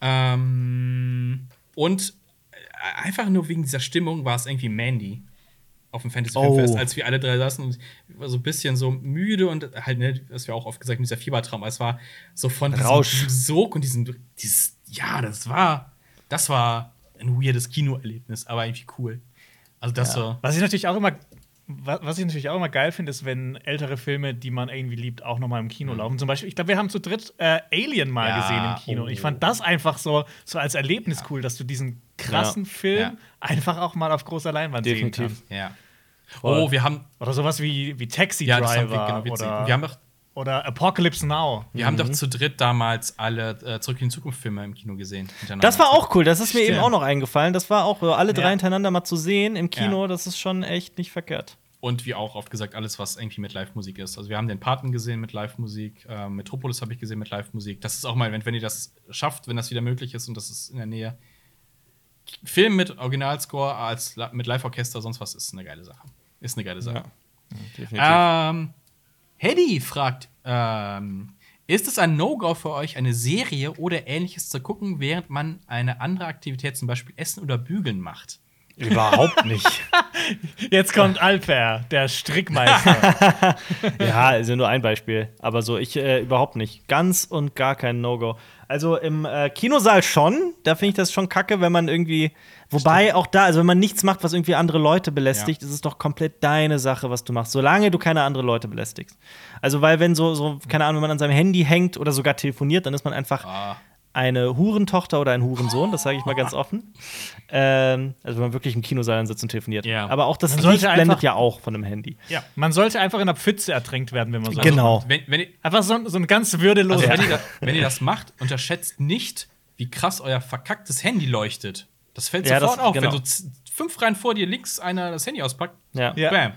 Ähm, und äh, einfach nur wegen dieser Stimmung war es irgendwie Mandy auf dem Fantasy Filmfest, oh. als wir alle drei saßen und war so ein bisschen so müde und halt, ne, das wäre auch oft gesagt, dieser Fiebertraum. Es war so von diesem, diesem Sog und diesem, dieses, ja, das war, das war ein weirdes Kinoerlebnis, aber irgendwie cool. Also das ja. so. Was ich natürlich auch immer was ich natürlich auch immer geil finde, ist, wenn ältere Filme, die man irgendwie liebt, auch noch mal im Kino mhm. laufen. Zum Beispiel, ich glaube, wir haben zu dritt äh, Alien mal ja, gesehen im Kino. Oh. Ich fand das einfach so, so als Erlebnis cool, dass du diesen krassen ja. Film ja. einfach auch mal auf großer Leinwand Definitiv. sehen kannst. Ja. Oh, wir haben. Oder sowas wie, wie Taxi Driver. Ja, genau, oder, wir haben doch, oder Apocalypse Now. Wir mhm. haben doch zu dritt damals alle äh, Zurück in die Zukunft-Filme im Kino gesehen. Das war auch cool, das ist mir Stimmt. eben auch noch eingefallen. Das war auch alle drei ja. hintereinander mal zu sehen im Kino, ja. das ist schon echt nicht verkehrt. Und wie auch oft gesagt, alles, was irgendwie mit Live-Musik ist. Also, wir haben den Paten gesehen mit Live-Musik, äh, Metropolis habe ich gesehen mit Live-Musik. Das ist auch mal, wenn, wenn ihr das schafft, wenn das wieder möglich ist und das ist in der Nähe. Film mit Originalscore als mit Live-Orchester, sonst was, ist eine geile Sache. Ist eine geile Sache. Ja, definitiv. Ähm, Hedy fragt, ähm, ist es ein No-Go für euch, eine Serie oder ähnliches zu gucken, während man eine andere Aktivität, zum Beispiel Essen oder Bügeln macht? Überhaupt nicht. Jetzt kommt Alper, der Strickmeister. ja, also nur ein Beispiel. Aber so, ich äh, überhaupt nicht. Ganz und gar kein No-Go. Also im äh, Kinosaal schon. Da finde ich das schon kacke, wenn man irgendwie. Wobei Stimmt. auch da, also wenn man nichts macht, was irgendwie andere Leute belästigt, ja. ist es doch komplett deine Sache, was du machst, solange du keine anderen Leute belästigst. Also, weil wenn so, so keine Ahnung, wenn man an seinem Handy hängt oder sogar telefoniert, dann ist man einfach. Ah eine Hurentochter oder ein Hurensohn, das sage ich mal ganz offen. Ähm, also wenn man wirklich im Kinosaal sitzt und telefoniert. Ja. Aber auch das Licht blendet ja auch von einem Handy. Ja, man sollte einfach in der Pfütze ertränkt werden, wenn man so Genau. Wenn, wenn ihr, einfach so, so ein ganz würdelos. Also, wenn, ihr das, wenn ihr das macht, unterschätzt nicht, wie krass euer verkacktes Handy leuchtet. Das fällt ja, sofort das, auf, genau. wenn so fünf Reihen vor dir links einer das Handy auspackt. Ja. Bam.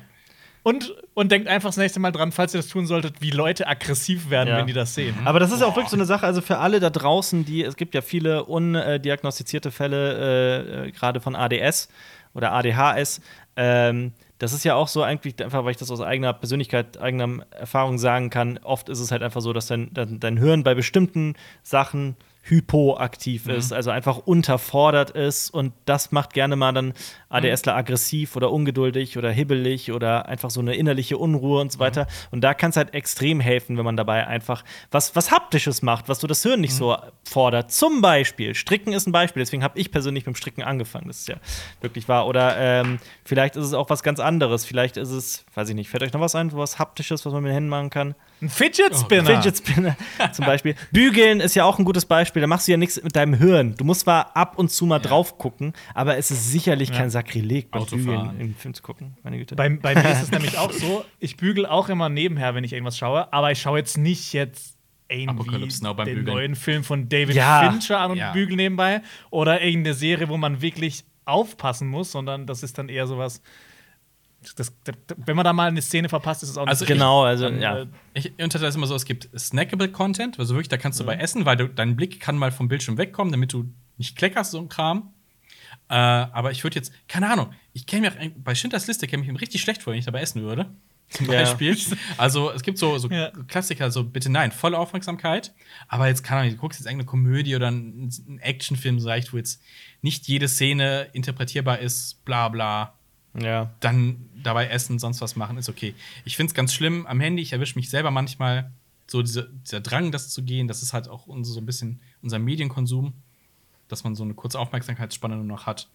Und, und denkt einfach das nächste Mal dran, falls ihr das tun solltet, wie Leute aggressiv werden, ja. wenn die das sehen. Aber das ist ja auch wirklich so eine Sache, also für alle da draußen, die, es gibt ja viele undiagnostizierte Fälle, äh, äh, gerade von ADS oder ADHS. Ähm, das ist ja auch so eigentlich, einfach weil ich das aus eigener Persönlichkeit, eigener Erfahrung sagen kann, oft ist es halt einfach so, dass dein, dein, dein Hirn bei bestimmten Sachen hypoaktiv mhm. ist, also einfach unterfordert ist und das macht gerne mal dann ADSler mhm. aggressiv oder ungeduldig oder hibbelig oder einfach so eine innerliche Unruhe und so weiter. Mhm. Und da kann es halt extrem helfen, wenn man dabei einfach was, was Haptisches macht, was so das Hirn nicht mhm. so fordert. Zum Beispiel, Stricken ist ein Beispiel, deswegen habe ich persönlich mit dem Stricken angefangen, das ist ja wirklich wahr. Oder ähm, vielleicht ist es auch was ganz anderes, vielleicht ist es, weiß ich nicht, fällt euch noch was ein, was Haptisches, was man mit den Händen machen kann? Ein Fidget oh, Spinner. Oh, Fidget Spinner zum Beispiel. Bügeln ist ja auch ein gutes Beispiel. Da machst du ja nichts mit deinem Hirn. Du musst zwar ab und zu mal ja. drauf gucken, aber es ist sicherlich ja. kein Sakrileg, beim Bügeln im Film zu gucken. Meine Güte. Bei, bei mir ist es nämlich auch so, ich bügel auch immer nebenher, wenn ich irgendwas schaue, aber ich schaue jetzt nicht jetzt irgendwie den Bügeln. neuen Film von David ja. Fincher an und ja. bügel nebenbei oder irgendeine Serie, wo man wirklich aufpassen muss, sondern das ist dann eher sowas das, das, wenn man da mal eine Szene verpasst, ist es auch nicht also so Genau, also dann, ja. Ich unterteile es immer so: es gibt snackable Content, also wirklich, da kannst du mhm. bei essen, weil du, dein Blick kann mal vom Bildschirm wegkommen, damit du nicht kleckerst, so ein Kram. Äh, aber ich würde jetzt, keine Ahnung, ich kenne mich bei Schindlers Liste kenne mich richtig schlecht vor, wenn ich dabei essen würde. Zum Beispiel. Ja. Also es gibt so, so ja. Klassiker, so bitte nein, volle Aufmerksamkeit. Aber jetzt kann man, du guckst jetzt irgendeine Komödie oder einen Actionfilm, so reicht, wo jetzt nicht jede Szene interpretierbar ist, bla bla. Ja. Dann dabei essen, sonst was machen, ist okay. Ich finde es ganz schlimm am Handy, ich erwische mich selber manchmal, so diese, dieser Drang, das zu gehen, das ist halt auch unser, so ein bisschen unser Medienkonsum dass man so eine kurze Aufmerksamkeitsspanne nur noch hat.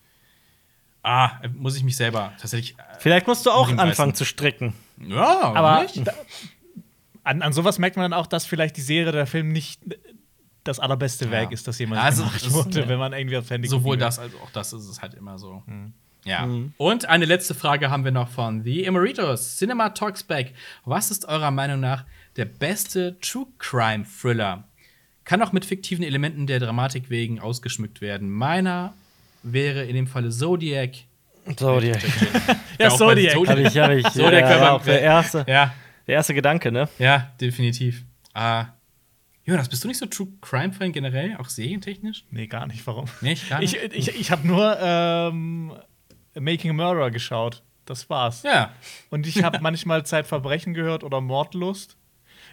Ah, muss ich mich selber tatsächlich. Äh, Vielleicht musst du auch anfangen zu stricken. Ja, aber da, an, an sowas merkt man dann auch, dass vielleicht die Serie oder der Film nicht das allerbeste ja. Werk ist, das jemand also, gemacht wurde, wenn man irgendwie aufs Handy Sowohl das als auch das ist es halt immer so. Mhm. Ja. Mhm. Und eine letzte Frage haben wir noch von The Emeritus. Cinema Talks Back. Was ist eurer Meinung nach der beste True Crime Thriller? Kann auch mit fiktiven Elementen der Dramatik wegen ausgeschmückt werden. Meiner wäre in dem Falle Zodiac. Zodiac. ja, Zodiac. Zodiac. Hab ich, hab ich. Zodiac ja, ja, der, erste, ja. der erste Gedanke, ne? Ja, definitiv. Ah. Jonas, bist du nicht so True Crime-Fan generell, auch serientechnisch? Nee, gar nicht. Warum? Nee, gar nicht. Ich, ich, ich habe nur ähm, Making a Murderer geschaut. Das war's. Ja. Und ich habe manchmal Zeitverbrechen gehört oder Mordlust.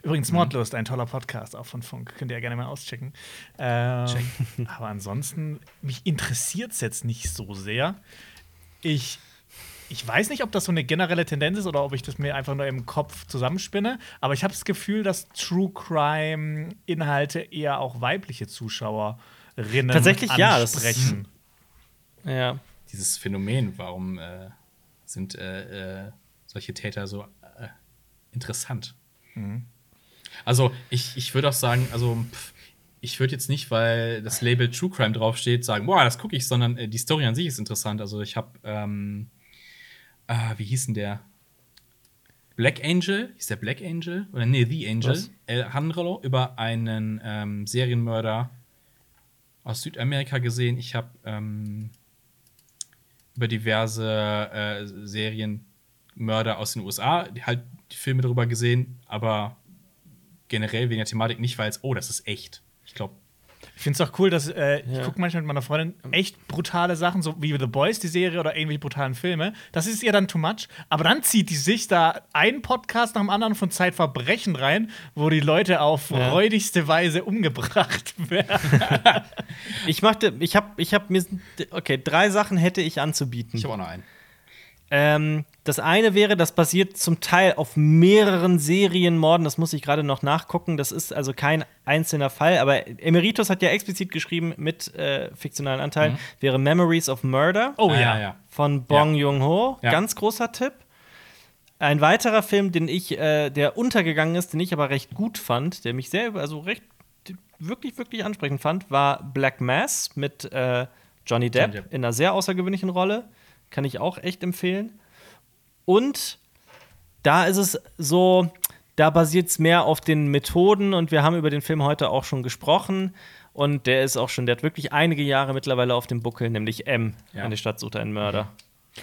Übrigens, mhm. Mordlust, ein toller Podcast, auch von Funk. Könnt ihr ja gerne mal auschecken. Ähm, aber ansonsten, mich interessiert es jetzt nicht so sehr. Ich, ich weiß nicht, ob das so eine generelle Tendenz ist oder ob ich das mir einfach nur im Kopf zusammenspinne, aber ich habe das Gefühl, dass True Crime-Inhalte eher auch weibliche Zuschauerinnen Tatsächlich, ansprechen. Ja, ja. Dieses Phänomen, warum äh, sind äh, äh, solche Täter so äh, interessant? Mhm. Also, ich, ich würde auch sagen, also, pff, ich würde jetzt nicht, weil das Label True Crime draufsteht, sagen, boah, das gucke ich, sondern äh, die Story an sich ist interessant. Also, ich habe, ähm, äh, wie hieß denn der? Black Angel, hieß der Black Angel? Oder nee, The Angel, Was? El Handrolo, über einen ähm, Serienmörder aus Südamerika gesehen. Ich habe ähm, über diverse äh, Serienmörder aus den USA halt die Filme darüber gesehen, aber generell wegen der Thematik nicht, weil es, oh, das ist echt. Ich glaube. Ich finde es auch cool, dass äh, ja. ich gucke manchmal mit meiner Freundin echt brutale Sachen, so wie The Boys, die Serie oder irgendwelche brutalen Filme. Das ist ihr dann too much. Aber dann zieht die sich da einen Podcast nach dem anderen von Zeitverbrechen rein, wo die Leute auf ja. freudigste Weise umgebracht werden. ich machte, ich habe, ich habe mir, okay, drei Sachen hätte ich anzubieten. Ich habe auch noch einen. Ähm, das eine wäre, das basiert zum Teil auf mehreren Serienmorden. Das muss ich gerade noch nachgucken. Das ist also kein einzelner Fall. Aber Emeritus hat ja explizit geschrieben mit äh, fiktionalen Anteilen. Mhm. Wäre Memories of Murder. Oh ja, ja. Von Bong ja. Joon-ho. Ja. Ganz großer Tipp. Ein weiterer Film, den ich, äh, der untergegangen ist, den ich aber recht gut fand, der mich sehr, also recht wirklich, wirklich ansprechend fand, war Black Mass mit äh, Johnny Depp, Johnny Depp in einer sehr außergewöhnlichen Rolle. Kann ich auch echt empfehlen. Und da ist es so, da basiert es mehr auf den Methoden und wir haben über den Film heute auch schon gesprochen. Und der ist auch schon, der hat wirklich einige Jahre mittlerweile auf dem Buckel, nämlich M, ja. eine Stadt sucht einen Mörder.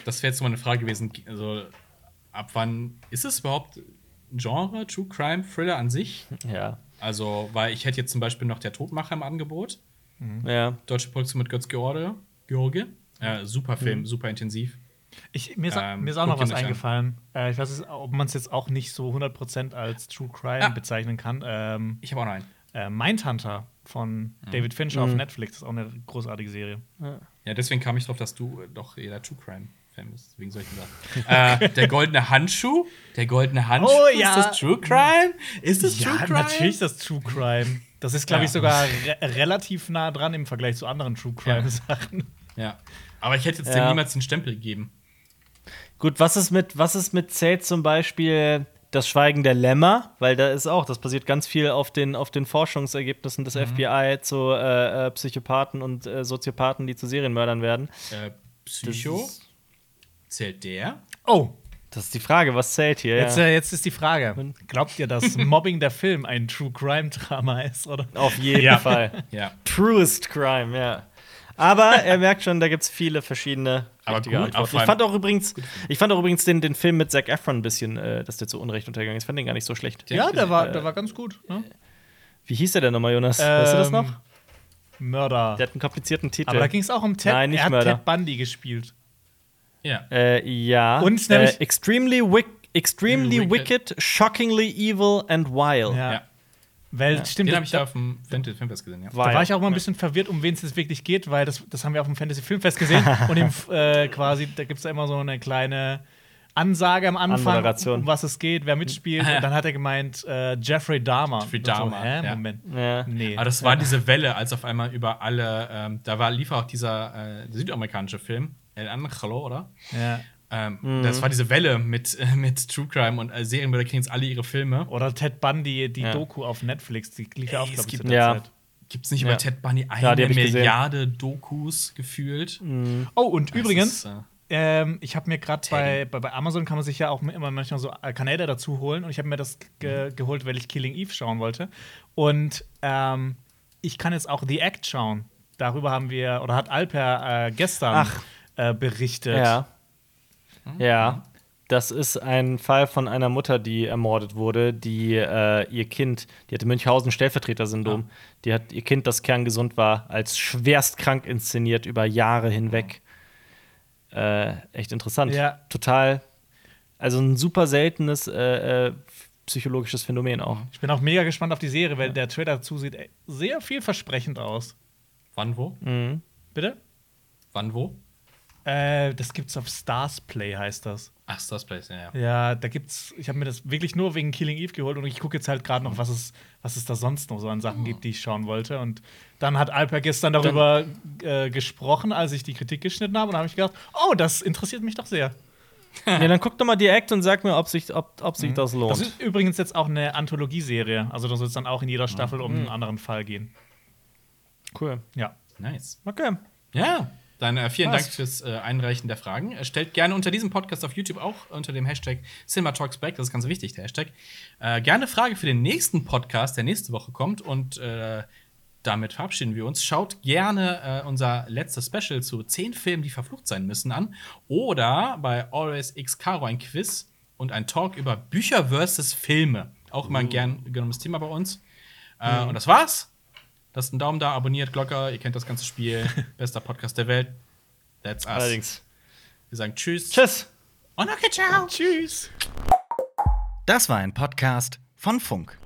Das wäre jetzt mal eine Frage gewesen, also ab wann ist es überhaupt ein Genre, True Crime Thriller an sich? Ja. Also, weil ich hätte jetzt zum Beispiel noch Der Todmacher im Angebot. Mhm. Ja. Deutsche Produktion mit Götz George. George. Äh, super Film, mhm. super intensiv. Ich, mir, ist, ähm, mir ist auch noch was eingefallen. Äh, ich weiß, nicht, ob man es jetzt auch nicht so 100% als True Crime ah. bezeichnen kann. Ähm, ich habe auch noch einen. Äh, Mindhunter von mhm. David Fincher mhm. auf Netflix das ist auch eine großartige Serie. Ja, ja deswegen kam ich drauf, dass du doch jeder True Crime Fan bist. Wegen solchen Sachen. äh, der goldene Handschuh. Der goldene Handschuh. Oh, ja. Ist das True Crime? Ist das ja, True Crime? natürlich ist das True Crime. Das ist, glaube ja. ich, sogar re relativ nah dran im Vergleich zu anderen True Crime-Sachen. Ja. Aber ich hätte jetzt dem niemals den Stempel gegeben. Gut, was ist mit, was ist mit zählt zum Beispiel das Schweigen der Lämmer? Weil da ist auch, das basiert ganz viel auf den, auf den Forschungsergebnissen des mhm. FBI zu äh, äh, Psychopathen und äh, Soziopathen, die zu Serienmördern werden. Äh, Psycho? Zählt der? Oh! Das ist die Frage, was zählt hier? Jetzt, ja. Äh, jetzt ist die Frage: Glaubt ihr, dass Mobbing der Film ein True Crime Drama ist? Oder? Auf jeden ja. Fall. Ja. Truest Crime, ja. Aber er merkt schon, da gibt es viele verschiedene aber gut, Ich fand auch übrigens, ich fand auch übrigens den, den Film mit Zac Efron ein bisschen, äh, dass der zu Unrecht untergegangen ist. Ich fand den gar nicht so schlecht. Ja, der war, der war ganz gut. Ne? Wie hieß der denn nochmal, Jonas? Ähm, weißt du das noch? Mörder. Der hat einen komplizierten Titel. Aber da ging es auch um Ted. Nein, nicht er hat Mörder. Ted Bundy gespielt. Ja. Äh, ja. Und nämlich äh, extremely, wick extremely wicked. wicked. shockingly evil and wild. Ja. ja. Weil, ja. stimmt, Den habe ich auf dem Fantasy Filmfest gesehen, ja. Da war ich auch mal ein bisschen verwirrt, um wen es jetzt wirklich geht, weil das, das haben wir auf dem Fantasy Filmfest gesehen. und im, äh, quasi, da gibt es ja immer so eine kleine Ansage am Anfang, um was es geht, wer mitspielt. Und dann hat er gemeint, äh, Jeffrey Dahmer. Jeffrey Dahmer. So, hä? Ja. Moment. Ja. Nee. Aber das war diese Welle, als auf einmal über alle, ähm, da war, lief auch dieser äh, südamerikanische Film, El Angelo, oder? Ja. Ähm, mhm. Das war diese Welle mit, äh, mit True Crime und äh, Serienmörder kriegen jetzt alle ihre Filme. Oder Ted Bundy, die ja. Doku auf Netflix, die lief ja auch, glaube ich, ja. Gibt es nicht ja. über Ted Bundy eine ja, Milliarde Dokus gefühlt? Mhm. Oh, und das übrigens, ist, äh, ähm, ich habe mir gerade bei, bei, bei, Amazon kann man sich ja auch immer manchmal so Kanäle dazu holen und ich habe mir das ge geholt, weil ich Killing Eve schauen wollte. Und ähm, ich kann jetzt auch The Act schauen. Darüber haben wir, oder hat Alper äh, gestern äh, berichtet. Ja. Ja. Das ist ein Fall von einer Mutter, die ermordet wurde, die äh, ihr Kind, die hatte Münchhausen-Stellvertreter-Syndrom, ja. die hat ihr Kind, das kerngesund war, als schwerst krank inszeniert über Jahre hinweg. Äh, echt interessant. Ja. Total. Also ein super seltenes äh, äh, psychologisches Phänomen auch. Ich bin auch mega gespannt auf die Serie, weil ja. der Trailer dazu sieht sehr vielversprechend aus. Wann wo? Mhm. Bitte? Wann wo? Äh, das gibt's auf Stars Play, heißt das. Ach, Stars Play, ja, ja. Ja, da gibt's, ich habe mir das wirklich nur wegen Killing Eve geholt und ich gucke jetzt halt gerade noch, was es, was es da sonst noch so an Sachen oh. gibt, die ich schauen wollte. Und dann hat Alper gestern darüber äh, gesprochen, als ich die Kritik geschnitten habe. Und da habe ich gedacht, oh, das interessiert mich doch sehr. ja, dann guck doch mal direkt und sag mir, ob sich, ob, ob sich mhm. das lohnt. Das ist übrigens jetzt auch eine Anthologieserie. Also da soll es dann auch in jeder Staffel mhm. um einen anderen Fall gehen. Cool. Ja. Nice. Okay. Ja. Dann äh, vielen Was? Dank fürs äh, Einreichen der Fragen. Äh, stellt gerne unter diesem Podcast auf YouTube auch unter dem Hashtag CinemaTalksBack, das ist ganz wichtig, der Hashtag, äh, gerne Frage für den nächsten Podcast, der nächste Woche kommt. Und äh, damit verabschieden wir uns. Schaut gerne äh, unser letztes Special zu zehn Filmen, die verflucht sein müssen, an. Oder bei Always X Caro ein Quiz und ein Talk über Bücher versus Filme. Auch immer ein uh. gern genommenes Thema bei uns. Mhm. Und das war's. Lasst einen Daumen da, abonniert, Glocke, ihr kennt das ganze Spiel. Bester Podcast der Welt. That's us. Allerdings. Wir sagen Tschüss. Tschüss. Und okay, ciao. Tschüss. Das war ein Podcast von Funk.